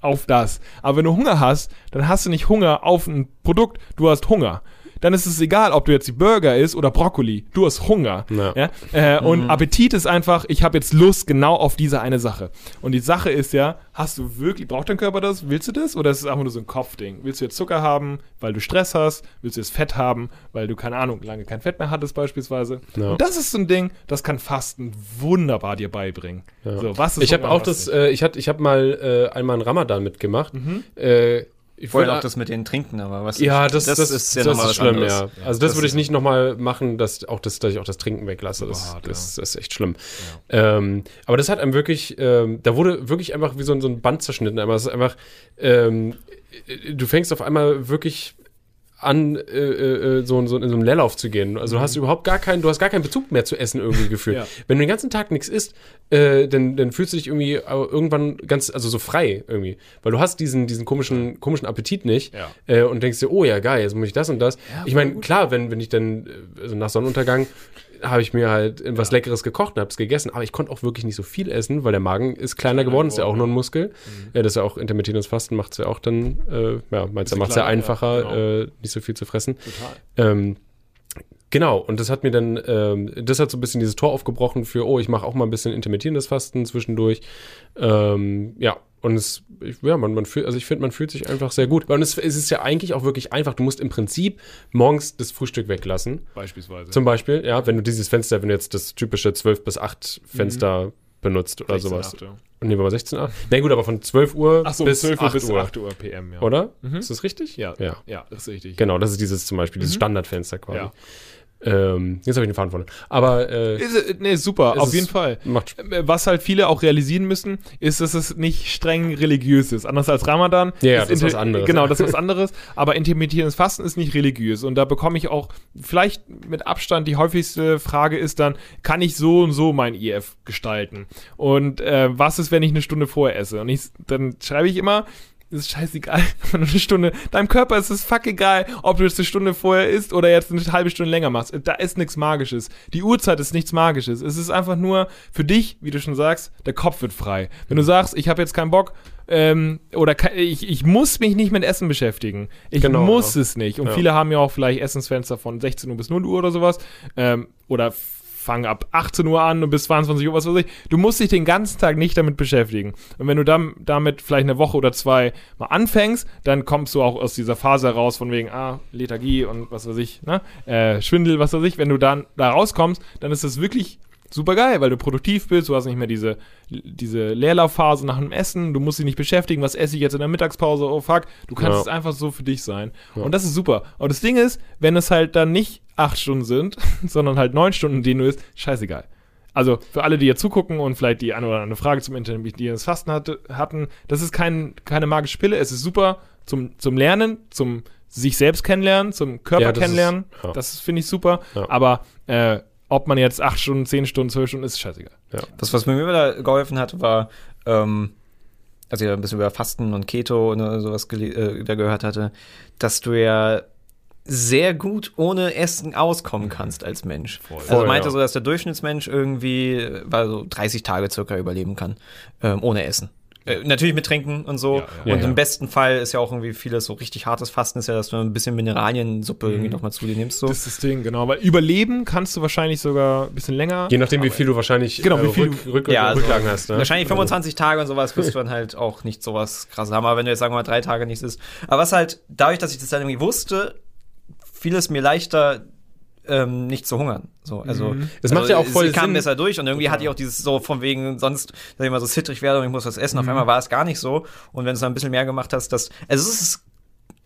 auf das. Aber wenn du Hunger hast, dann hast du nicht Hunger auf ein Produkt, du hast Hunger. Dann ist es egal, ob du jetzt die Burger isst oder Brokkoli. Du hast Hunger. Ja. Ja? Äh, Und Appetit ist einfach, ich habe jetzt Lust genau auf diese eine Sache. Und die Sache ist ja, hast du wirklich, braucht dein Körper das? Willst du das? Oder ist es einfach nur so ein Kopfding? Willst du jetzt Zucker haben, weil du Stress hast? Willst du jetzt Fett haben, weil du, keine Ahnung, lange kein Fett mehr hattest beispielsweise? Ja. Und das ist so ein Ding, das kann Fasten wunderbar dir beibringen. So, was ist Ich habe auch was das, äh, ich hatte ich hab mal äh, einmal einen Ramadan mitgemacht. Äh, ich wollte auch das mit den Trinken, aber was Ja, das, das, ist das, ja das ist schlimm, anderes. ja. Also das, das würde ich ist- nicht nochmal machen, dass auch das, dass ich auch das Trinken weglasse. Das, hart, das, das ist echt schlimm. Ähm, aber das hat einem wirklich, ähm, da wurde wirklich einfach wie so ein, so ein Band zerschnitten. Aber es ist einfach, ähm, du fängst auf einmal wirklich an, äh, äh, so, so in so einem Leerlauf zu gehen. Also du hast überhaupt gar keinen, du hast gar keinen Bezug mehr zu Essen irgendwie gefühlt. Ja. Wenn du den ganzen Tag nichts isst, äh, dann, dann fühlst du dich irgendwie äh, irgendwann ganz, also so frei irgendwie. Weil du hast diesen, diesen komischen, komischen Appetit nicht Ja. äh, und denkst dir, oh ja, geil, jetzt muss ich das und das. ich meine, klar, wenn, wenn ich dann, äh, also nach Sonnenuntergang, habe ich mir halt was Leckeres gekocht und habe es gegessen, aber ich konnte auch wirklich nicht so viel essen, weil der Magen ist kleiner geworden, ist ja auch nur ein Muskel. Ja, das ist ja auch intermittierendes Fasten macht es ja auch dann, äh, ja, macht es ja kleiner, ja, einfacher, genau. äh, nicht so viel zu fressen. Total. Ähm, genau, und das hat mir dann, ähm, das hat so ein bisschen dieses Tor aufgebrochen für, oh, ich mache auch mal ein bisschen intermittierendes Fasten zwischendurch. Ähm, ja, und es, ich, ja, man, man fühlt, also ich finde, man fühlt sich einfach sehr gut. Und es, es ist ja eigentlich auch wirklich einfach. Du musst im Prinzip morgens das Frühstück weglassen. Beispielsweise. Zum Beispiel, ja, wenn du dieses Fenster, wenn du jetzt das typische 12 bis 8 Fenster benutzt oder 16, sowas. 8 Uhr. Und nehmen wir mal 16 Uhr. Na gut, aber von 12 Uhr Ach so, bis, 12 Uhr 8 bis Uhr. 8 Uhr PM, ja. Oder? Ist das richtig? Ja, Ja. ja, das ist richtig. Genau, das ist dieses zum Beispiel, dieses Standardfenster quasi. Ja. Ähm, jetzt habe ich den Faden verloren. Aber äh, Ist, äh, nee, super, auf jeden Fall. macht Äh, Was halt viele auch realisieren müssen, ist, dass es nicht streng religiös ist. Anders als Ramadan. Ja, ja, ist das ist was anderes. Genau, das ist was anderes. Aber intermittierendes Fasten ist nicht religiös. Und da bekomme ich auch vielleicht mit Abstand die häufigste Frage ist dann, kann ich so und so mein IF gestalten? Und äh, was ist, wenn ich eine Stunde vorher esse? Und ich, dann schreibe ich immer, ist scheißegal, wenn du eine Stunde, deinem Körper ist es fuck egal, ob du es eine Stunde vorher isst oder jetzt eine halbe Stunde länger machst. Da ist nichts Magisches. Die Uhrzeit ist nichts Magisches. Es ist einfach nur für dich, wie du schon sagst, der Kopf wird frei. Wenn du sagst, ich habe jetzt keinen Bock, ähm, oder ich, ich muss mich nicht mit Essen beschäftigen. Ich Genau, muss ja. es nicht. Und Ja. viele haben ja auch vielleicht Essensfenster von 16 Uhr bis 0 Uhr oder sowas. Ähm, oder fangen ab 18 Uhr an und bis 22 Uhr, was weiß ich. Du musst dich den ganzen Tag nicht damit beschäftigen. Und wenn du dann damit vielleicht eine Woche oder zwei mal anfängst, dann kommst du auch aus dieser Phase raus von wegen, ah, Lethargie und was weiß ich, ne? Äh, Schwindel, was weiß ich. Wenn du dann da rauskommst, dann ist das wirklich super geil, weil du produktiv bist, du hast nicht mehr diese, diese Leerlaufphase nach dem Essen, du musst dich nicht beschäftigen, was esse ich jetzt in der Mittagspause, oh fuck, du kannst Ja. es einfach so für dich sein. Und das ist super. Aber das Ding ist, wenn es halt dann nicht acht Stunden sind, sondern halt neun Stunden, die du isst, scheißegal. Also für alle, die hier zugucken und vielleicht die eine oder andere Frage zum intermittierendes Fasten hatte, hatten, das ist kein, keine magische Pille, es ist super zum, zum Lernen, zum sich selbst kennenlernen, zum Körper Ja, das ist- kennenlernen. ja. Das finde ich super. Ja. Aber äh, ob man jetzt acht Stunden, zehn Stunden, zwölf Stunden, ist scheißegal. Das, was mir wieder geholfen hat, war, ähm, als ich ein bisschen über Fasten und Keto und äh, sowas äh, da gehört hatte, dass du ja sehr gut ohne Essen auskommen kannst als Mensch. Also Voll, meinte ja. so, dass der Durchschnittsmensch irgendwie äh, war so 30 Tage circa überleben kann, ähm, ohne Essen. Äh, natürlich mit Trinken und so. Ja, ja. und Ja, im ja. besten Fall ist ja auch irgendwie vieles so richtig hartes Fasten, ist ja, dass du ein bisschen Mineraliensuppe irgendwie noch mal zu dir nimmst. So. Das ist das Ding, genau. Weil überleben kannst du wahrscheinlich sogar ein bisschen länger. Je nachdem, wie viel du wahrscheinlich Genau, wie viel Rück, du- Rück, Ja, also Rücklagen hast. Ne? Wahrscheinlich 25 Tage und sowas wirst du dann halt auch nicht sowas krass haben. Aber wenn du jetzt sagen wir mal drei Tage nichts isst. Aber was halt, dadurch, dass ich das dann irgendwie wusste, fiel es mir leichter, ähm, nicht zu hungern. So, also, Das macht also, ja auch voll kam Sinn. besser durch und irgendwie hatte ich auch dieses so von wegen, sonst, dass ich mal so zittrig werde und ich muss was essen. Auf einmal war es gar nicht so. Und wenn du dann ein bisschen mehr gemacht hast, dass, also es ist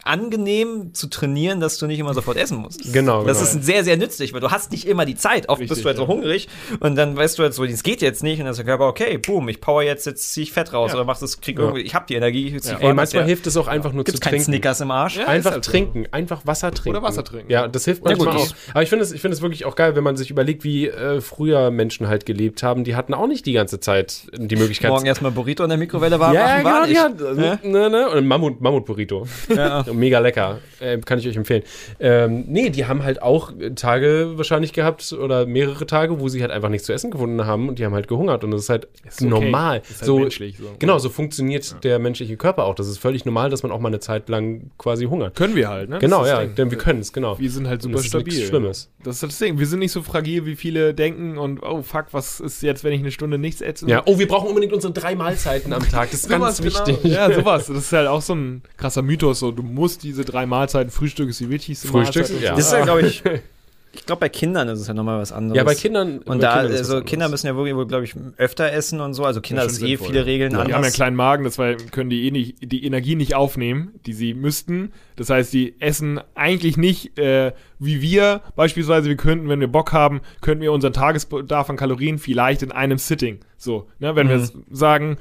angenehm zu trainieren, dass du nicht immer sofort essen musst. Genau, Das genau. ist sehr, sehr nützlich, weil du hast nicht immer die Zeit. Oft bist Richtig, du halt so ja. hungrig und dann weißt du halt so, das geht jetzt nicht und dann ist der Körper, okay, boom, ich power jetzt, jetzt zieh ich Fett raus Ja. oder mach das, krieg Ja. irgendwie, ich hab die Energie, ich Ja. Ey, manchmal hilft es auch einfach nur Gibt's zu trinken. Snickers im Arsch? Ja. Einfach halt so. trinken, einfach Wasser trinken. Oder Wasser trinken. Ja, das hilft Ja, gut, manchmal auch. Aber ich finde es, ich finde es wirklich auch geil, wenn man sich überlegt, wie äh, früher Menschen halt gelebt haben. Die hatten auch nicht die ganze Zeit die Möglichkeit. Morgen erstmal Burrito in der Mikrowelle warm ja, machen, war ja, nicht. genau, Ja? ja. Ne, ne? Und Mammut, Mammut-Burrito. Ja. Mega lecker. Äh, kann ich euch empfehlen. Ähm, nee, die haben halt auch Tage wahrscheinlich gehabt oder mehrere Tage, wo sie halt einfach nichts zu essen gefunden haben und die haben halt gehungert. Und das ist halt Ist okay. normal. Ist halt so, menschlich so. Genau, so funktioniert der menschliche Körper auch. Das ist völlig normal, dass man auch mal eine Zeit lang quasi hungert. Können wir halt, ne? Genau, ist ja, denn wir können es, genau. Wir sind halt super das ist stabil. Schlimmes. Das ist das Ding. Wir sind nicht so fragil, wie viele denken und oh fuck, was ist jetzt, wenn ich eine Stunde nichts esse? Ja, oh, wir brauchen unbedingt unsere drei Mahlzeiten am Tag. Das ist ganz Sowas, wichtig. Genau. Ja, sowas. Das ist halt auch so ein krasser Mythos. So, du musst diese drei Mahlzeiten, Frühstück ist die wichtigste Frühstück, Mahlzeit. ja. Das ist ja, glaube ich, ich glaube, bei Kindern ist es ja nochmal was anderes. Ja, bei Kindern. bei Und da, Kindern also. Kinder müssen ja wirklich, wohl, glaube ich, öfter essen und so. Also Kinder Ja, ist eh sinnvoll, viele ja. Regeln Die haben ja einen anders. kleinen Magen, deshalb können die eh nicht, die Energie nicht aufnehmen, die sie müssten. Das heißt, die essen eigentlich nicht äh, wie wir. Beispielsweise, wir könnten, wenn wir Bock haben, könnten wir unseren Tagesbedarf an Kalorien vielleicht in einem Sitting. So, ne, wenn wir Mhm. jetzt sagen,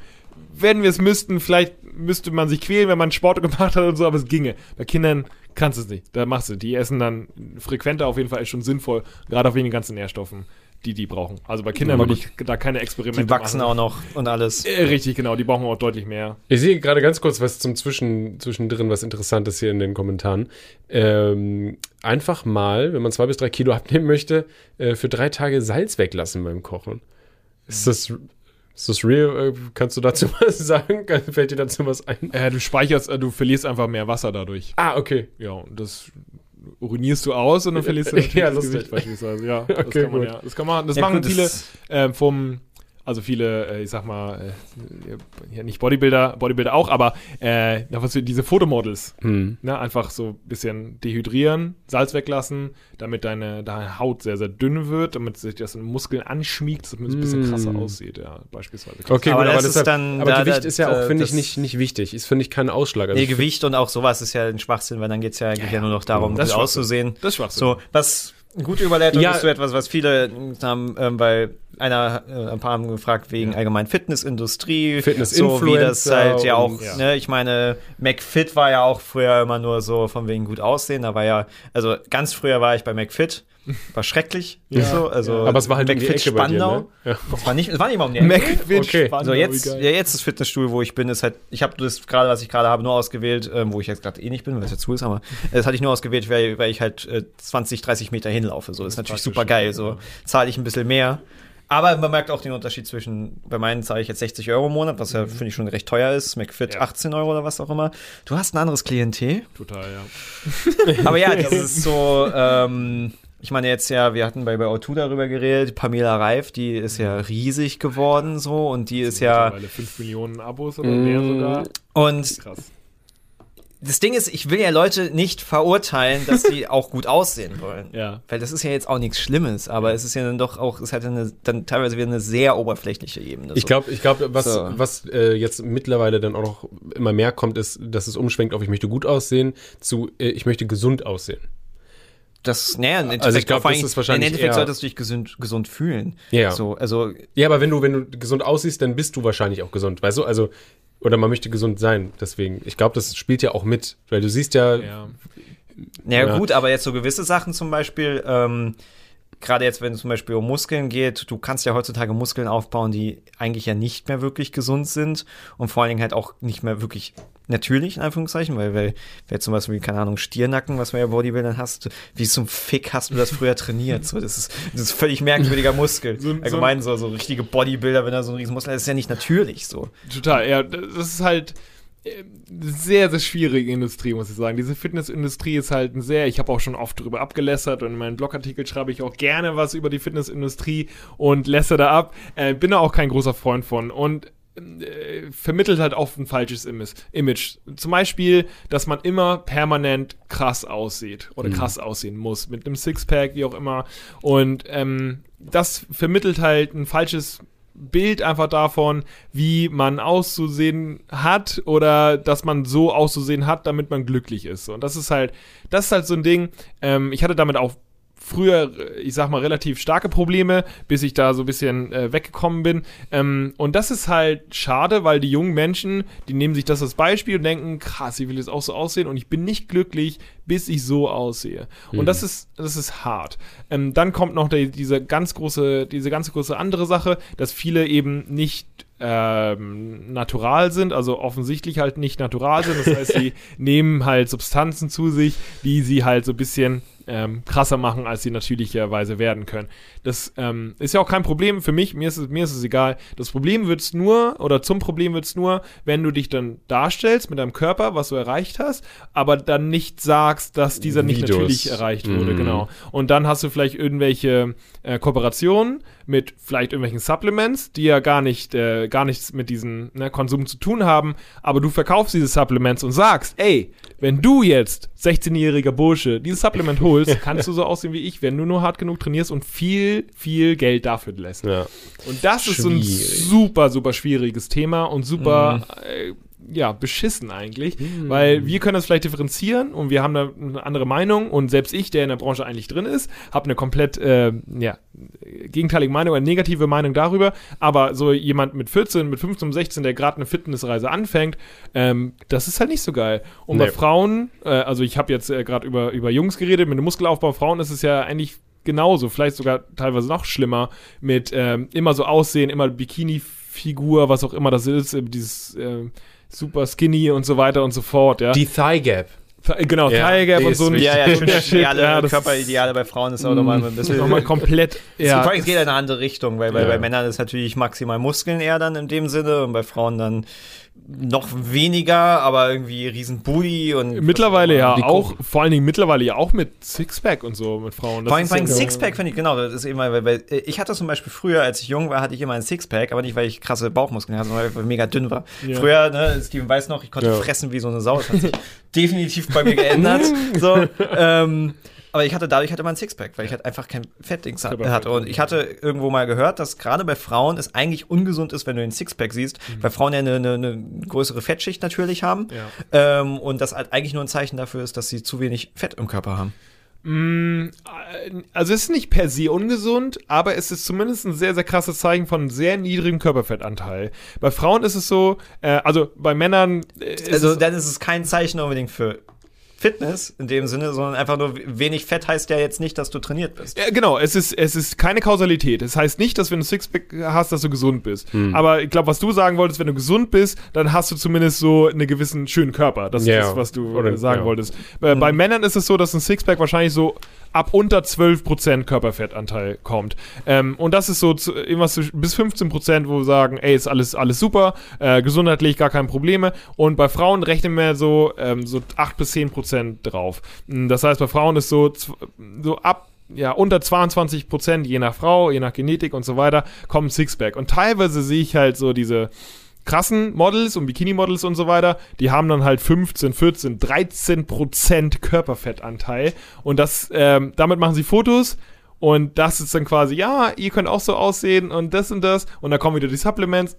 wenn wir es müssten, vielleicht müsste man sich quälen, wenn man Sport gemacht hat und so, aber es ginge. Bei Kindern kannst du es nicht. Da machst du. Die essen dann frequenter auf jeden Fall ist schon sinnvoll, gerade auf wegen den ganzen Nährstoffen, die die brauchen. Also bei Kindern Ja, würde ich da keine Experimente Die wachsen machen. auch noch und alles. Äh, richtig, genau. Die brauchen auch deutlich mehr. Ich sehe gerade ganz kurz was zum Zwischen, Zwischendrin, was Interessantes hier in den Kommentaren. Ähm, einfach mal, wenn man zwei bis drei Kilo abnehmen möchte, äh, für drei Tage Salz weglassen beim Kochen. Ist das, ist das real? Äh, Kannst du dazu was sagen? Fällt dir dazu was ein? Äh, du speicherst, äh, du verlierst einfach mehr Wasser dadurch. Ah, okay. Ja, und das urinierst du aus und dann verlierst du Ja, das. Gewicht beispielsweise. Ja, das Okay, kann man gut. ja. Das kann man, das Ja, machen gut, viele das- äh, vom, also viele, äh, ich sag mal, äh, ja, nicht Bodybuilder, Bodybuilder auch, aber äh, diese Fotomodels, Hm. ne, einfach so ein bisschen dehydrieren, Salz weglassen, damit deine, deine Haut sehr, sehr dünn wird, damit sich das in den Muskeln anschmiegt, damit es ein bisschen krasser Mm. aussieht, ja, beispielsweise. Okay, Aber gut, aber, das ist deshalb, dann- aber da- Gewicht da- ist ja auch, finde ich, nicht, nicht wichtig. Ist, finde ich, kein Ausschlag. Also Nee, ich Gewicht und auch sowas ist ja ein Schwachsinn, weil dann geht's ja eigentlich ja, nur noch darum, gut auszusehen. Das ist Schwachsinn. So, was eine gute Überleitung Ja. ist so etwas, was viele haben, ähm, weil einer, äh, ein paar haben gefragt wegen allgemein Fitnessindustrie, so wie das halt ja auch, Ja. ne, ich meine, McFit war ja auch früher immer nur so von wegen gut aussehen, da war ja, also ganz früher war ich bei McFit, war schrecklich, Ja. so, also aber es war halt McFit bei dir, Spandau, ne? Ja. das war nicht, das war nicht mal um die Ecke. McFit Okay. Spandau, So, jetzt, ja, jetzt das Fitnessstudio, wo ich bin, ist halt, ich habe das gerade, was ich gerade habe, nur ausgewählt, ähm, wo ich jetzt gerade eh nicht bin, weil es jetzt zu ist, aber das hatte ich nur ausgewählt, weil, weil ich halt äh, 20, 30 Meter hinlaufe. So, ist natürlich super geil. ja. So zahle ich ein bisschen mehr. Aber man merkt auch den Unterschied zwischen, bei meinen zahle ich jetzt 60 Euro im Monat, was ja, finde ich, schon recht teuer ist. McFit Ja. 18 Euro oder was auch immer. Du hast ein anderes Klientel. Total, ja. Aber ja, das ist so, ähm, ich meine jetzt ja, wir hatten bei, bei O2 darüber geredet, Pamela Reif, die ist ja riesig geworden so und die ist ja, Mittlerweile 5 Millionen Abos oder mehr sogar. und Krass. Das Ding ist, ich will ja Leute nicht verurteilen, dass die auch gut aussehen wollen. Ja. Weil das ist ja jetzt auch nichts Schlimmes, aber es ist ja dann doch auch, es hat eine, dann teilweise wieder eine sehr oberflächliche Ebene. Ich so. glaube, ich glaube, was, So. was äh, jetzt mittlerweile dann auch noch immer mehr kommt, ist, dass es umschwenkt auf ich möchte gut aussehen zu äh, ich möchte gesund aussehen. das, naja, im Endeffekt, Also ich glaub, vor das ist wahrscheinlich Im Endeffekt solltest du dich gesund, gesund fühlen. Ja. So, also, Ja, aber wenn du, wenn du gesund aussiehst, dann bist du wahrscheinlich auch gesund, weißt du? Also Oder man möchte gesund sein. Deswegen, ich glaube, das spielt ja auch mit. Weil du siehst ja, Ja. Ja, Ja. gut, aber jetzt so gewisse Sachen zum Beispiel, ähm, gerade jetzt, wenn es zum Beispiel um Muskeln geht, du kannst ja heutzutage Muskeln aufbauen, die eigentlich ja nicht mehr wirklich gesund sind und vor allen Dingen halt auch nicht mehr wirklich natürlich, in Anführungszeichen, weil, weil, weil zum Beispiel, keine Ahnung, Stiernacken, was man ja Bodybuildern hast, wie zum Fick hast du das früher trainiert? So, das ist, das ist völlig merkwürdiger Muskel. So- Allgemein so, so richtige Bodybuilder, wenn er so einen riesen Muskel hat, ist ja nicht natürlich so. Total, ja, das ist halt äh, eine sehr, sehr schwierige Industrie, muss ich sagen. Diese Fitnessindustrie ist halt ein sehr, ich habe auch schon oft darüber abgelässert und in meinen Blogartikel schreibe ich auch gerne was über die Fitnessindustrie und lässer da ab. Äh, bin da auch kein großer Freund von und äh, vermittelt halt oft ein falsches Image. Zum Beispiel, dass man immer permanent krass aussieht oder krass aussehen muss, mit einem Sixpack, wie auch immer. Und ähm, das vermittelt halt ein falsches Bild einfach davon, wie man auszusehen hat oder dass man so auszusehen hat, damit man glücklich ist. Und das ist halt, das ist halt so ein Ding. Ähm, ich hatte damit auch früher, ich sag mal, relativ starke Probleme, bis ich da so ein bisschen äh, weggekommen bin. Ähm, und das ist halt schade, weil die jungen Menschen, die nehmen sich das als Beispiel und denken, krass, ich will jetzt auch so aussehen und ich bin nicht glücklich, bis ich so aussehe. Und das ist, das ist hart. Ähm, dann kommt noch die, diese ganz große, diese ganz große andere Sache, dass viele eben nicht ähm, natural sind, also offensichtlich halt nicht natural sind. Das heißt, sie nehmen halt Substanzen zu sich, die sie halt so ein bisschen ähm, krasser machen, als sie natürlicherweise werden können. Das ähm, ist ja auch kein Problem für mich, mir ist es, mir ist es egal. Das Problem wird es nur, oder zum Problem wird es nur, wenn du dich dann darstellst mit deinem Körper, was du erreicht hast, aber dann nicht sagst, dass dieser nicht Videos. natürlich erreicht wurde, Mhm. genau. Und dann hast du vielleicht irgendwelche äh, Kooperationen mit vielleicht irgendwelchen Supplements, die ja gar nicht, äh, gar nichts mit diesem ne, Konsum zu tun haben, aber du verkaufst diese Supplements und sagst, ey, wenn du jetzt 16-jähriger Bursche dieses Supplement holst, kannst du so aussehen wie ich, wenn du nur hart genug trainierst und viel, viel Geld dafür lässt. ja. Und das ist so ein Schwierig. super, super schwieriges Thema und super, äh, ja, beschissen eigentlich, weil wir können das vielleicht differenzieren und wir haben da eine andere Meinung und selbst ich, der in der Branche eigentlich drin ist, habe eine komplett, äh, ja, gegenteilige Meinung, eine negative Meinung darüber, aber so jemand mit 14, mit 15, 16, der gerade eine Fitnessreise anfängt, ähm, das ist halt nicht so geil. Und bei Nee. Frauen, äh, also ich habe jetzt äh, gerade über, über Jungs geredet, mit dem Muskelaufbau, Frauen ist es ja eigentlich genauso, vielleicht sogar teilweise noch schlimmer, mit ähm, immer so Aussehen, immer Bikini-Figur, was auch immer das ist, äh, dieses äh, super skinny und so weiter und so fort, ja. Die Thigh Gap. Genau, Ja, Thigh Gap und so ein. Ja, ja, schöne Shit, Ideale, ja, das Körperideale bei Frauen ist auch nochmal ein bisschen. nochmal komplett, Ja. ja. Es geht in eine andere Richtung, weil, weil Ja. bei Männern ist natürlich maximal Muskeln eher dann in dem Sinne und bei Frauen dann noch weniger, aber irgendwie riesen Booty und Mittlerweile ja auch, vor allen Dingen mittlerweile ja auch mit Sixpack und so mit Frauen. Das Vor allem ja- Sixpack finde ich, genau, das ist immer, weil, weil ich hatte zum Beispiel früher, als ich jung war, hatte ich immer ein Sixpack, aber nicht, weil ich krasse Bauchmuskeln hatte, sondern weil ich mega dünn war. Ja. Früher, ne, Steven weiß noch, ich konnte Ja. fressen wie so eine Sau, das hat sich definitiv bei mir geändert. so, ähm, aber ich hatte dadurch hatte man ein Sixpack, weil ich halt einfach kein Fettdings hatte. Und ich hatte irgendwo mal gehört, dass gerade bei Frauen es eigentlich ungesund ist, wenn du ein Sixpack siehst, weil Frauen ja eine, eine, eine größere Fettschicht natürlich haben. Ja. Ähm, und das halt eigentlich nur ein Zeichen dafür ist, dass sie zu wenig Fett im Körper haben. Mm, Also es ist nicht per se ungesund, aber es ist zumindest ein sehr, sehr krasses Zeichen von einem sehr niedrigem Körperfettanteil. Bei Frauen ist es so, äh, also bei Männern äh, Also dann ist es kein Zeichen unbedingt für Fitness in dem Sinne, sondern einfach nur wenig Fett heißt ja jetzt nicht, dass du trainiert bist. Ja, genau, es ist, es ist keine Kausalität. Es heißt nicht, dass wenn du Sixpack hast, dass du gesund bist. Aber ich glaube, was du sagen wolltest, wenn du gesund bist, dann hast du zumindest so einen gewissen schönen Körper. Das Ja. ist das, was du Oder- äh, sagen ja. wolltest. Äh, Bei Männern ist es so, dass ein Sixpack wahrscheinlich so ab unter 12% Körperfettanteil kommt. Ähm, und das ist so zu, irgendwas bis 15%, wo wir sagen, ey, ist alles, alles super, äh, gesundheitlich gar keine Probleme. Und bei Frauen rechnen wir so, ähm, so 8 bis 10% drauf. Mm, Das heißt, bei Frauen ist so, so ab ja, unter 22 Prozent, je nach Frau, je nach Genetik und so weiter, kommen Sixpack. Und teilweise sehe ich halt so diese krassen Models und Bikini-Models und so weiter, die haben dann halt 15, 14, 13 Prozent Körperfettanteil. Und das, ähm, damit machen sie Fotos. Und das ist dann quasi, ja, ihr könnt auch so aussehen und das und das. Und dann kommen wieder die Supplements.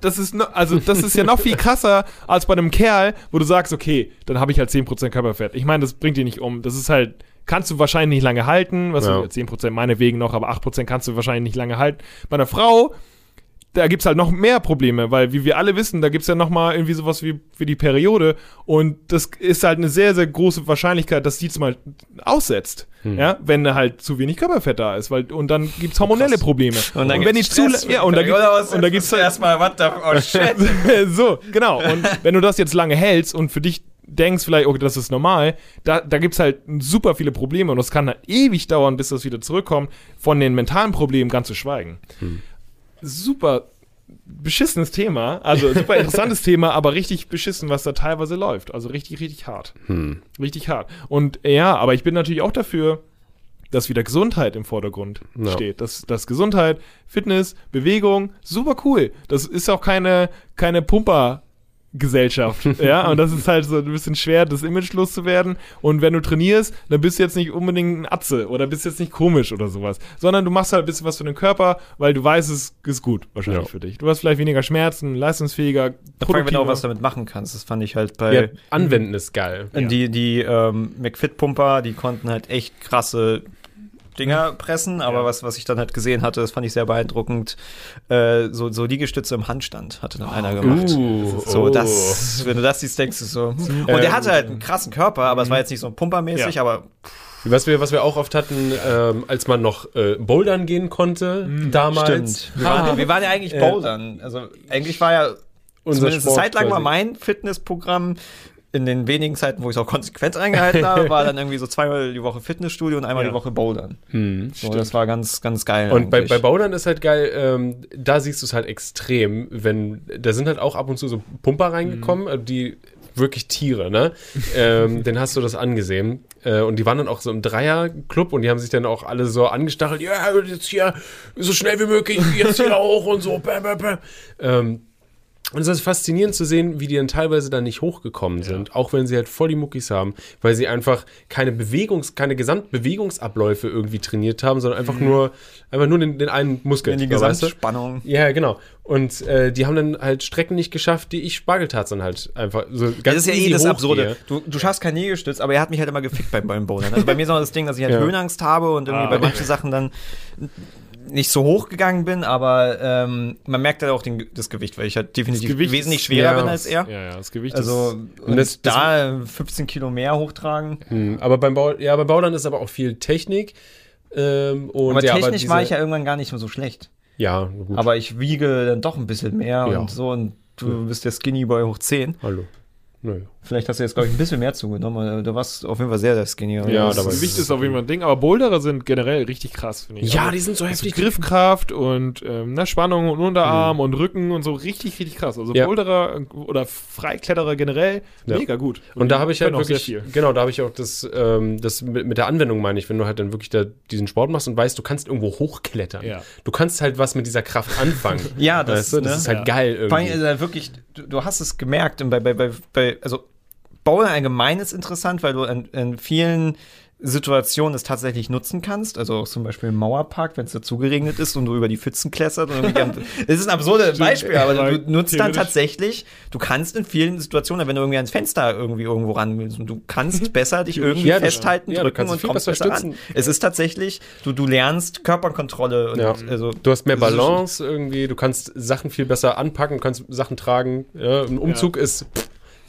Das ist, also das ist ja noch viel krasser als bei einem Kerl, wo du sagst, okay, dann habe ich halt 10% Körperfett. Ich meine, das bringt dich nicht um. Das ist halt, kannst du wahrscheinlich nicht lange halten. Was Ja. du, 10% meinetwegen noch, aber 8% kannst du wahrscheinlich nicht lange halten. Bei einer Frau, da gibt's halt noch mehr Probleme, weil wie wir alle wissen, da gibt's ja noch mal irgendwie sowas wie, wie die Periode und das ist halt eine sehr, sehr große Wahrscheinlichkeit, dass die jetzt mal aussetzt, ja, wenn halt zu wenig Körperfett da ist, weil und dann gibt's hormonelle Probleme. Und dann wenn die gibt's zu ja, und da gibt, und da gibt's halt, erstmal, what the, oh shit. so, genau. Und wenn du das jetzt lange hältst und für dich denkst vielleicht, okay, das ist normal, da, da gibt's halt super viele Probleme und es kann halt ewig dauern, bis das wieder zurückkommt, von den mentalen Problemen ganz zu schweigen. Super beschissenes Thema, also super interessantes Thema, aber richtig beschissen, was da teilweise läuft. Also richtig, richtig hart. Richtig hart. Und ja, aber ich bin natürlich auch dafür, dass wieder Gesundheit im Vordergrund Ja. steht. Dass, dass Gesundheit, Fitness, Bewegung, super cool. Das ist auch keine, keine Pumper. Gesellschaft, ja, und das ist halt so ein bisschen schwer, das Image loszuwerden. Und wenn du trainierst, dann bist du jetzt nicht unbedingt ein Atze oder bist jetzt nicht komisch oder sowas, sondern du machst halt ein bisschen was für den Körper, weil du weißt, es ist gut wahrscheinlich Ja. für dich. Du hast vielleicht weniger Schmerzen, leistungsfähiger, allem, wenn du auch was damit machen kannst. Das fand ich halt bei Ja, anwenden ist geil. Die, die ähm, McFit-Pumper, die konnten halt echt krasse Dinger pressen, aber Ja. was, was ich dann halt gesehen hatte, das fand ich sehr beeindruckend. Äh, so, so Liegestütze im Handstand hatte dann einer gemacht. Uh, So, oh. das, wenn du das siehst, denkst du so. hm. Und der hatte halt einen krassen Körper, aber es war jetzt nicht so pumpermäßig, Ja. aber Was wir, was wir auch oft hatten, ähm, als man noch äh, bouldern gehen konnte, damals. stimmt. Wir waren, wir waren ja eigentlich bouldern. Also eigentlich war ja Unser zumindest Sport Zeit lang war mein Fitnessprogramm in den wenigen Zeiten, wo ich es auch konsequent eingehalten habe, war dann irgendwie so zweimal die Woche Fitnessstudio und einmal Ja. die Woche Bouldern. Hm. So, das war ganz, ganz geil. Und bei, eigentlich. bei Bouldern ist halt geil, ähm, da siehst du es halt extrem, wenn, da sind halt auch ab und zu so Pumper reingekommen, äh, die wirklich Tiere, ne? ähm, den hast du das angesehen. Äh, und die waren dann auch so im Dreierclub und die haben sich dann auch alle so angestachelt, ja, jetzt hier so schnell wie möglich, jetzt hier hoch und so. Bäm, bäm, bäm. Ähm, und es ist faszinierend zu sehen, wie die dann teilweise dann nicht hochgekommen sind, auch wenn sie halt voll die Muckis haben, weil sie einfach keine Bewegungs-, keine Gesamtbewegungsabläufe irgendwie trainiert haben, sondern einfach nur, einfach nur den, den einen Muskel. in die weißt du? Gesamtspannung. Ja, genau. Und äh, die haben dann halt Strecken nicht geschafft, die ich Spargeltarzan halt einfach so ganz Das ist ja eh das. Absurde. Du, du schaffst kein Liegestütz, aber er hat mich halt immer gefickt beim, Bouldern. Also bei mir ist auch das Ding, dass ich halt Ja. Höhenangst habe und irgendwie Ah, bei manchen Sachen dann nicht so hoch gegangen bin, aber ähm, man merkt halt auch den, das Gewicht, weil ich halt definitiv wesentlich schwerer ja, bin als er. Ja, ja, das Gewicht Also ist. und das- das- da 15 Kilo mehr hochtragen. Hm, aber beim Bau, ja, beim Bauland ist aber auch viel Technik. Ähm, und aber ja, technisch diese- war ich ja irgendwann gar nicht mehr so schlecht. Ja, gut. Aber ich wiege dann doch ein bisschen mehr Ja. und so und du bist der Skinny Boy hoch 10. Hallo. Nö. Vielleicht hast du jetzt, glaube ich, ein bisschen mehr zugenommen. Du warst auf jeden Fall sehr, sehr skinny. Ja, das Gewicht ist auf jeden Fall ein Ding, aber Boulderer sind generell richtig krass, finde ich. Ja, Also, die sind so also heftig. Griffkraft und ähm, ne, Spannung und Unterarm und Rücken und so richtig, richtig krass. Also Ja. Boulderer oder Freikletterer generell, Ja. mega gut. Und da habe ich halt wirklich, viel. genau, da habe ich auch das, ähm, das mit, mit der Anwendung meine ich, wenn du halt dann wirklich da diesen Sport machst und weißt, du kannst irgendwo hochklettern. Ja. Du kannst halt was mit dieser Kraft anfangen. Ja, das, weißt du? das ne? ist halt Ja. geil Vor allem irgendwie. ist halt wirklich, du, du hast es gemerkt, und bei, bei, bei, bei also Bowlen allgemein ist interessant, weil du in, in vielen Situationen es tatsächlich nutzen kannst. Also auch zum Beispiel im Mauerpark, wenn es dazu geregnet ist und du über die Pfützen kletterst. Es ist ein absurdes Beispiel, aber du nutzt dann tatsächlich, du kannst in vielen Situationen, wenn du irgendwie ans Fenster irgendwie irgendwo ran willst und du kannst besser dich irgendwie Ja, festhalten, ja, drücken und kommst besser stützen. ran. Es ist tatsächlich, du, du lernst Körperkontrolle und Ja. also Du hast mehr Balance irgendwie, du kannst Sachen viel besser anpacken, kannst Sachen tragen. Ja, ein Umzug ist pff,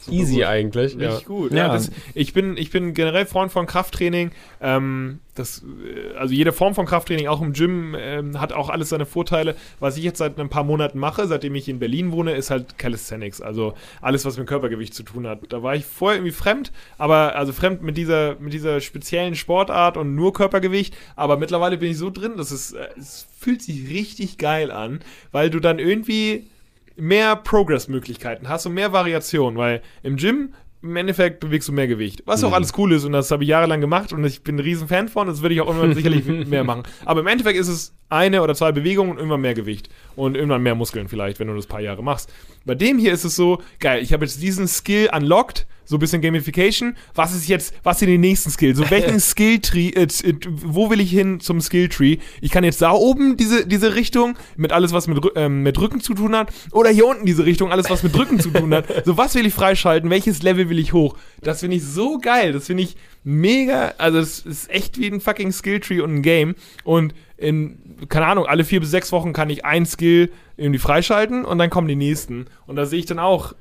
easy eigentlich. Ja. Richtig gut. Ja. Ja, das, ich, bin, ich bin generell Freund von Krafttraining. Ähm, das, äh, also jede Form von Krafttraining, auch im Gym, ähm, hat auch alles seine Vorteile. Was ich jetzt seit ein paar Monaten mache, seitdem ich in Berlin wohne, ist halt Calisthenics. Also alles, was mit Körpergewicht zu tun hat. Da war ich vorher irgendwie fremd, aber also fremd mit dieser, mit dieser speziellen Sportart und nur Körpergewicht. Aber mittlerweile bin ich so drin, dass es, äh, es fühlt sich richtig geil an, weil du dann irgendwie mehr Progress-Möglichkeiten hast und mehr Variation, weil im Gym im Endeffekt bewegst du mehr Gewicht. Was auch alles cool ist und das habe ich jahrelang gemacht und ich bin ein riesen Fan von, das würde ich auch irgendwann sicherlich mehr machen. Aber im Endeffekt ist es eine oder zwei Bewegungen und irgendwann mehr Gewicht und irgendwann mehr Muskeln vielleicht, wenn du das ein paar Jahre machst. Bei dem hier ist es so, geil, ich habe jetzt diesen Skill unlocked, so ein bisschen Gamification. Was ist jetzt, was sind die nächsten Skills? So welchen Skilltree, äh, äh, wo will ich hin zum Skilltree? Ich kann jetzt da oben diese, diese Richtung mit alles, was mit, ähm, mit Rücken zu tun hat, oder hier unten diese Richtung, alles, was mit Rücken zu tun hat. So, was will ich freischalten? Welches Level will ich hoch? Das finde ich so geil. Das finde ich mega. Also, es ist echt wie ein fucking Skilltree und ein Game. Und in, keine Ahnung, alle vier bis sechs Wochen kann ich ein Skill irgendwie freischalten und dann kommen die nächsten. Und da sehe ich dann auch,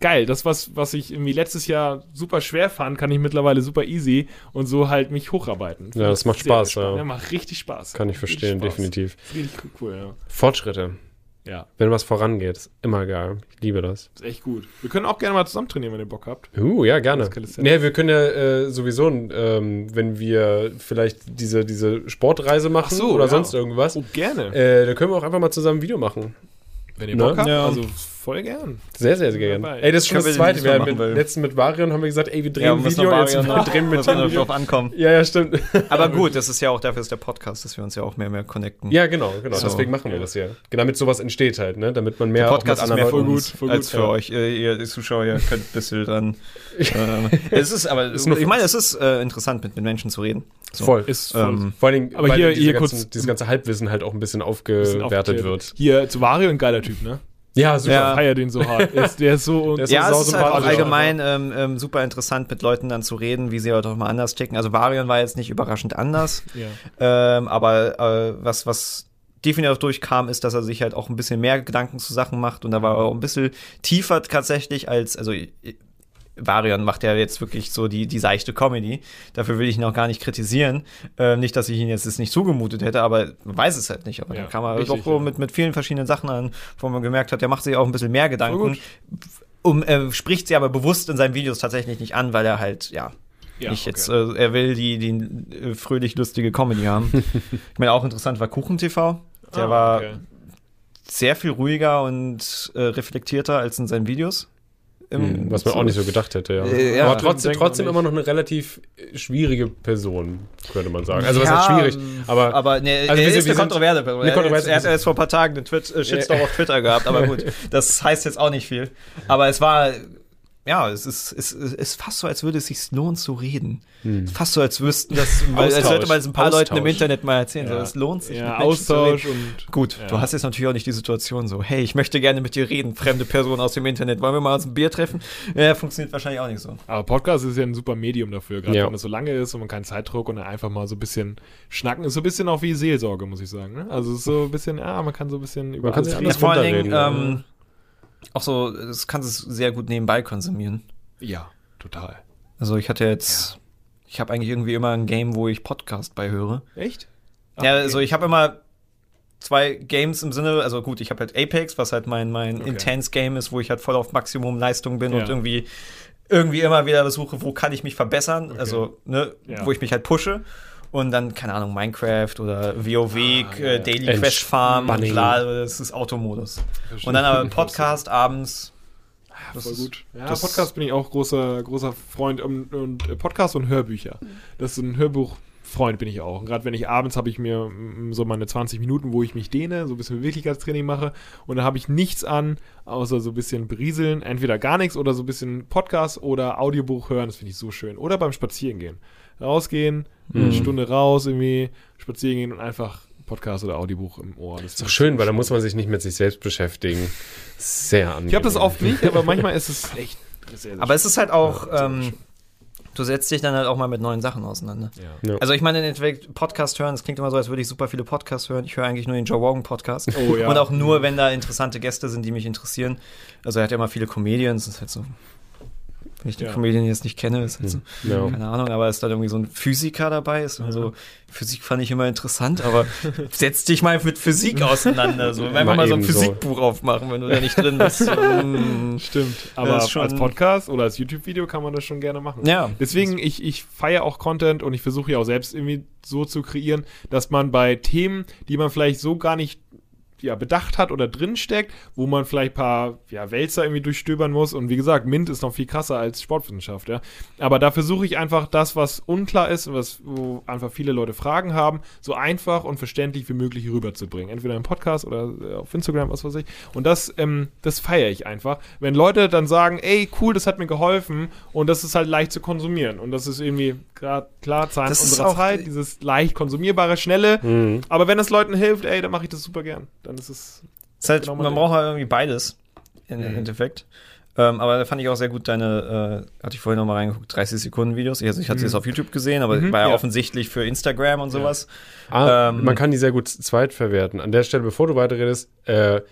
geil, das, was, was ich irgendwie letztes Jahr super schwer fand, kann ich mittlerweile super easy und so halt mich hocharbeiten. Ja, das macht Spaß, spannend. ja. Macht richtig Spaß. Kann ich verstehen, Spaß. definitiv. Richtig cool, ja. Fortschritte. Ja, Wenn was vorangeht, ist immer geil. Ich liebe das. ist echt gut. Wir können auch gerne mal zusammen trainieren, wenn ihr Bock habt. Uh, ja, gerne. Nee, wir können ja äh, sowieso, ähm, wenn wir vielleicht diese, diese Sportreise machen Ach so, oder ja. sonst irgendwas, Oh, gerne. äh, da können wir auch einfach mal zusammen ein Video machen. wenn ihr ne? Bock habt. Ja. Also voll gern. Sehr, sehr, sehr gerne. Dabei. Ey, das ist schon das zweite. Wir haben mit, letztens mit Varian haben wir gesagt, ey, wir drehen Ja, ein Video, noch jetzt wir noch, drehen mit dem drauf ankommen. Ja, ja, stimmt. Aber gut, das ist ja auch dafür ist der Podcast, dass wir uns ja auch mehr und mehr connecten. ja, genau, genau. So. Deswegen machen wir das ja. Genau, damit sowas entsteht halt, ne? Damit man mehr Der Podcast auch ist mit mehr für uns gut, als für ja. euch. Äh, ihr Zuschauer, ihr könnt ein bisschen dran. ähm, es ist aber, Ist nur ich meine, es ist äh, interessant, mit, mit Menschen zu reden. So. Voll. Ist voll. Ähm, Vor allen Dingen, Aber weil hier- diese hier ganzen, kurz- dieses ganze Halbwissen halt auch ein bisschen aufgewertet wird. Hier zu Vario ein geiler Typ, ne? Ja, super. Ja. Feier den so hart. Der ist, der ist so. Der ist ja, so es ist halt auch allgemein ähm, ähm, super interessant, mit Leuten dann zu reden, wie sie halt auch mal anders ticken. Also Varian war jetzt nicht überraschend anders, ja. ähm, aber äh, was, was definitiv auch durchkam, ist, dass er sich halt auch ein bisschen mehr Gedanken zu Sachen macht und da war er auch ein bisschen tiefer tatsächlich als, also Varian macht ja jetzt wirklich so die, die seichte Comedy. Dafür will ich ihn auch gar nicht kritisieren. Ähm, nicht, dass ich ihn jetzt nicht zugemutet hätte, aber weiß es halt nicht. Aber Ja, da kam er richtig, doch so ja. mit, mit vielen verschiedenen Sachen an, wo man gemerkt hat, der macht sich auch ein bisschen mehr Gedanken. Um, er spricht sie aber bewusst in seinen Videos tatsächlich nicht an, weil er halt, ja, Ja, nicht okay. jetzt, äh, er will die, die äh, fröhlich lustige Comedy haben. ich meine, auch interessant war Kuchen TV. Der Ah, war okay. sehr viel ruhiger und äh, reflektierter als in seinen Videos. Im- Hm, was man auch nicht so gedacht hätte, ja. Äh, ja. Aber trotzdem, trotzdem immer noch eine relativ schwierige Person, könnte man sagen. Also was Ja, heißt schwierig? Aber, Aber ne, Also er ist eine kontroverse Person. eine Er, kontroverse er hat erst vor ein paar Tagen einen Twit äh, Shitstorm auf Twitter gehabt, aber gut, das heißt jetzt auch nicht viel. Aber es war, ja, es ist, es ist, es ist fast so, als würde es sich lohnen zu reden. Fast so, als wüssten das, weil, als Austausch. sollte man es ein paar Leuten im Austausch. Internet mal erzählen. So, Ja. es lohnt sich. Ja, mit Menschen zu reden. Austausch und. Gut, Ja. du hast jetzt natürlich auch nicht die Situation so, hey, ich möchte gerne mit dir reden, fremde Person aus dem Internet, wollen wir mal uns ein Bier treffen? Ja, funktioniert wahrscheinlich auch nicht so. Aber Podcast ist ja ein super Medium dafür, gerade Ja. wenn es so lange ist und man keinen Zeitdruck und dann einfach mal so ein bisschen schnacken. Ist so ein bisschen auch wie Seelsorge, muss ich sagen. Ne? Also es ist so ein bisschen, ja, man kann so ein bisschen über kann alles sich vor allen Dingen, ähm, auch so, das kannst es sehr gut nebenbei konsumieren. Ja, total. Also ich hatte jetzt, ich habe eigentlich irgendwie immer ein Game, wo ich Podcast bei höre. Echt? ja, okay. also ich habe immer zwei Games im Sinne, also gut, ich habe halt Apex, was halt mein, mein Okay. Intense-Game ist, wo ich halt voll auf Maximum Leistung bin Ja. und irgendwie irgendwie immer wieder versuche, wo kann ich mich verbessern, Okay. also, ne, Ja. wo ich mich halt pushe. Und dann, keine Ahnung, Minecraft oder WoW, Ah, ja, äh. Daily Quest Farm, Entspannung. klar, das ist Automodus. Und dann aber Podcast abends. Das Voll ist- gut. Ja, das- Podcast bin ich auch großer, großer Freund und, und Podcast und Hörbücher. Das ist ein Hörbuchfreund bin ich auch. Und gerade wenn ich abends habe ich mir mm, so meine 20 Minuten, wo ich mich dehne, so ein bisschen Beweglichkeitstraining mache und da habe ich nichts an, außer so ein bisschen berieseln, entweder gar nichts oder so ein bisschen Podcast oder Audiobuch hören, das finde ich so schön. Oder beim Spazierengehen. Rausgehen, eine Mhm. Stunde raus irgendwie, spazieren gehen und einfach Podcast oder Audiobuch im Ohr. Das ist doch schön, weil da muss man sich nicht mit sich selbst beschäftigen. Sehr angenehm. Ich habe das oft nicht, aber manchmal ist es echt sehr, sehr Aber es ist halt auch, Ja, ähm, du setzt dich dann halt auch mal mit neuen Sachen auseinander. Ja. Ja. Also ich meine, Podcast hören, es klingt immer so, als würde ich super viele Podcasts hören. Ich höre eigentlich nur den Joe Rogan Podcast. Oh ja. Und auch nur, wenn da interessante Gäste sind, die mich interessieren. Also er hat ja immer viele Comedians, das ist halt so. Wenn ich den Ja. Comedian jetzt nicht kenne, ist halt so, Ja. keine Ahnung, aber ist da irgendwie so ein Physiker dabei, ist dann so, Physik fand ich immer interessant, aber setz dich mal mit Physik auseinander, so, einfach Mal mal so ein eben so. Physikbuch aufmachen, wenn du da nicht drin bist. Mm. Stimmt, aber schon- als Podcast oder als YouTube-Video kann man das schon gerne machen. Ja. Deswegen, ich, ich feiere auch Content und ich versuche ja auch selbst irgendwie so zu kreieren, dass man bei Themen, die man vielleicht so gar nicht ja, bedacht hat oder drinsteckt, wo man vielleicht ein paar ja, Wälzer irgendwie durchstöbern muss. Und wie gesagt, MINT ist noch viel krasser als Sportwissenschaft, ja. Aber da versuche ich einfach das, was unklar ist, was, wo einfach viele Leute Fragen haben, so einfach und verständlich wie möglich rüberzubringen. Entweder im Podcast oder äh, auf Instagram, was weiß ich. Und das, ähm, das feiere ich einfach. Wenn Leute dann sagen, ey, cool, das hat mir geholfen und das ist halt leicht zu konsumieren. Und das ist irgendwie gerade klar Zahn Das unserer Zeit, dieses leicht konsumierbare, schnelle. Mhm. Aber wenn es Leuten hilft, ey, dann mache ich das super gern. Dann ist es. Ist halt, Genau man braucht halt irgendwie beides im Mhm. Endeffekt. Ähm, aber da fand ich auch sehr gut deine, äh, hatte ich vorhin noch mal reingeguckt, 30 Sekunden Videos. Also ich hatte sie jetzt auf YouTube gesehen, aber Mhm, war ja, ja. offensichtlich für Instagram und sowas. Ah, Ähm, man kann die sehr gut zweit verwerten. An der Stelle, bevor du weiterredest, äh,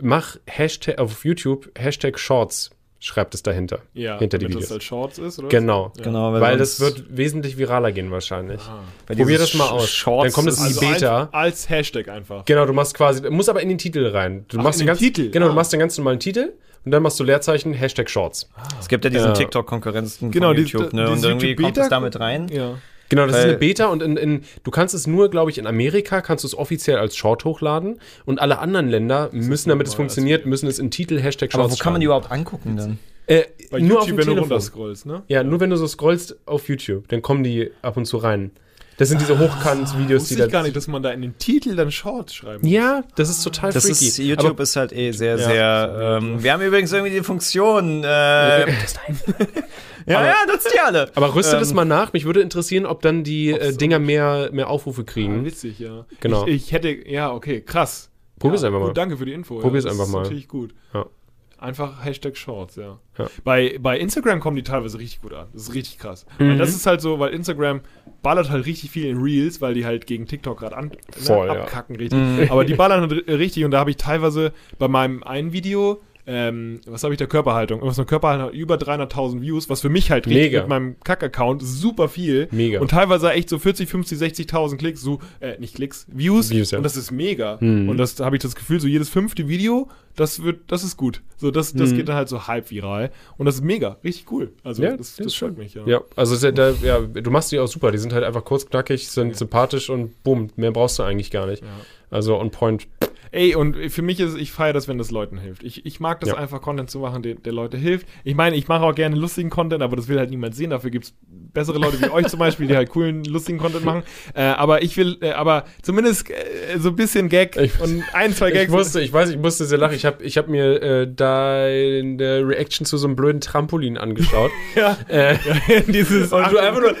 mach Hashtag auf YouTube Hashtag Shorts, schreibt es dahinter. Ja, hinter die Videos. das als Shorts ist, oder? Genau. Ja. Genau, Weil das sonst- wird wesentlich viraler gehen wahrscheinlich. Ah. weil probier das mal aus. Sh- Shorts Dann kommt es in die Also Beta. als, als Hashtag einfach. Genau, du machst quasi, muss aber in den Titel rein. Du Ach, machst in den den ganz, Titel? Genau, Ah. du machst den ganz normalen Titel und dann machst du Leerzeichen Hashtag Shorts. Es gibt ja diesen Ja. TikTok-Konkurrenzen Genau, von die- YouTube, die- ne? Und diese irgendwie kommt YouTube-Beta- es damit rein. Ja. Genau, das ist Weil- eine Beta und in, in, du kannst es nur, glaube ich, in Amerika kannst du es offiziell als Short hochladen und alle anderen Länder müssen, damit es normal als funktioniert, müssen es in Titel Hashtag Aber Shorts wo kann man die überhaupt angucken dann? Äh, Bei nur YouTube, auf dem wenn du Telefon. runterscrollst, ne? Ja, nur wenn du so scrollst auf YouTube, dann kommen die ab und zu rein. Das sind diese Hochkant-Videos, Wusste die ich gar nicht, dass man da in den Titel dann Shorts schreiben muss. Ja, das ist total Das freaky. ist, YouTube Aber, ist halt eh sehr, Ja. sehr. Ähm, wir haben übrigens irgendwie die Funktion. Äh, ja, Aber- ja, nutzt die alle. aber rüste Ähm, das mal nach. Mich würde interessieren, ob dann die äh, Dinger mehr, mehr Aufrufe Ah, kriegen. witzig, ja. Genau. Ich, ich hätte, ja, okay, krass. Probier's ja, einfach gut, mal. Danke für die Info. Probier's ja, das einfach ist mal. natürlich gut. Ja. Einfach Hashtag Shorts, ja. Ja. Bei, bei Instagram kommen die teilweise richtig gut an. Das ist richtig krass. Mhm. Weil das ist halt so, weil Instagram ballert halt richtig viel in Reels, weil die halt gegen TikTok gerade ne, ja. abkacken richtig. Aber die ballern halt ri- richtig und da habe ich teilweise bei meinem einen Video ähm, was habe ich der Körperhaltung? Was eine Körperhaltung über 300.000 Views, was für mich halt richtig Mega. mit meinem Kack-Account super viel. Mega. Und teilweise echt so 40, 50, 60.000 Klicks, so, äh, nicht Klicks, Views. Views, ja. Und das ist mega. Mhm. Und das habe ich das Gefühl, so jedes fünfte Video, das wird, das ist gut. So, das, das Mhm. geht dann halt so halb viral. Und das ist mega, richtig cool. Also, Ja, das, das das freut mich, ja. Ja, also sehr, da, ja, du machst die auch super. Die sind halt einfach kurz, knackig, sind sympathisch und bumm, mehr brauchst du eigentlich gar nicht. Ja. Also on point. Ey, und für mich ist, ich feiere das, wenn das Leuten hilft. Ich, ich mag das Ja. einfach, Content zu machen, der, der Leute hilft. Ich meine, ich mache auch gerne lustigen Content, aber das will halt niemand sehen. Dafür gibt's bessere Leute wie euch zum Beispiel, die halt coolen, lustigen Content machen. Äh, aber ich will, äh, aber zumindest äh, so ein bisschen Gag Ich- und ein, zwei Gags. Ich musste, ich weiß, ich musste sehr lachen. Ich habe ich hab mir äh, deine Reaction zu so einem blöden Trampolin angeschaut. ja, äh, dieses. und du einfach nur,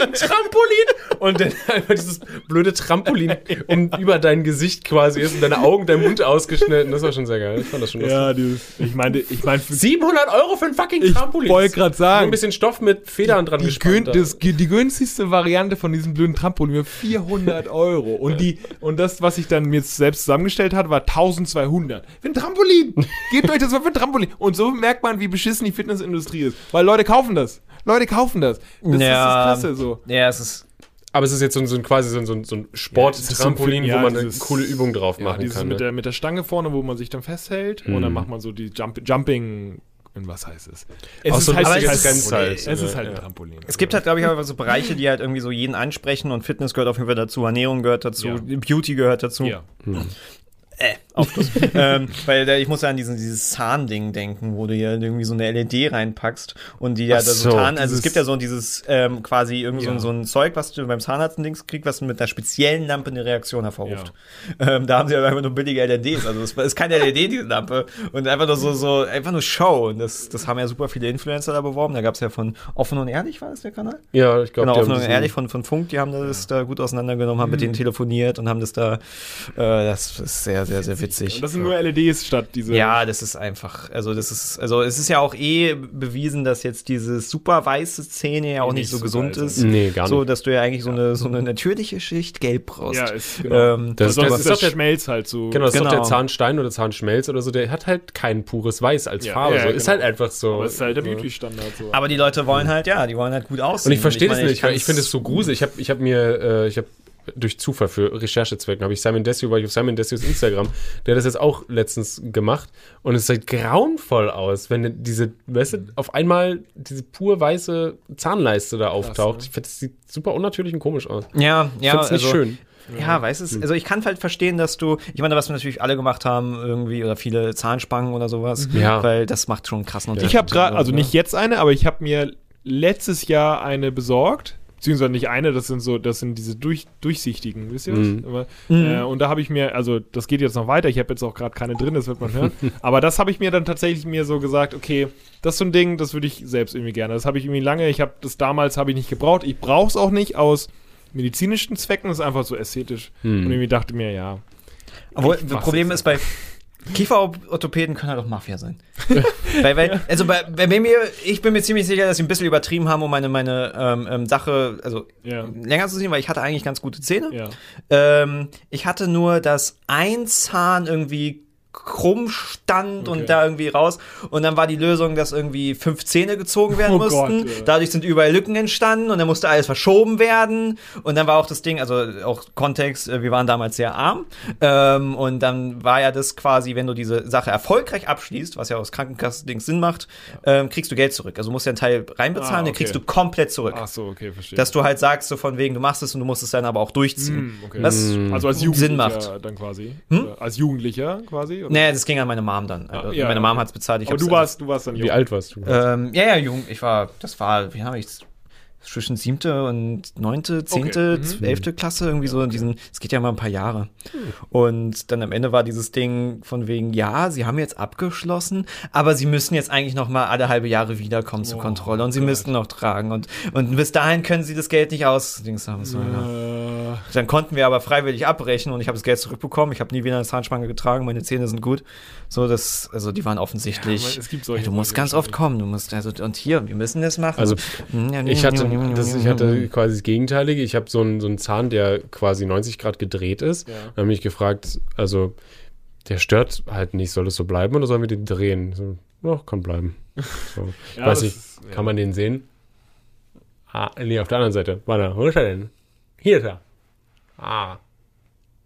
fucking Trampolin! Und dann einfach dieses blöde Trampolin um über dein Gesicht quasi ist und deine Augen, dein Mund ausgeschnitten. Das war schon sehr geil. Ich fand das schon lustig. ja, dieses. Ich meine, ich meine, für 700 Euro für ein fucking Ich Trampolin. wollte gerade Nur sagen, ein bisschen Stoff mit Federn dran die, gespannt. das, die günstigste Variante von diesem blöden Trampolin war 400 Euro. Und, die, und das, was ich dann mir selbst zusammengestellt hat, war 1200. Für ein Trampolin! Gebt euch das mal für ein Trampolin. Und so merkt man, wie beschissen die Fitnessindustrie ist. Weil Leute kaufen das. Leute kaufen das. Das ist das Klasse so. Ja, es ist. Aber es ist jetzt so ein, so ein quasi so ein, so ein, so ein Sporttrampolin, Ja, wo man dieses- eine coole Übung drauf Ja, machen dieses kann. mit, ne? der, mit der Stange vorne, wo man sich dann festhält. Und dann macht man so die Jump Jumping. Und was heißt es? Es so aber ist- Grenz halt. Es ist halt ein Trampolin. Es gibt halt, glaube ich, einfach so Bereiche, die halt irgendwie so jeden ansprechen und Fitness gehört auf jeden Fall dazu, Ernährung gehört dazu, Ja. Beauty gehört dazu. Ja. Äh, Aufschluss. ähm, weil da, ich muss ja an diesen, dieses Zahnding denken, wo du ja irgendwie so eine LED reinpackst und die ja Ach da so so, Zahn, also es gibt ja so dieses ähm, quasi irgendwie so, Ja. ein- so ein Zeug, was du beim Zahnarzt Dings kriegst, was mit einer speziellen Lampe eine Reaktion hervorruft. Ähm, da haben sie aber einfach nur billige LEDs, also es ist keine LED, diese Lampe und einfach nur so, so einfach nur Show und das, das haben ja super viele Influencer da beworben, da gab es ja von Offen und Ehrlich, war das der Kanal? Ja, ich glaube, Genau, offen und ehrlich von, von Funk, die haben das da gut auseinandergenommen, haben Mhm. mit denen telefoniert und haben das da, äh, das ist sehr, sehr, sehr witzig. Und das sind nur LEDs statt diese. Ja, das ist einfach, also das ist, also es ist ja auch eh bewiesen, dass jetzt diese super weiße Szene ja auch nicht, Nicht so gesund ist. Nee, gar nicht. So, dass du ja eigentlich so eine, so eine natürliche Schicht gelb brauchst. Ja, ist, genau. Ähm, Das- Sonst das ist ist doch der- Schmelz halt so. Genau, das ist doch Genau. der Zahnstein oder Zahnschmelz oder so, der hat halt kein pures Weiß als Ja, Farbe. ja, so. Ist genau. halt einfach so. Aber ist halt der. Beauty-Standard so. aber die Leute wollen halt, ja, die wollen halt gut aussehen. Und ich verstehe das nicht, weil ich finde es so gruselig. Ich habe ich hab mir, äh, ich habe durch Zufall für Recherchezwecken habe ich Simon Desio, weil ich auf Simon Desios Instagram, der hat das jetzt auch letztens gemacht und es sieht grauenvoll aus, wenn diese, weißt du, auf einmal diese pur weiße Zahnleiste da auftaucht. ne? Ich finde, das sieht super unnatürlich und komisch aus. Ja, Ich ja, finde es nicht also, schön. ja, weißt du, also ich kann halt verstehen, dass du, ich meine, was wir natürlich alle gemacht haben, irgendwie, oder viele Zahnspangen oder sowas, Ja. weil das macht schon einen krassen Ich habe gerade, also nicht jetzt eine, aber ich habe mir letztes Jahr eine besorgt. Beziehungsweise nicht eine, das sind so, das sind diese durch, durchsichtigen, wisst ihr was? Mhm. Aber, Mhm. äh, und da habe ich mir, also das geht jetzt noch weiter, ich habe jetzt auch gerade keine drin, das wird man hören. aber das habe ich mir dann tatsächlich mir so gesagt, okay, das ist so ein Ding, das würde ich selbst irgendwie gerne. Das habe ich irgendwie lange, ich habe das damals habe ich nicht gebraucht. Ich brauche es auch nicht aus medizinischen Zwecken, das ist einfach so ästhetisch. Hm. Und irgendwie dachte mir, ja. Obwohl, Ich das Problem ist bei Kieferorthopäden können halt auch Mafia sein. weil, weil, also bei, bei mir, ich bin mir ziemlich sicher, dass sie ein bisschen übertrieben haben, um meine, meine ähm, ähm, Sache, also Ja. länger zu sehen, weil ich hatte eigentlich ganz gute Zähne. Ja. Ähm, ich hatte nur, dass ein Zahn irgendwie krumm stand Okay. und da irgendwie raus. Und dann war die Lösung, dass irgendwie fünf Zähne gezogen werden Oh mussten. Gott, ja. Dadurch sind überall Lücken entstanden und dann musste alles verschoben werden. Und dann war auch das Ding, also auch Kontext, äh, wir waren damals sehr arm. Ähm, und dann war ja das quasi, wenn du diese Sache erfolgreich abschließt, was ja aus Krankenkassendings Sinn macht, ähm, kriegst du Geld zurück. Also du musst ja einen Teil reinbezahlen, Ah, den okay. kriegst du komplett zurück. Ach so, okay, verstehe. Dass du halt sagst, so von wegen, du machst es und du musst es dann aber auch durchziehen. Hm, okay. Was also als Sinn Jugendlicher macht. dann quasi. Hm? Oder Als Jugendlicher quasi? Oder? Nee, das ging an meine Mom dann. Also, Ah, ja, meine Mom okay. hat's bezahlt. Ich Aber du warst, du warst dann Wie alt warst du? Ähm, ja, ja, jung. Ich war, das war, wie habe ich zwischen siebte und neunte, zehnte, Okay, mhm. elfte Klasse, irgendwie so in diesen, es geht ja mal ein paar Jahre. Und dann am Ende war dieses Ding von wegen, ja, sie haben jetzt abgeschlossen, aber sie müssen jetzt eigentlich noch mal alle halbe Jahre wiederkommen zur Oh Kontrolle und sie Gott. müssten noch tragen und, und bis dahin können sie das Geld nicht aus, Dings haben. So, ja. Äh, Dann konnten wir aber freiwillig abbrechen und ich habe das Geld zurückbekommen. Ich habe nie wieder eine Zahnspange getragen, meine Zähne sind gut. So, das, also die waren offensichtlich. Ja, es gibt solche Ja, du musst ganz oft kommen. Du musst, also, und hier, wir müssen das machen. Also Hm, ich hatte, das, ich hatte quasi das Gegenteilige. Ich habe so einen, so einen Zahn, der quasi 90 Grad gedreht ist. Ja. Dann habe ich gefragt, also der stört halt nicht, soll es so bleiben oder sollen wir den drehen? So, ja, kann bleiben. So. Ich Ja, weiß das nicht, ist- ja. kann man den sehen? Ah, nee, auf der anderen Seite. Warte, wo ist er denn? Hier ist er. Ah.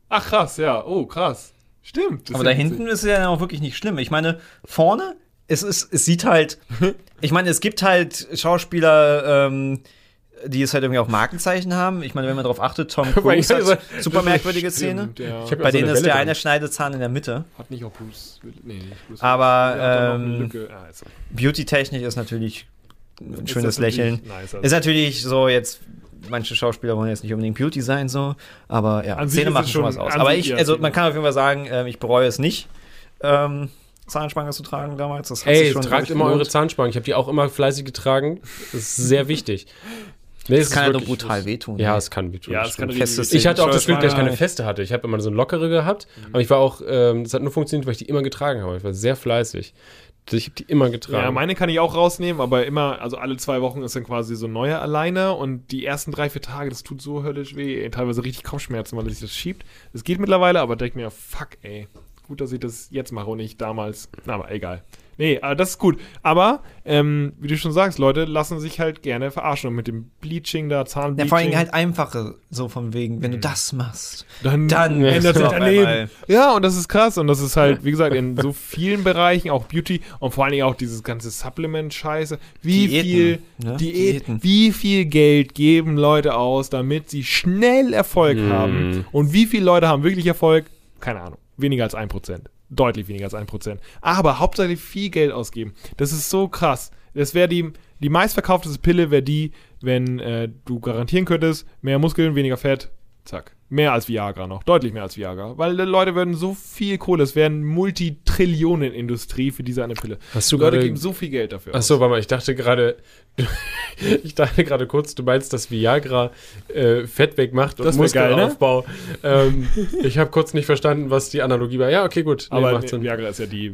Ach krass, ja. Oh, krass. Stimmt. das Aber ist da ja hinten ist es ja auch wirklich nicht schlimm. Ich meine, vorne, es ist, es sieht halt, ich meine, es gibt halt Schauspieler, ähm, die es halt irgendwie auch Markenzeichen haben. Ich meine, wenn man darauf achtet, Tom Cruise hat super merkwürdige Stimmt, Szene. Ja. Ich hab Bei denen ist der eine. Schneidezahn in der Mitte. Hat nicht auch Bruce. Nee, nicht Bruce Aber, ähm, Lücke. Ah, ist- Beauty-technisch ist natürlich ein schönes Lächeln. Nice, also. Ist natürlich so jetzt, manche Schauspieler wollen jetzt nicht unbedingt Beauty sein, so, aber ja, es machen schon was aus. Aber ich, ja, also man kann auf jeden Fall sagen, ähm, ich bereue es nicht, ähm, Zahnspange zu tragen damals. Das Ey, schon tragt immer eure gelohnt. Zahnspangen. Ich habe die auch immer fleißig getragen. Das ist sehr wichtig. Nee, Das kann ja nur wirklich- brutal wehtun. Ja, ne? es kann wehtun. ja, das es kann Festes. Ich hatte auch das Glück, dass ich keine feste hatte. Ich habe immer so eine lockere gehabt, aber ich war auch, ähm, das hat nur funktioniert, weil ich die immer getragen habe. Ich war sehr fleißig. Ich habe die immer getragen. Ja, meine kann ich auch rausnehmen, aber immer, also alle zwei Wochen ist dann quasi so ein neuer alleine und die ersten drei, vier Tage, das tut so höllisch weh, ey, teilweise richtig Kopfschmerzen, weil sich das schiebt. Das geht mittlerweile, aber denke mir, fuck, ey, gut, dass ich das jetzt mache und nicht damals. Na, aber egal. Nee, aber das ist gut. Aber, ähm, wie du schon sagst, Leute lassen sich halt gerne verarschen und mit dem Bleaching da, Ja, Zahnbleaching. vor allem halt einfache, so von wegen, wenn du das machst, dann, dann ändert sich dein einmal- Leben. Ja, und das ist krass. Und das ist halt, wie gesagt, in so vielen Bereichen, auch Beauty und vor allen Dingen auch dieses ganze Supplement-Scheiße. Wie Diäten, viel ne? Diät, Diäten. wie viel Geld geben Leute aus, damit sie schnell Erfolg Mm. haben? Und wie viele Leute haben wirklich Erfolg? Keine Ahnung. Weniger als ein Prozent. Deutlich weniger als ein Prozent. Aber hauptsächlich viel Geld ausgeben. Das ist so krass. Das wäre die, die meistverkaufteste Pille, wäre die, wenn äh, du garantieren könntest, mehr Muskeln, weniger Fett, zack. Mehr als Viagra noch, deutlich mehr als Viagra. Weil die Leute würden so viel Kohle, es wäre eine Multitrillionen-Industrie für diese eine Pille. Hast du Leute gerade- geben so viel Geld dafür. Achso, warte mal, ich dachte gerade, ich dachte gerade kurz, du meinst, dass Viagra äh, Fett wegmacht und Das wär geil, ne? Muskelaufbau. ähm, ich habe kurz nicht verstanden, was die Analogie war. Ja, okay, gut. Nee, aber macht nee, Sinn. Viagra ist ja die.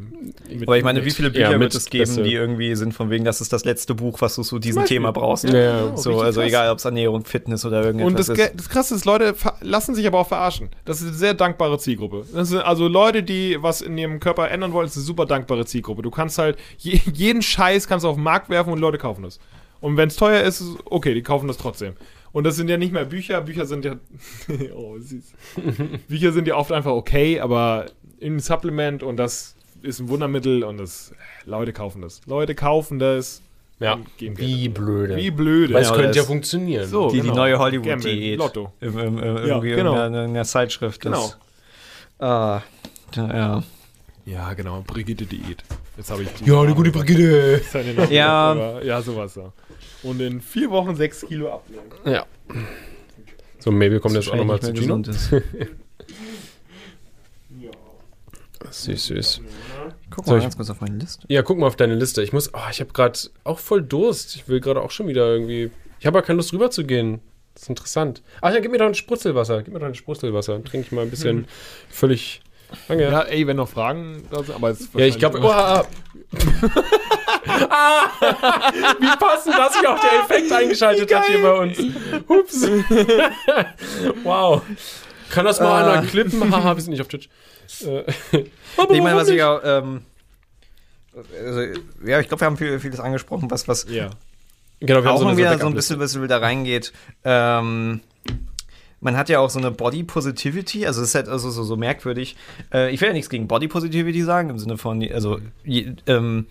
mit- Aber ich meine, wie viele Bücher ja, wird mit es geben, beste- die irgendwie sind von wegen, das ist das letzte Buch, was du zu diesem. Thema brauchst. Ja, ja. So, also krass. egal, ob es Ernährung, Fitness oder irgendetwas Und das, ist. Das Krasse ist, Leute lassen sich aber auch verarschen. Das ist eine sehr dankbare Zielgruppe. Das sind also Leute, die was in ihrem Körper ändern wollen, ist eine super dankbare Zielgruppe. Du kannst halt je, jeden Scheiß kannst du auf den Markt werfen und Leute kaufen das. Und wenn es teuer ist, ist okay, die kaufen das trotzdem. Und das sind ja nicht mehr Bücher. Bücher sind ja. oh, süß. Bücher sind ja oft einfach okay, aber im Supplement und das ist ein Wundermittel und das. Leute kaufen das. Leute kaufen das. Ja. geben Wie Geld. blöde. Wie blöde. Weil es Ja, könnte ja funktionieren. So. Die, die genau. neue Gamble, Hollywood-Diät. Lotto. Im, im, im, Ja, irgendwie genau. in, einer, in einer Zeitschrift. Genau. Das, ah, ja. Ja, genau. Brigitte Diät. Jetzt habe ich die. Ja, die gute Brigitte. Ja. Ja, sowas. Ja. Und in vier Wochen sechs Kilo abnehmen. Ja. So, Mabel kommt jetzt auch nochmal zu Gino. gesund ist. Süß, süß. Guck Soll mal ich- ganz kurz auf meine Liste. Ja, guck mal auf deine Liste. Ich muss, oh, ich habe gerade auch voll Durst. Ich will gerade auch schon wieder irgendwie. Ich habe aber keine Lust rüber zu gehen. Das ist interessant. Ach ja, gib mir doch ein Sprutzelwasser. Gib mir doch ein Sprutzelwasser. Dann trinke ich mal ein bisschen völlig. Danke. Ja, ey, wenn noch Fragen da sind, aber jetzt Ja, ich glaube. Oh, ah. ah, wie passend, dass sich auch der Effekt eingeschaltet hat hier bei uns. Ups. wow. Kann das mal Ah. einer klippen? Haha, wir sind nicht auf Twitch. Äh, aber Ich meine, was ich auch, ähm, also, ja, ich glaube, wir haben viel, vieles angesprochen, was, was Ja. Genau, wir haben auch so eine wieder so ein bisschen, bisschen da reingeht. Ähm, man hat ja auch so eine Body Positivity, also es ist halt also so, so merkwürdig. Äh, ich will ja nichts gegen Body Positivity sagen, im Sinne von, also je, ähm,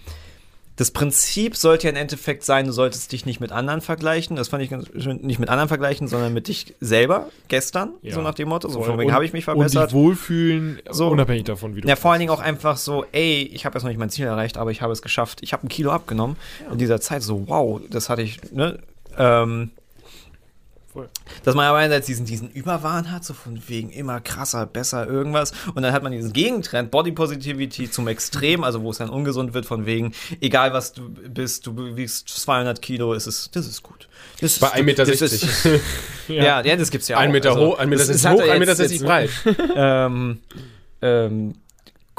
das Prinzip sollte ja im Endeffekt sein, du solltest dich nicht mit anderen vergleichen. Das fand ich ganz schön. Nicht mit anderen vergleichen, sondern mit dich selber gestern, Ja. so nach dem Motto. So von wegen Und- habe ich mich Und verbessert. dich wohlfühlen, So. unabhängig davon, wie du Ja, vor allen Dingen auch einfach so, ey, ich habe jetzt noch nicht mein Ziel erreicht, aber ich habe es geschafft. Ich habe ein Kilo abgenommen in dieser Zeit. So, wow, das hatte ich, ne? Ähm, Voll. dass man aber einerseits diesen, diesen Überwahn hat, so von wegen immer krasser, besser, irgendwas. Und dann hat man diesen Gegentrend, Body Positivity zum Extrem, also wo es dann ungesund wird, von wegen, egal was du bist, du wiegst 200 Kilo, ist es, das ist gut. Das ist, Bei 1,60 Meter. das ist- Ja, ja, das gibt's ja auch. Ein Meter Also, hoch, ein Meter das- das 60 hat hoch, er ein Meter jetzt- 60 jetzt- breit. ähm, ähm,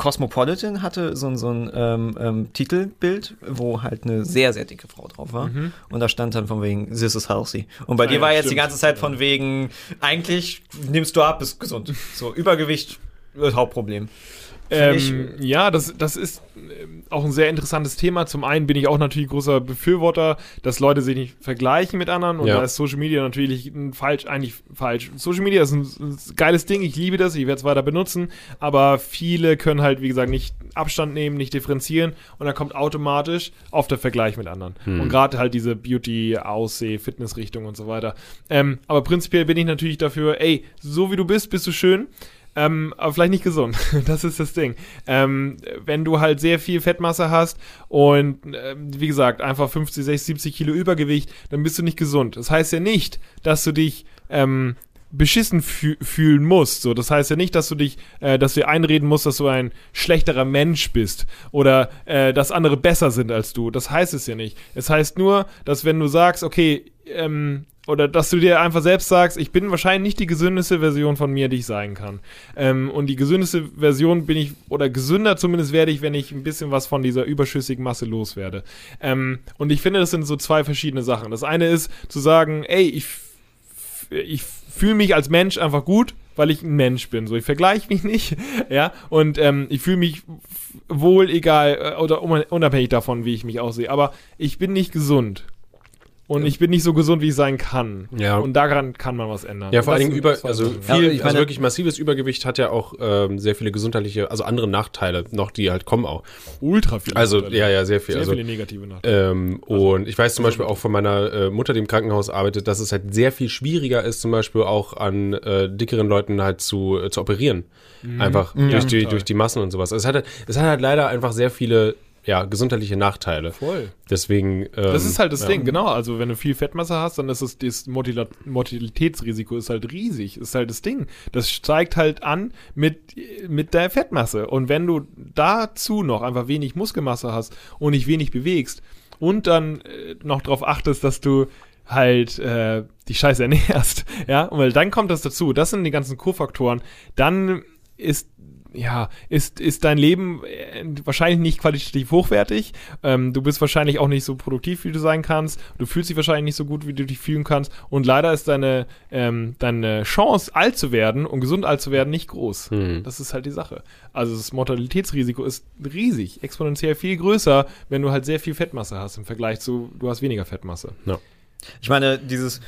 Cosmopolitan hatte so, ein- so ein ähm, ähm, Titelbild, wo halt eine sehr, sehr dicke Frau drauf war. Und da stand dann von wegen, this is healthy. Und bei Ah dir ja, war jetzt die stimmt. ganze Zeit von wegen, eigentlich nimmst du ab, bist gesund. So, Übergewicht, das Hauptproblem. Ähm, ja, das, das ist ähm, auch ein sehr interessantes Thema. Zum einen bin ich auch natürlich großer Befürworter, dass Leute sich nicht vergleichen mit anderen. Und Ja. da ist Social Media natürlich ein falsch, eigentlich falsch. Social Media ist ein, ein geiles Ding, ich liebe das, ich werde es weiter benutzen. Aber viele können halt, wie gesagt, nicht Abstand nehmen, nicht differenzieren. Und dann kommt automatisch auf der Vergleich mit anderen. Und gerade halt diese Beauty, Ausseh, Fitnessrichtung und so weiter. Ähm, aber prinzipiell bin ich natürlich dafür, ey, so wie du bist, bist du schön. Ähm, aber vielleicht nicht gesund. Das ist das Ding. Ähm, wenn du halt sehr viel Fettmasse hast und ähm, wie gesagt, einfach 50, 60, 70 Kilo Übergewicht, dann bist du nicht gesund. Das heißt ja nicht, dass du dich ähm, beschissen fü fühlen musst. So, das heißt ja nicht, dass du dich, äh, dass du dir einreden musst, dass du ein schlechterer Mensch bist oder äh, dass andere besser sind als du. Das heißt es ja nicht. Es heißt nur, dass wenn du sagst, okay, ähm, oder dass du dir einfach selbst sagst, ich bin wahrscheinlich nicht die gesündeste Version von mir, die ich sein kann. Ähm, und die gesündeste Version bin ich, oder gesünder zumindest werde ich, wenn ich ein bisschen was von dieser überschüssigen Masse loswerde. Ähm, und ich finde, das sind so zwei verschiedene Sachen. Das eine ist zu sagen, ey, ich, ich fühle mich als Mensch einfach gut, weil ich ein Mensch bin. So, ich vergleiche mich nicht, ja, und ähm, ich fühle mich wohl, egal, äh, oder un- unabhängig davon, wie ich mich aussehe. Aber ich bin nicht gesund. Und ich bin nicht so gesund, wie ich sein kann. Ja. Und daran kann man was ändern. Ja, vor allen Dingen über, also viel, Ja, ich also meine- wirklich massives Übergewicht hat ja auch ähm, sehr viele gesundheitliche, also andere Nachteile noch, die halt kommen auch. ultra viel. Also, Nachteile. ja, ja, sehr viel. Sehr also, viele negative Nachteile. Ähm, und ich weiß zum Beispiel auch von meiner äh, Mutter, die im Krankenhaus arbeitet, dass es halt sehr viel schwieriger ist, zum Beispiel auch an äh, dickeren Leuten halt zu, äh, zu operieren. Einfach durch, die, total. durch die Massen und sowas. Also es, hat, halt- es hat halt leider einfach sehr viele ja, gesundheitliche Nachteile. Voll. Deswegen. Ähm, Das ist halt das ja. Ding, genau. Also wenn du viel Fettmasse hast, dann ist es das Mortila- Mortalitätsrisiko ist halt riesig. Ist halt das Ding. Das steigt halt an mit, mit der Fettmasse. Und wenn du dazu noch einfach wenig Muskelmasse hast und nicht wenig bewegst und dann äh, noch darauf achtest, dass du halt äh, die Scheiße ernährst, ja, und weil dann kommt das dazu. Das sind die ganzen Kofaktoren. Dann ist ja, ist, ist dein Leben äh, wahrscheinlich nicht qualitativ hochwertig. Ähm, du bist wahrscheinlich auch nicht so produktiv, wie du sein kannst. Du fühlst dich wahrscheinlich nicht so gut, wie du dich fühlen kannst. Und leider ist deine, ähm, deine Chance, alt zu werden und gesund alt zu werden, nicht groß. Hm. Das ist halt die Sache. Also das Mortalitätsrisiko ist riesig, exponentiell viel größer, wenn du halt sehr viel Fettmasse hast im Vergleich zu, du hast weniger Fettmasse. Ich meine, dieses,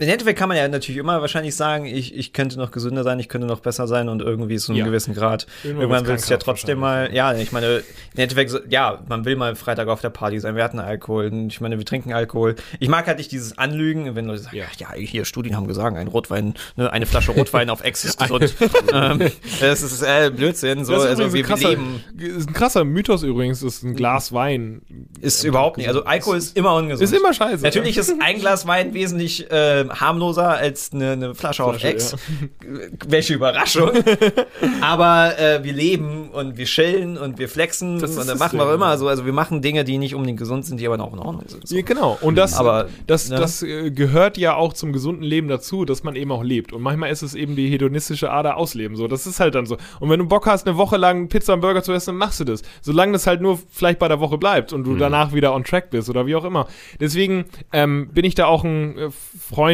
Im Endeffekt kann man ja natürlich immer wahrscheinlich sagen, ich, ich könnte noch gesünder sein, ich könnte noch besser sein und irgendwie zu einem Ja. gewissen Grad. Irgendwann Irgendwann willst du ja trotzdem mal, ja, ich meine, im Endeffekt, so, ja, man will mal Freitag auf der Party sein, wir hatten Alkohol, und ich meine, wir trinken Alkohol. Ich mag halt nicht dieses Anlügen, wenn Leute sagen, Ja. ja, hier, Studien haben gesagt, ein Rotwein, ne, eine Flasche Rotwein auf Ex ist gesund. ähm, das ist äh, Blödsinn, so, Das ist also wir, ein krasser, leben, ist ein krasser Mythos übrigens, dass ein Glas Wein ist überhaupt nicht, also Alkohol ist immer ungesund. ist immer scheiße. Natürlich ist ein Glas Wein wesentlich äh, harmloser als eine, eine Flasche, auf Flasche, Ex. Welche Überraschung. Aber äh, wir leben und wir chillen und wir flexen Das und dann machen wir immer so. Also wir machen Dinge, die nicht unbedingt gesund sind, die aber auch in Ordnung sind. So. Ja, genau. Und das, Aber, das, ne? das äh, gehört ja auch zum gesunden Leben dazu, dass man eben auch lebt. Und manchmal ist es eben die hedonistische Ader ausleben. So, das ist halt dann so. Und wenn du Bock hast, eine Woche lang Pizza und Burger zu essen, dann machst du das. Solange das halt nur vielleicht bei der Woche bleibt und du danach wieder on track bist oder wie auch immer. Deswegen ähm, bin ich da auch ein äh,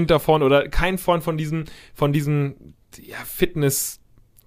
Freund davon oder kein Freund von diesen, von diesen ja, Fitness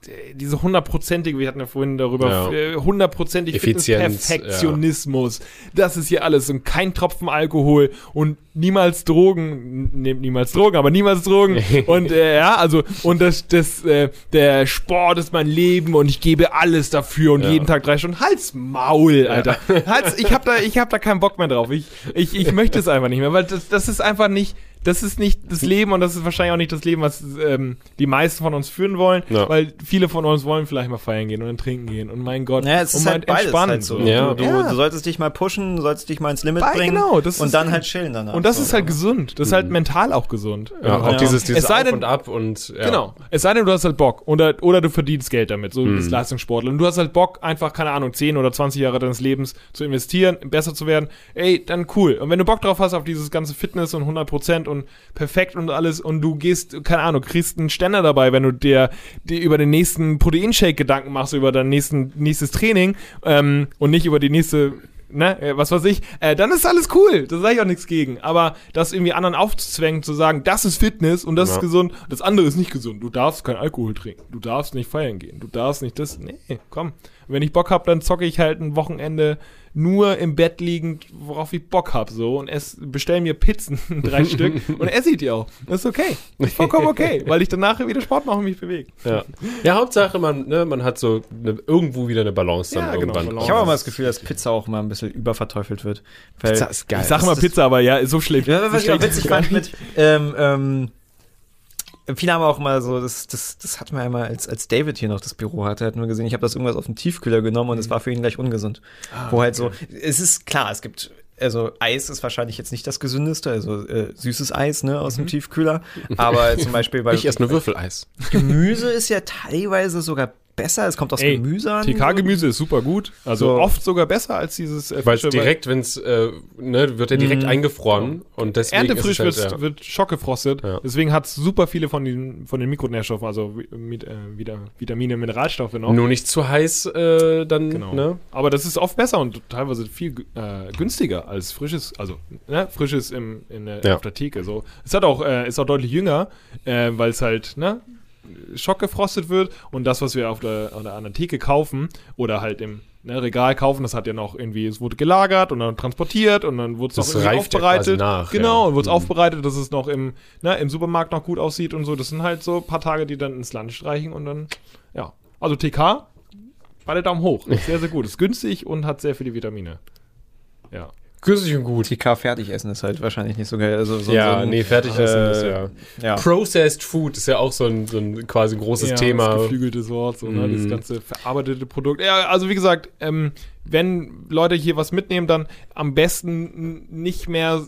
äh, diese hundertprozentige, wir hatten ja vorhin darüber, Ja. äh, hundertprozentig Effizienz, Fitness-Perfektionismus. Das ist hier alles und kein Tropfen Alkohol und niemals Drogen, ne, niemals Drogen, aber niemals Drogen und äh, ja, also und das, das, äh, der Sport ist mein Leben und ich gebe alles dafür und Ja. jeden Tag drei Stunden. Halt's Maul, Alter. Halt's, ich hab da, ich hab da keinen Bock mehr drauf. Ich, ich, ich möchte es einfach nicht mehr, weil das, das ist einfach nicht, das ist nicht das Leben und das ist wahrscheinlich auch nicht das Leben, was ähm, die meisten von uns führen wollen, Ja. weil viele von uns wollen vielleicht mal feiern gehen und dann trinken gehen und mein Gott, Ja, es und ist mal halt beides halt so. Ja. Du, du, solltest dich mal pushen, du solltest dich mal ins Limit Bei- bringen genau, das und ist- dann halt chillen danach. Und das So, ist halt oder? gesund. Das ist halt mental auch gesund. Ja, auch Ja. dieses, dieses Es sei Auf denn- und Ab und ja. Genau. Es sei denn, du hast halt Bock. Oder, oder du verdienst Geld damit. So Mhm. bist Leistungssportler. Und du hast halt Bock, einfach, keine Ahnung, 10 oder 20 Jahre deines Lebens zu investieren, besser zu werden. Ey, dann cool. Und wenn du Bock drauf hast auf dieses ganze Fitness und 100% und perfekt und alles und du gehst, keine Ahnung, kriegst einen Ständer dabei, wenn du dir, dir über den nächsten Proteinshake Gedanken machst, über dein nächsten, nächstes Training ähm, und nicht über die nächste ne, äh, was weiß ich, äh, dann ist alles cool. Da sage ich auch nichts gegen. Aber das irgendwie anderen aufzuzwängen, zu sagen, das ist Fitness und das Ja. ist gesund, das andere ist nicht gesund. Du darfst kein Alkohol trinken. Du darfst nicht feiern gehen. Du darfst nicht das. Nee, komm. Wenn ich Bock hab, dann zocke ich halt ein Wochenende nur im Bett liegend, worauf ich Bock hab, so und ess, bestell mir Pizzen, drei Stück und esse ich die auch. Das ist okay. Das ist vollkommen okay, weil ich danach wieder Sport mache und mich bewege. Ja. ja, Hauptsache, man, ne, man hat so eine, irgendwo wieder eine Balance dann Ja, genau, irgendwann. Balance. Ich habe auch mal das Gefühl, dass Pizza auch mal ein bisschen überverteufelt wird. Weil, Pizza ist geil. Ich sag das mal ist- Pizza, aber ja, so schlecht. Ja, so was ich auch ist witzig fand mit, ähm, ähm, viele haben auch mal so, das, das, das hatten wir einmal, als, als David hier noch das Büro hatte, hat nur gesehen, ich habe das irgendwas auf den Tiefkühler genommen und es war für ihn gleich ungesund. Wo halt so, es ist klar, es gibt, also Eis ist wahrscheinlich jetzt nicht das gesündeste, also äh, süßes Eis, ne, aus dem Tiefkühler. Aber zum Beispiel bei Ich esse nur Würfeleis. Gemüse ist ja teilweise sogar besser, es kommt aus Ey, Gemüse an. TK-Gemüse ist super gut. Also So. oft sogar besser als dieses äh, Weil es direkt, wenn es, äh, ne, wird er direkt eingefroren und deswegen Erntefrisch ist es wird, halt, ja. wird schockgefrostet. Ja. Deswegen hat es super viele von den, von den Mikronährstoffen, also mit, äh, Vita- Vitamine, Mineralstoffe noch. nur nicht zu heiß, äh, dann, Genau. ne? Aber das ist oft besser und teilweise viel äh, günstiger als frisches, also ne, frisches im, in der, Ja. auf der Theke. So. Es hat auch, äh, ist auch deutlich jünger, äh, weil es halt, ne, schockgefrostet wird und das, was wir auf der, auf der, an der Theke kaufen oder halt im ne, Regal kaufen, das hat ja noch irgendwie, es wurde gelagert und dann transportiert und dann wurde es noch ja aufbereitet. quasi nach, genau, ja. und wurde es Mhm. aufbereitet, dass es noch im, ne, im Supermarkt noch gut aussieht und so. Das sind halt so ein paar Tage, die dann ins Land streichen und dann, ja. Also TK, beide Daumen hoch. Ist sehr, sehr gut. Ist günstig und hat sehr viele Vitamine. Ja. Günstig und gut. TK fertig essen ist halt wahrscheinlich nicht so geil. Also so, ja, so ein, nee, fertig essen äh, ist ja. ja. Processed Food ist ja auch so ein, so ein quasi großes ja, Thema. Das geflügeltes Wort, so, ne? Mhm. Das ganze verarbeitete Produkt. Ja, also wie gesagt, ähm, wenn Leute hier was mitnehmen, dann am besten nicht mehr,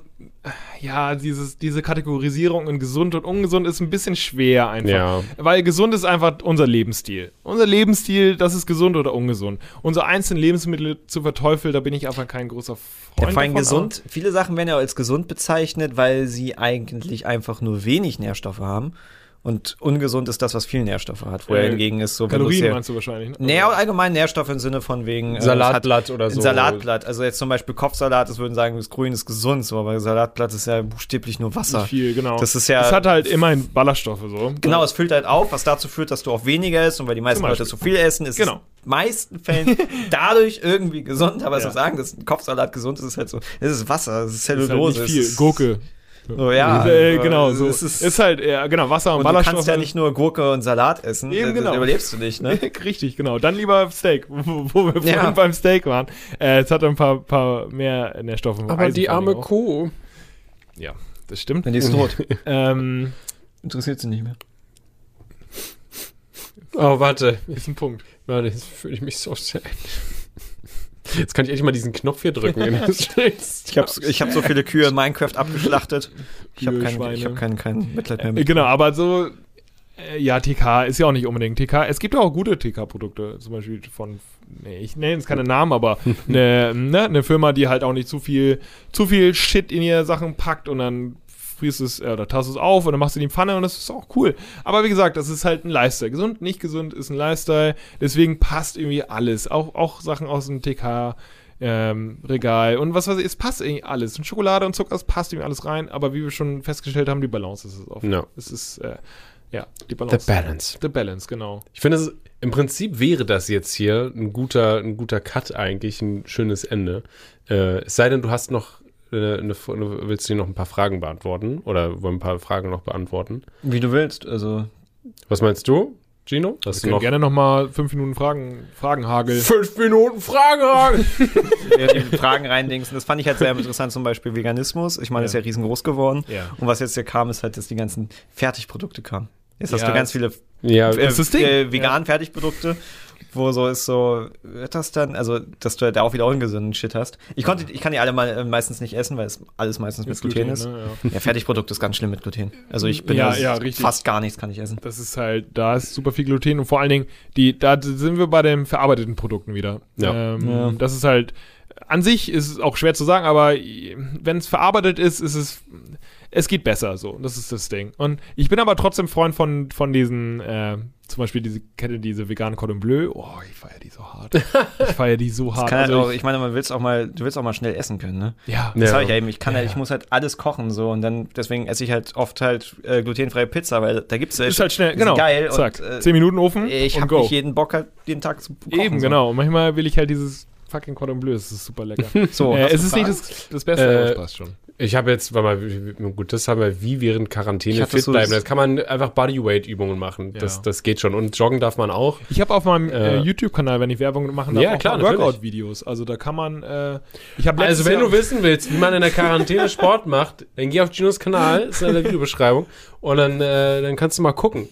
ja, dieses, diese Kategorisierung in gesund und ungesund ist ein bisschen schwer einfach. Ja. Weil gesund ist einfach unser Lebensstil. Unser Lebensstil, das ist gesund oder ungesund. Unsere einzelnen Lebensmittel zu verteufeln, da bin ich einfach kein großer Ja, Freund vor allem davon, gesund. Viele Sachen werden ja als gesund bezeichnet, weil sie eigentlich einfach nur wenig Nährstoffe haben. Und ungesund ist das, was viel Nährstoffe hat. Woher Äh, hingegen ist so, Kalorien sehr, meinst du wahrscheinlich, ne? Nee, allgemein Nährstoffe im Sinne von wegen äh, Salatblatt es oder ein so. Salatblatt. Also jetzt zum Beispiel Kopfsalat, das würden sagen, das Grün ist gesund, so, aber Salatblatt ist ja buchstäblich nur Wasser. Nicht viel, genau. Das ist ja- Es hat halt immerhin Ballaststoffe so. Genau, es füllt halt auf, was dazu führt, dass du auch weniger isst und weil die meisten Leute zu viel essen, ist Genau. es in den meisten Fällen dadurch irgendwie gesund, aber Ja. zu sagen, dass ein Kopfsalat gesund ist, ist halt so, es ist Wasser, es ist Das ist halt Zellulose. nicht es viel. Gurke. So, ja. äh, genau, so. Es Ist, ist, halt, ja, genau, Wasser und, und du Ballaststoffe. kannst ja nicht nur Gurke und Salat essen. Eben, genau. überlebst du nicht, ne? Richtig, genau. Dann lieber Steak, wo, wo wir vorhin Ja. beim Steak waren. Äh, es hat ein paar, paar mehr Nährstoffe. Aber Eisen die arme auch. Kuh. Ja, das stimmt. Wenn die ist tot. Ähm, Interessiert sie nicht mehr. Oh, warte. ist ein Punkt. Warte, jetzt fühle ich mich so sad. Jetzt kann ich endlich mal diesen Knopf hier drücken. wenn du stellst. Ich habe ich hab so viele Kühe in Minecraft abgeschlachtet. Ich habe kein, ich hab kein, kein Mitleid mehr mit. genau, aber so, äh, ja, TK ist ja auch nicht unbedingt TK. Es gibt auch gute TK-Produkte, zum Beispiel von, nee, ich nenne jetzt keine Namen, aber eine, ne, eine Firma, die halt auch nicht zu viel, zu viel Shit in ihre Sachen packt und dann frierst es äh, oder tauschst es auf und dann machst du die Pfanne und das ist auch cool. Aber wie gesagt, das ist halt ein Lifestyle. Gesund, nicht gesund ist ein Lifestyle. Deswegen passt irgendwie alles. Auch, auch Sachen aus dem TK. Ähm, Regal und was weiß ich, es passt irgendwie alles. Und Schokolade und Zucker, es passt irgendwie alles rein, aber wie wir schon festgestellt haben, die Balance ist es oft. Ja. Es ist, äh, ja, die The Balance. Balance. The Balance, genau. Ich finde, es im Prinzip wäre das jetzt hier ein guter, ein guter Cut eigentlich, ein schönes Ende. Äh, es sei denn, du hast noch eine, eine, willst du dir noch ein paar Fragen beantworten oder wollen ein paar Fragen noch beantworten? Wie du willst. Also, Was meinst du, Gino? Wir Hast du können noch gerne nochmal fünf Minuten Fragen, Fragenhagel. fünf Minuten Fragen? ja, die Fragen reindingsen. Das fand ich halt sehr interessant, zum Beispiel Veganismus. Ich meine, Ja. ist ja riesengroß geworden. Ja. Und was jetzt hier kam, ist halt, dass die ganzen Fertigprodukte kamen. Jetzt hast Ja, du ganz viele ja, äh, äh, veganen Fertigprodukte, wo so ist so, wird das dann, also, dass du da auch wieder ungesunden Shit hast. Ich konnte, ich kann die alle mal äh, meistens nicht essen, weil es alles meistens mit Ist Gluten, Gluten, ist. ne? Ja. Ja, Fertigprodukt ist ganz schlimm mit Gluten. Also ich bin Ja, ja, richtig. fast gar nichts kann ich essen. Das ist halt, da ist super viel Gluten und vor allen Dingen, die, da sind wir bei den verarbeiteten Produkten wieder. Ja. Ähm, Ja. Das ist halt, an sich ist es auch schwer zu sagen, aber wenn es verarbeitet ist, ist es, es geht besser so. Das ist das Ding. Und ich bin aber trotzdem Freund von, von diesen, äh, zum Beispiel diese Kette, diese veganen Cordon Bleu. Oh, ich feiere die so hart. Ich feiere die so hart. Halt Also auch, ich meine, man will's auch mal, du willst auch mal schnell essen können, ne? ich, ja, Das Ja. habe ich ja eben. Ich kann Ja, halt, ja. ich muss halt alles kochen so und dann deswegen esse ich halt oft halt äh, glutenfreie Pizza, weil da gibt's ist halt schnell, ist genau. geil Zack. und äh, Zehn Minuten Ofen ich habe nicht jeden Bock halt jeden Tag zu kochen. Eben, so. genau. Und manchmal will ich halt dieses fucking Cordon Bleu. Das ist super lecker. So, äh, es ist nicht Fragen? das, das Beste, Äh, aber es passt schon. Ich habe jetzt, warte mal, gut, das haben wir wie während Quarantäne fit so bleiben. das- kann man einfach Bodyweight-Übungen machen. Ja. Das, das geht schon. Und joggen darf man auch. Ich habe auf meinem äh, Äh, YouTube-Kanal, wenn ich Werbung machen darf, Ja, auch klar, natürlich. Workout-Videos. Also da kann man, äh, ich Also wenn du wissen willst, wie man in der Quarantäne Sport macht, dann geh auf Ginos Kanal, ist in der Videobeschreibung. Und dann, äh, dann kannst du mal gucken.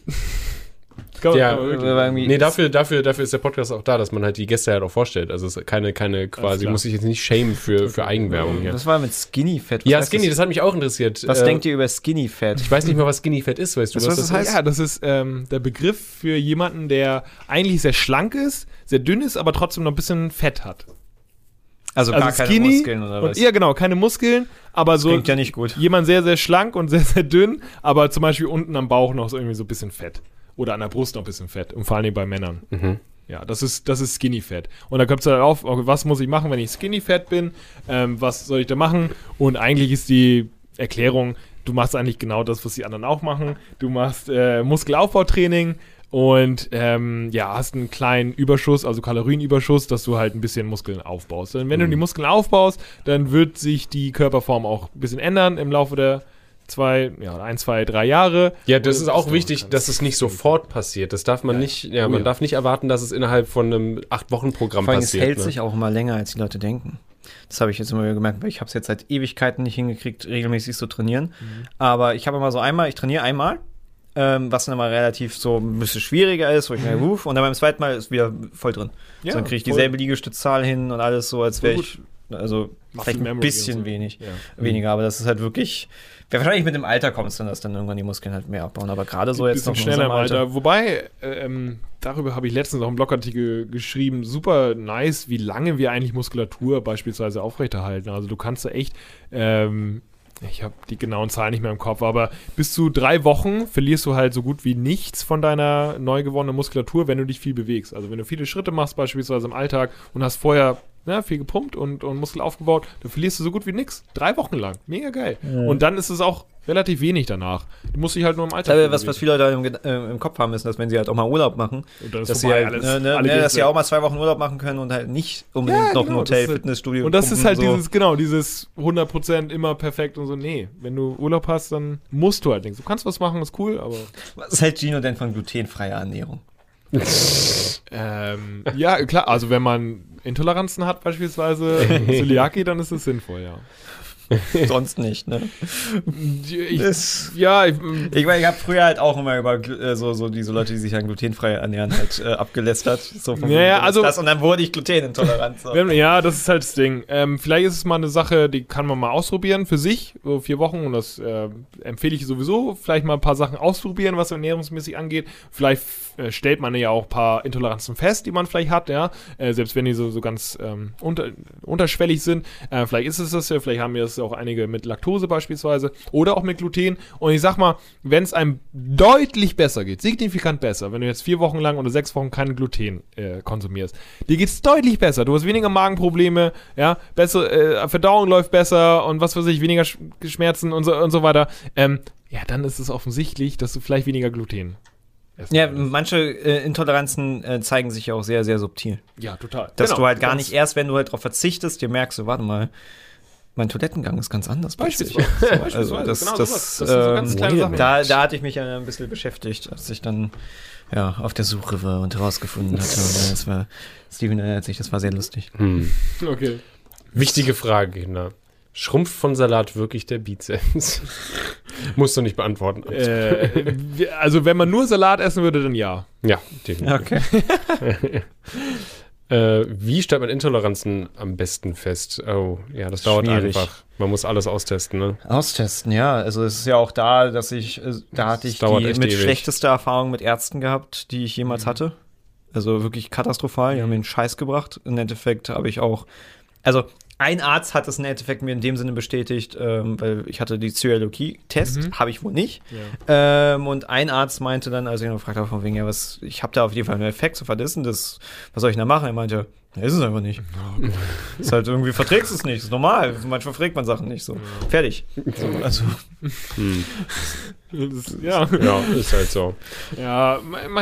Kann, Ja, kann man Aber irgendwie- Nee, dafür, dafür, dafür ist der Podcast auch da, dass man halt die Gäste halt auch vorstellt. Also es ist keine, keine quasi, muss ich jetzt nicht schämen für, für Eigenwerbung hier. Das war mit Skinny Fat. Was Ja, Skinny, das? das hat mich auch interessiert. Was Äh, denkt ihr über Skinny Fat? Ich weiß nicht mal, was Skinny Fat ist, weißt du, was was das heißt? Ja, das ist ähm, der Begriff für jemanden, der eigentlich sehr schlank ist, sehr dünn ist, aber trotzdem noch ein bisschen Fett hat. Also, Also gar keine skinny Muskeln oder und, was? ja, genau, keine Muskeln, aber so Klingt ja nicht gut. jemand sehr, sehr schlank und sehr, sehr dünn, aber zum Beispiel unten am Bauch noch so irgendwie so ein bisschen Fett. Oder an der Brust noch ein bisschen Fett. Und vor allen Dingen bei Männern. Mhm. Ja, das ist, das ist Skinny Fat. Und da kommt es halt auf, was muss ich machen, wenn ich Skinny Fat bin? Ähm, was soll ich da machen? Und eigentlich ist die Erklärung, du machst eigentlich genau das, was die anderen auch machen. Du machst äh, Muskelaufbautraining und ähm, ja, hast einen kleinen Überschuss, also Kalorienüberschuss, dass du halt ein bisschen Muskeln aufbaust. Und wenn du die Muskeln aufbaust, dann wird sich die Körperform auch ein bisschen ändern im Laufe der zwei, ja, ein, zwei, drei Jahre. Ja, das ist auch wichtig, dass es nicht sofort passiert. Das darf man Ja. nicht, ja, Oh man ja. darf nicht erwarten, dass es innerhalb von einem Acht-Wochen-Programm Vor allem, es passiert. hält ne? sich auch immer länger, als die Leute denken. Das habe ich jetzt immer wieder gemerkt, weil ich habe es jetzt seit Ewigkeiten nicht hingekriegt, regelmäßig zu trainieren. Mhm. Aber ich habe immer so einmal, ich trainiere einmal, ähm, was dann immer relativ so ein bisschen schwieriger ist, wo ich mir wuf, und dann beim zweiten Mal ist wieder voll drin. Mhm. Ja, so, dann kriege ich dieselbe Liegestützzahl hin und alles so, als wäre ich, also Muscle vielleicht ein bisschen so. wenig, Ja. weniger, aber das ist halt wirklich, ja, wahrscheinlich mit dem Alter kommt es dann, dass dann irgendwann die Muskeln halt mehr abbauen, aber gerade so jetzt noch schneller im unserem Alter. Wobei, ähm, darüber habe ich letztens auch einen Blogartikel geschrieben. Super nice, wie lange wir eigentlich Muskulatur beispielsweise aufrechterhalten. Also du kannst da echt, ähm, ich habe die genauen Zahlen nicht mehr im Kopf, aber bis zu drei Wochen verlierst du halt so gut wie nichts von deiner neu gewonnenen Muskulatur, wenn du dich viel bewegst. Also wenn du viele Schritte machst, beispielsweise im Alltag und hast vorher ja, viel gepumpt und, und Muskel aufgebaut, dann verlierst du so gut wie nichts. Drei Wochen lang. Mega geil. Und dann ist es auch relativ wenig danach. Du musst dich halt nur im Alltag Aber was, was viele Leute im, äh, im Kopf haben, ist, dass wenn sie halt auch mal Urlaub machen, dass sie halt, alles- ne, ne, ne, dass sie auch mal zwei Wochen Urlaub machen können und halt nicht unbedingt Ja, noch ein genau, Hotel, Fitnessstudio. Und das ist halt so. dieses, genau, dieses 100% immer perfekt und so. Nee, wenn du Urlaub hast, dann musst du halt nichts. Du kannst was machen, ist cool, aber. Was hält Gino denn von glutenfreier Ernährung? Ähm, ja, klar, also wenn man Intoleranzen hat, beispielsweise Zöliaki, dann ist es sinnvoll, ja. Sonst nicht, ne? Ich, Das- ja, ich, Ich meine, ich habe früher halt auch immer über äh, so, so diese Leute, die sich an glutenfrei ernähren, halt äh, abgelästert. So von Ja, wegen, ja, das ist also- das, und dann wurde ich glutenintolerant. So. Ja, das ist halt das Ding. Ähm, vielleicht ist es mal eine Sache, die kann man mal ausprobieren für sich, so vier Wochen. Und das äh, empfehle ich sowieso. Vielleicht mal ein paar Sachen ausprobieren, was ernährungsmäßig angeht. Vielleicht äh, stellt man ja auch ein paar Intoleranzen fest, die man vielleicht hat, ja. Äh, selbst wenn die so, so ganz ähm, unter, unterschwellig sind. Äh, vielleicht ist es das ja, vielleicht haben wir das auch einige mit Laktose beispielsweise oder auch mit Gluten. Und ich sag mal, wenn es einem deutlich besser geht, signifikant besser, wenn du jetzt vier Wochen lang oder sechs Wochen kein Gluten äh, konsumierst, dir geht's deutlich besser. Du hast weniger Magenprobleme, ja, besser, äh, Verdauung läuft besser und was weiß ich, weniger Sch Schmerzen und so, und so weiter. Ähm, ja, dann ist es offensichtlich, dass du vielleicht weniger Gluten Ja, manche äh, Intoleranzen äh, zeigen sich ja auch sehr, sehr subtil. ja, total. Dass Genau. du halt gar nicht erst, wenn du halt darauf verzichtest, dir merkst, so, warte mal, mein Toilettengang ist ganz anders. Beispielsweise. Beispielsweise. also das, Genau das, sowas. Das sind so ganz kleine Sachen. Da, da hatte ich mich ja ein bisschen beschäftigt, als ich dann ja, auf der Suche war und herausgefunden hatte. Äh, das war, Steven erinnert sich, das war sehr lustig. Hm. Okay. Wichtige Frage, Kinder. Schrumpft von Salat wirklich der Bizeps? Musst du nicht beantworten. Äh, also, wenn man nur Salat essen würde, dann ja. ja, definitiv. Okay. Äh, wie stellt man Intoleranzen am besten fest? Oh, ja, das dauert Schwierig. einfach. Man muss alles austesten, ne? Austesten, ja. Also es ist ja auch da, dass ich, äh, da hatte ich die mit ewig. schlechteste Erfahrung mit Ärzten gehabt, die ich jemals hatte. Also wirklich katastrophal. Die haben mir einen Scheiß gebracht. Im Endeffekt habe ich auch, also ein Arzt hat es im Endeffekt mir in dem Sinne bestätigt, ähm, weil ich hatte die Zöliakie-Test, Mhm. habe ich wohl nicht. ja. Ähm, und ein Arzt meinte dann, als ich ihn gefragt habe, von wegen, ja, was, ich habe da auf jeden Fall einen Effekt, so was ist denn das? Was soll ich denn da machen? Er meinte, ja, ist es einfach nicht. ist halt irgendwie, verträgst es nicht, ist normal. Manchmal verträgt man Sachen nicht so. Fertig. So, also, Hm. Das, ja. Ja, ist halt so. Ja,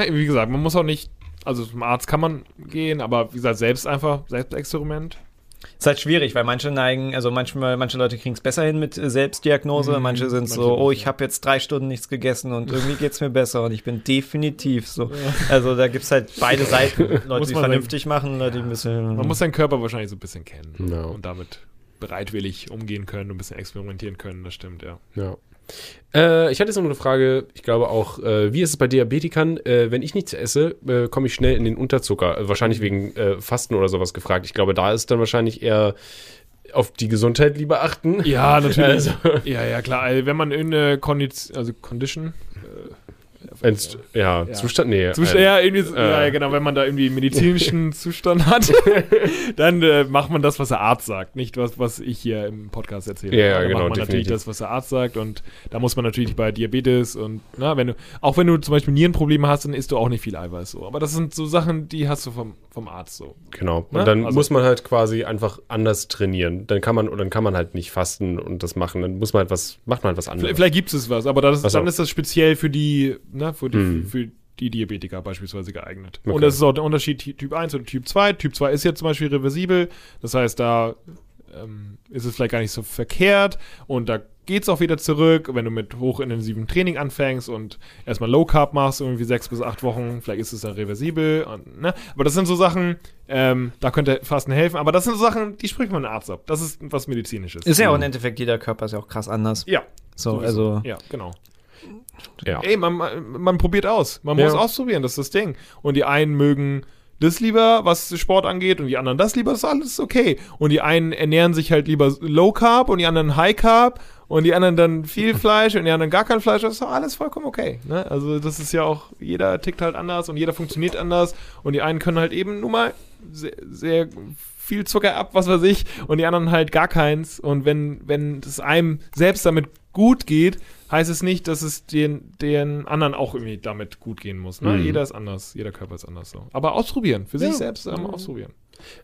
wie gesagt, man muss auch nicht, also zum Arzt kann man gehen, aber wie gesagt, selbst einfach, Selbstexperiment. Ist halt schwierig, weil manche neigen, also manchmal, manche Leute kriegen es besser hin mit äh, Selbstdiagnose, Mhm, manche sind so, manche oh, nicht, ich ja. habe jetzt drei Stunden nichts gegessen und irgendwie geht's mir besser und ich bin definitiv so. Also da gibt's halt beide Seiten. Leute, Muss die man vernünftig machen, Leute, die ein bisschen. Man muss seinen Körper wahrscheinlich so ein bisschen kennen Ja. und damit bereitwillig umgehen können und ein bisschen experimentieren können, das stimmt, ja. Ja. Äh, ich hatte jetzt noch eine Frage, ich glaube auch, äh, wie ist es bei Diabetikern? Äh, wenn ich nichts esse, äh, komme ich schnell in den Unterzucker. Äh, wahrscheinlich wegen äh, Fasten oder sowas gefragt. Ich glaube, da ist dann wahrscheinlich eher auf die Gesundheit lieber achten. Ja, natürlich. Also, Ja, ja, klar. Also, wenn man irgendeine Kondition, also Condition, ja, Ja. Zustand, nee. Zustand, äh, ja, irgendwie, äh. ja, genau, wenn man da irgendwie medizinischen Zustand hat, dann äh, macht man das, was der Arzt sagt, nicht was, was ich hier im Podcast erzähle. Ja, ja, da genau, macht man natürlich definitiv. das, was der Arzt sagt und da muss man natürlich bei Diabetes und, na, wenn du, auch wenn du zum Beispiel Nierenprobleme hast, dann isst du auch nicht viel Eiweiß so. Aber das sind so Sachen, die hast du vom, vom Arzt so. Genau. Und Ne? dann Also- muss man halt quasi einfach anders trainieren. Dann kann man, und dann kann man halt nicht fasten und das machen. Dann muss man halt was, macht man halt was anderes. Vielleicht, vielleicht gibt es was, aber das, dann ist das speziell für die, ne, für die, Hm. für die Diabetiker beispielsweise geeignet. Okay. Und das ist auch der Unterschied Ty- Typ 1 oder Typ 2. Typ 2 ist jetzt zum Beispiel reversibel, das heißt, da ähm, ist es vielleicht gar nicht so verkehrt und da geht es auch wieder zurück, wenn du mit hochintensiven Training anfängst und erstmal Low Carb machst, irgendwie sechs bis acht Wochen, vielleicht ist es dann reversibel. Und, ne? Aber das sind so Sachen, ähm, da könnte Fasten helfen, aber das sind so Sachen, die spricht man den Arzt ab. Das ist was Medizinisches. Ist ja auch im Endeffekt, jeder Körper ist ja auch krass anders. ja, So, sowieso. also. Ja, genau. Ja. Ey, man, man, probiert aus. Man Ja. muss ausprobieren, das ist das Ding. Und die einen mögen das lieber, was Sport angeht, und die anderen das lieber, das ist alles okay. Und die einen ernähren sich halt lieber Low Carb und die anderen High Carb und die anderen dann viel Fleisch und die anderen gar kein Fleisch. Das ist doch alles vollkommen okay. Ne? Also das ist ja auch, jeder tickt halt anders und jeder funktioniert anders und die einen können halt eben nur mal sehr, sehr viel Zucker ab, was weiß ich, und die anderen halt gar keins. Und wenn, wenn es einem selbst damit gut geht, heißt es nicht, dass es den, den anderen auch irgendwie damit gut gehen muss. Ne? Mhm. Jeder ist anders, jeder Körper ist anders so. Aber ausprobieren, für sich Ja. selbst ähm, ausprobieren.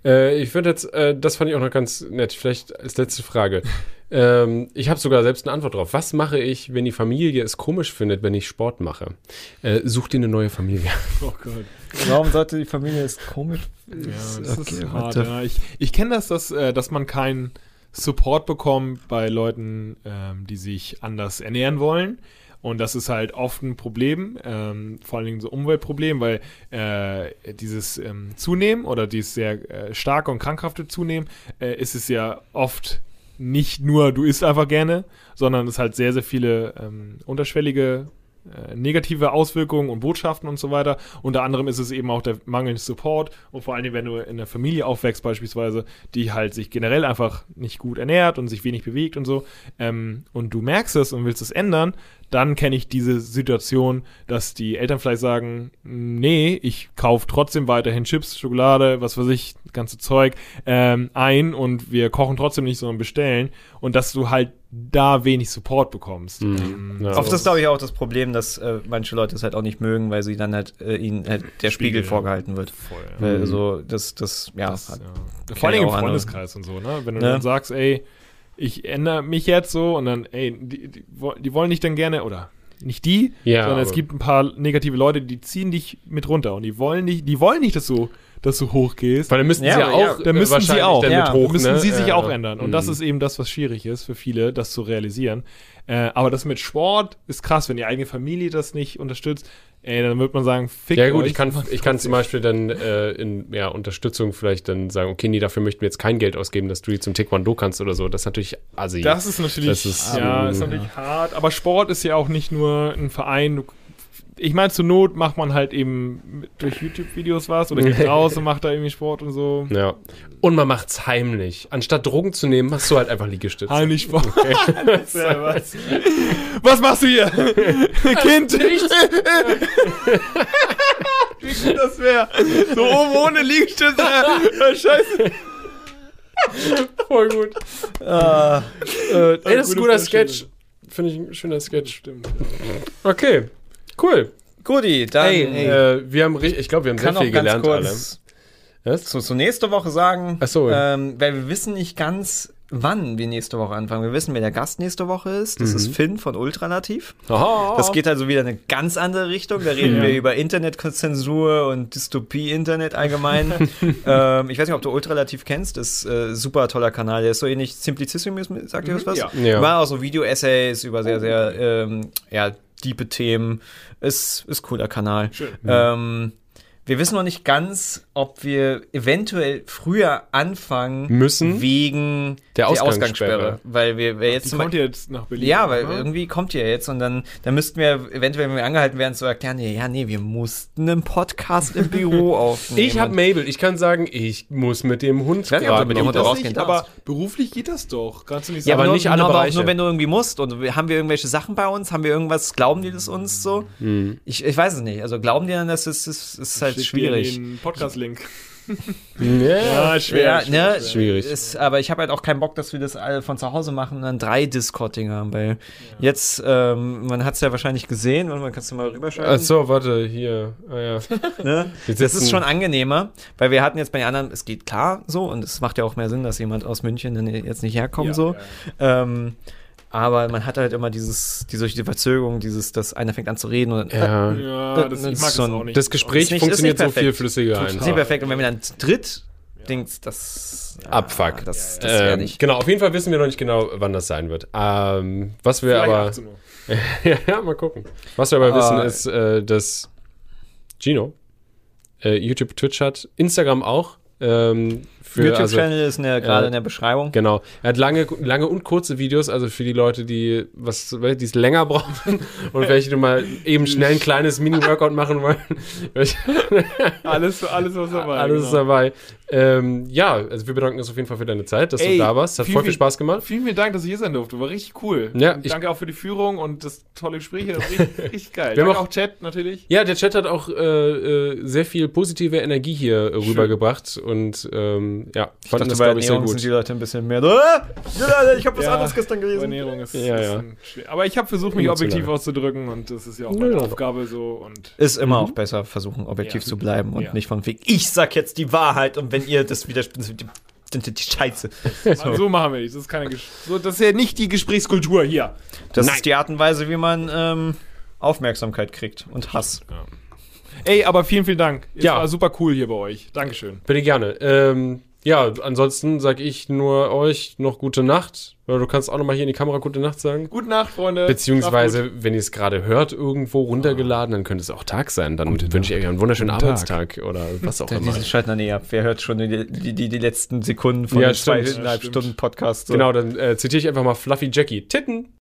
Äh, ich würde jetzt, äh, das fand ich auch noch ganz nett, vielleicht als letzte Frage. ähm, ich habe sogar selbst eine Antwort drauf. Was mache ich, wenn die Familie es komisch findet, wenn ich Sport mache? Äh, such dir eine neue Familie. Oh Gott. Warum sollte die Familie es komisch? Ja, das Okay, ist hart. Ja. Ich, ich kenne das, dass, äh, dass man keinen Support bekommt bei Leuten, ähm, die sich anders ernähren wollen. Und das ist halt oft ein Problem, ähm, vor allen Dingen so Umweltproblem, weil äh, dieses ähm, Zunehmen oder dieses sehr äh, starke und krankhafte Zunehmen äh, ist es ja oft nicht nur, du isst einfach gerne, sondern es halt sehr, sehr viele ähm, unterschwellige negative Auswirkungen und Botschaften und so weiter. Unter anderem ist es eben auch der mangelnde Support und vor Dingen, wenn du in einer Familie aufwächst beispielsweise, die halt sich generell einfach nicht gut ernährt und sich wenig bewegt und so, ähm, und du merkst es und willst es ändern, dann kenne ich diese Situation, dass die Eltern vielleicht sagen, nee, ich kaufe trotzdem weiterhin Chips, Schokolade, was weiß ich, ganze Zeug ähm, ein und wir kochen trotzdem nicht, sondern bestellen und dass du halt da wenig Support bekommst. Ähm, Ja. Oft ist, glaube ich, auch das Problem, dass äh, manche Leute es halt auch nicht mögen, weil sie dann halt äh, ihnen halt der Spiegel, Spiegel, vorgehalten wird. voll, ja. Weil Mhm. so, das, das, ja, Das, hat, ja. Vor allem ich im auch andere. Freundeskreis und so, ne? Wenn du Ne? dann sagst, ey, ich ändere mich jetzt so und dann, ey, die, die, die wollen dich dann gerne, oder nicht die, Ja, sondern es gibt ein paar negative Leute, die ziehen dich mit runter und die wollen nicht, die wollen nicht, dass du, dass du hochgehst. Weil dann müssten Ja, sie ja auch, ja, dann müssen sie auch, dann ja, mit hoch, müssen ne? sie sich Ja. auch ändern. Und das Mhm. ist eben das, was schwierig ist für viele, das zu realisieren. Äh, aber das mit Sport ist krass, wenn die eigene Familie das nicht unterstützt, ey, dann wird man sagen, fick Ja gut, euch. ich kann, ich kann zum Beispiel dann äh, in ja, Unterstützung vielleicht dann sagen, okay, nee, dafür möchten wir jetzt kein Geld ausgeben, dass du die zum Taekwondo kannst oder so. Das ist natürlich assi. Das ist natürlich, Das ist, ja, ähm, ist natürlich hart. Aber Sport ist ja auch nicht nur ein Verein. Du, ich meine, zur Not macht man halt eben durch YouTube-Videos was oder geht raus und macht da irgendwie Sport und so. ja. Und man macht's heimlich. Anstatt Drogen zu nehmen, machst du halt einfach Liegestütze. Heimlich Sport. Ja, was? was machst du hier? kind! Wie gut das wäre. So oben ohne Liegestütze. Scheiße. Voll gut. Ah, Äh, ey, das ist ein gute guter. Sketch. Finde ich ein schöner Sketch. Stimmt. Okay, cool. Guti, dann Ey, ey, äh, wir haben, ich glaube, wir haben sehr viel gelernt kurz Was? zu, zu nächste Woche sagen, Ach so. ähm, weil wir wissen nicht ganz, wann wir nächste Woche anfangen. Wir wissen, wer der Gast nächste Woche ist. Das Mhm. ist Finn von Ultralativ. alle. Aha. Das geht also wieder in eine ganz andere Richtung. Da reden wir über Internetzensur und Dystopie-Internet allgemein. ähm, ich weiß nicht, ob du Ultralativ kennst. Das ist äh, super toller Kanal. Der ist so ähnlich Simplicissimus, sagt ihr das was? ja. Ja. War auch so Video-Essays über sehr, sehr, ähm, ja, diepe Themen. Ist, ist cooler Kanal. Schön. Ähm, wir wissen noch nicht ganz, ob wir eventuell früher anfangen Müssen? wegen Der Ausgangssperre. Weil wir, wir jetzt Die zum kommt jetzt nach Berlin. ja, weil oder? irgendwie kommt ihr jetzt und dann, dann müssten wir eventuell, wenn wir angehalten werden, zu erklären, ja, nee, wir mussten einen Podcast im Büro aufnehmen. Ich habe Mabel. Ich kann sagen, ich muss mit dem Hund weiß nicht, ob du gerade mit dem Hund rausgehen darfst. aber beruflich geht das doch. Kannst du nicht Ja, sagen, aber nur, nicht alle nur, aber auch Bereiche. nur wenn du irgendwie musst. Und haben wir irgendwelche Sachen bei uns? Haben wir irgendwas? Glauben die das uns so? Hm. Ich, ich weiß es nicht. Also glauben die dann, das ist, ist, ist halt schwierig. Den Podcast-Link. Ja. schwer. Ja, schwer, ne, schwer. Schwierig. Ist, aber ich habe halt auch keinen Bock, dass wir das alle von zu Hause machen und dann drei Discord-Dinger haben, weil jetzt, ähm, man hat es ja wahrscheinlich gesehen und man kannst du mal rüberschalten. Achso, warte, hier. Ah, ja. Ne? Das ist schon angenehmer, weil wir hatten jetzt bei den anderen, es geht klar so und es macht ja auch mehr Sinn, dass jemand aus München dann jetzt nicht herkommt Ja, so. ja, Ähm, aber man hat halt immer dieses, diese, diese Verzögerung, dieses, dass einer fängt an zu reden und Ja. Ja, das, Das ich ist mag das schon- auch nicht. Das Gespräch Ist nicht- funktioniert so viel flüssiger das ist einfach. nicht perfekt. Und wenn wir dann zu dritt Dings, das Abfuck. Das, das wäre Ähm, nicht. genau, auf jeden Fall wissen wir noch nicht genau, wann das sein wird. Ähm, was wir Vielleicht aber. 18 Uhr. ja, ja, mal gucken. Was wir aber Ah. wissen, ist, äh, dass Gino äh, YouTube, Twitch hat, Instagram auch. Ähm, für, also, YouTube-Channel ist in der- gerade äh, in der Beschreibung. Genau. Er hat lange, lange und kurze Videos, also für die Leute, die was, die es länger brauchen und welche die mal eben schnell ein kleines Mini-Workout machen wollen. Alles, alles was dabei. Alles ist genau. dabei. Ähm, ja, also wir bedanken uns auf jeden Fall für deine Zeit, dass Ey, du da warst. Hat viel, voll viel Spaß gemacht. Vielen, vielen Dank, dass ich hier sein durfte. War richtig cool. Ja, ich- danke auch für die Führung und das tolle Gespräch. hier. Richtig, richtig geil. Wir haben danke auch- auch Chat natürlich. Ja, der Chat hat auch äh, äh, sehr viel positive Energie hier äh, rübergebracht und ähm, ja, fanden das, glaube ich, sehr Ernährung sind gut. die Leute ein bisschen mehr. Ja, ich habe was Ja, anderes gestern gelesen. Ernährung ist, Ja, ja. schwer. Aber ich habe versucht, mich objektiv auszudrücken und das ist ja auch meine Ja. Aufgabe so. Und Ist immer auch besser, versuchen, objektiv Ja. zu bleiben und Ja. nicht von wegen, ich sag jetzt die Wahrheit und wenn ihr das widerspinnt, sind die, sind die Scheiße. so. so machen wir nicht. Das ist keine so, Das ist ja nicht die Gesprächskultur hier. Das Nein. ist die Art und Weise, wie man ähm, Aufmerksamkeit kriegt und Hass. Ey, aber vielen, vielen Dank. Es Ja. war super cool hier bei euch. Dankeschön. Bitte gerne. Ähm, ja, ansonsten sage ich nur euch noch gute Nacht. Oder du kannst auch noch mal hier in die Kamera gute Nacht sagen. Gute Nacht, Freunde. Beziehungsweise, wenn ihr es gerade hört, irgendwo runtergeladen, dann könnte es auch Tag sein. Dann wünsche ich euch einen wunderschönen Guten Tag. Arbeitstag oder was auch Der, immer. diesen schalten dann eh ab. Wer hört schon die, die, die, letzten Sekunden von Ja, den stimmt. zweieinhalb Ja. Stunden Podcast? So. Genau, dann äh, zitiere ich einfach mal Fluffy Jackie. Titten!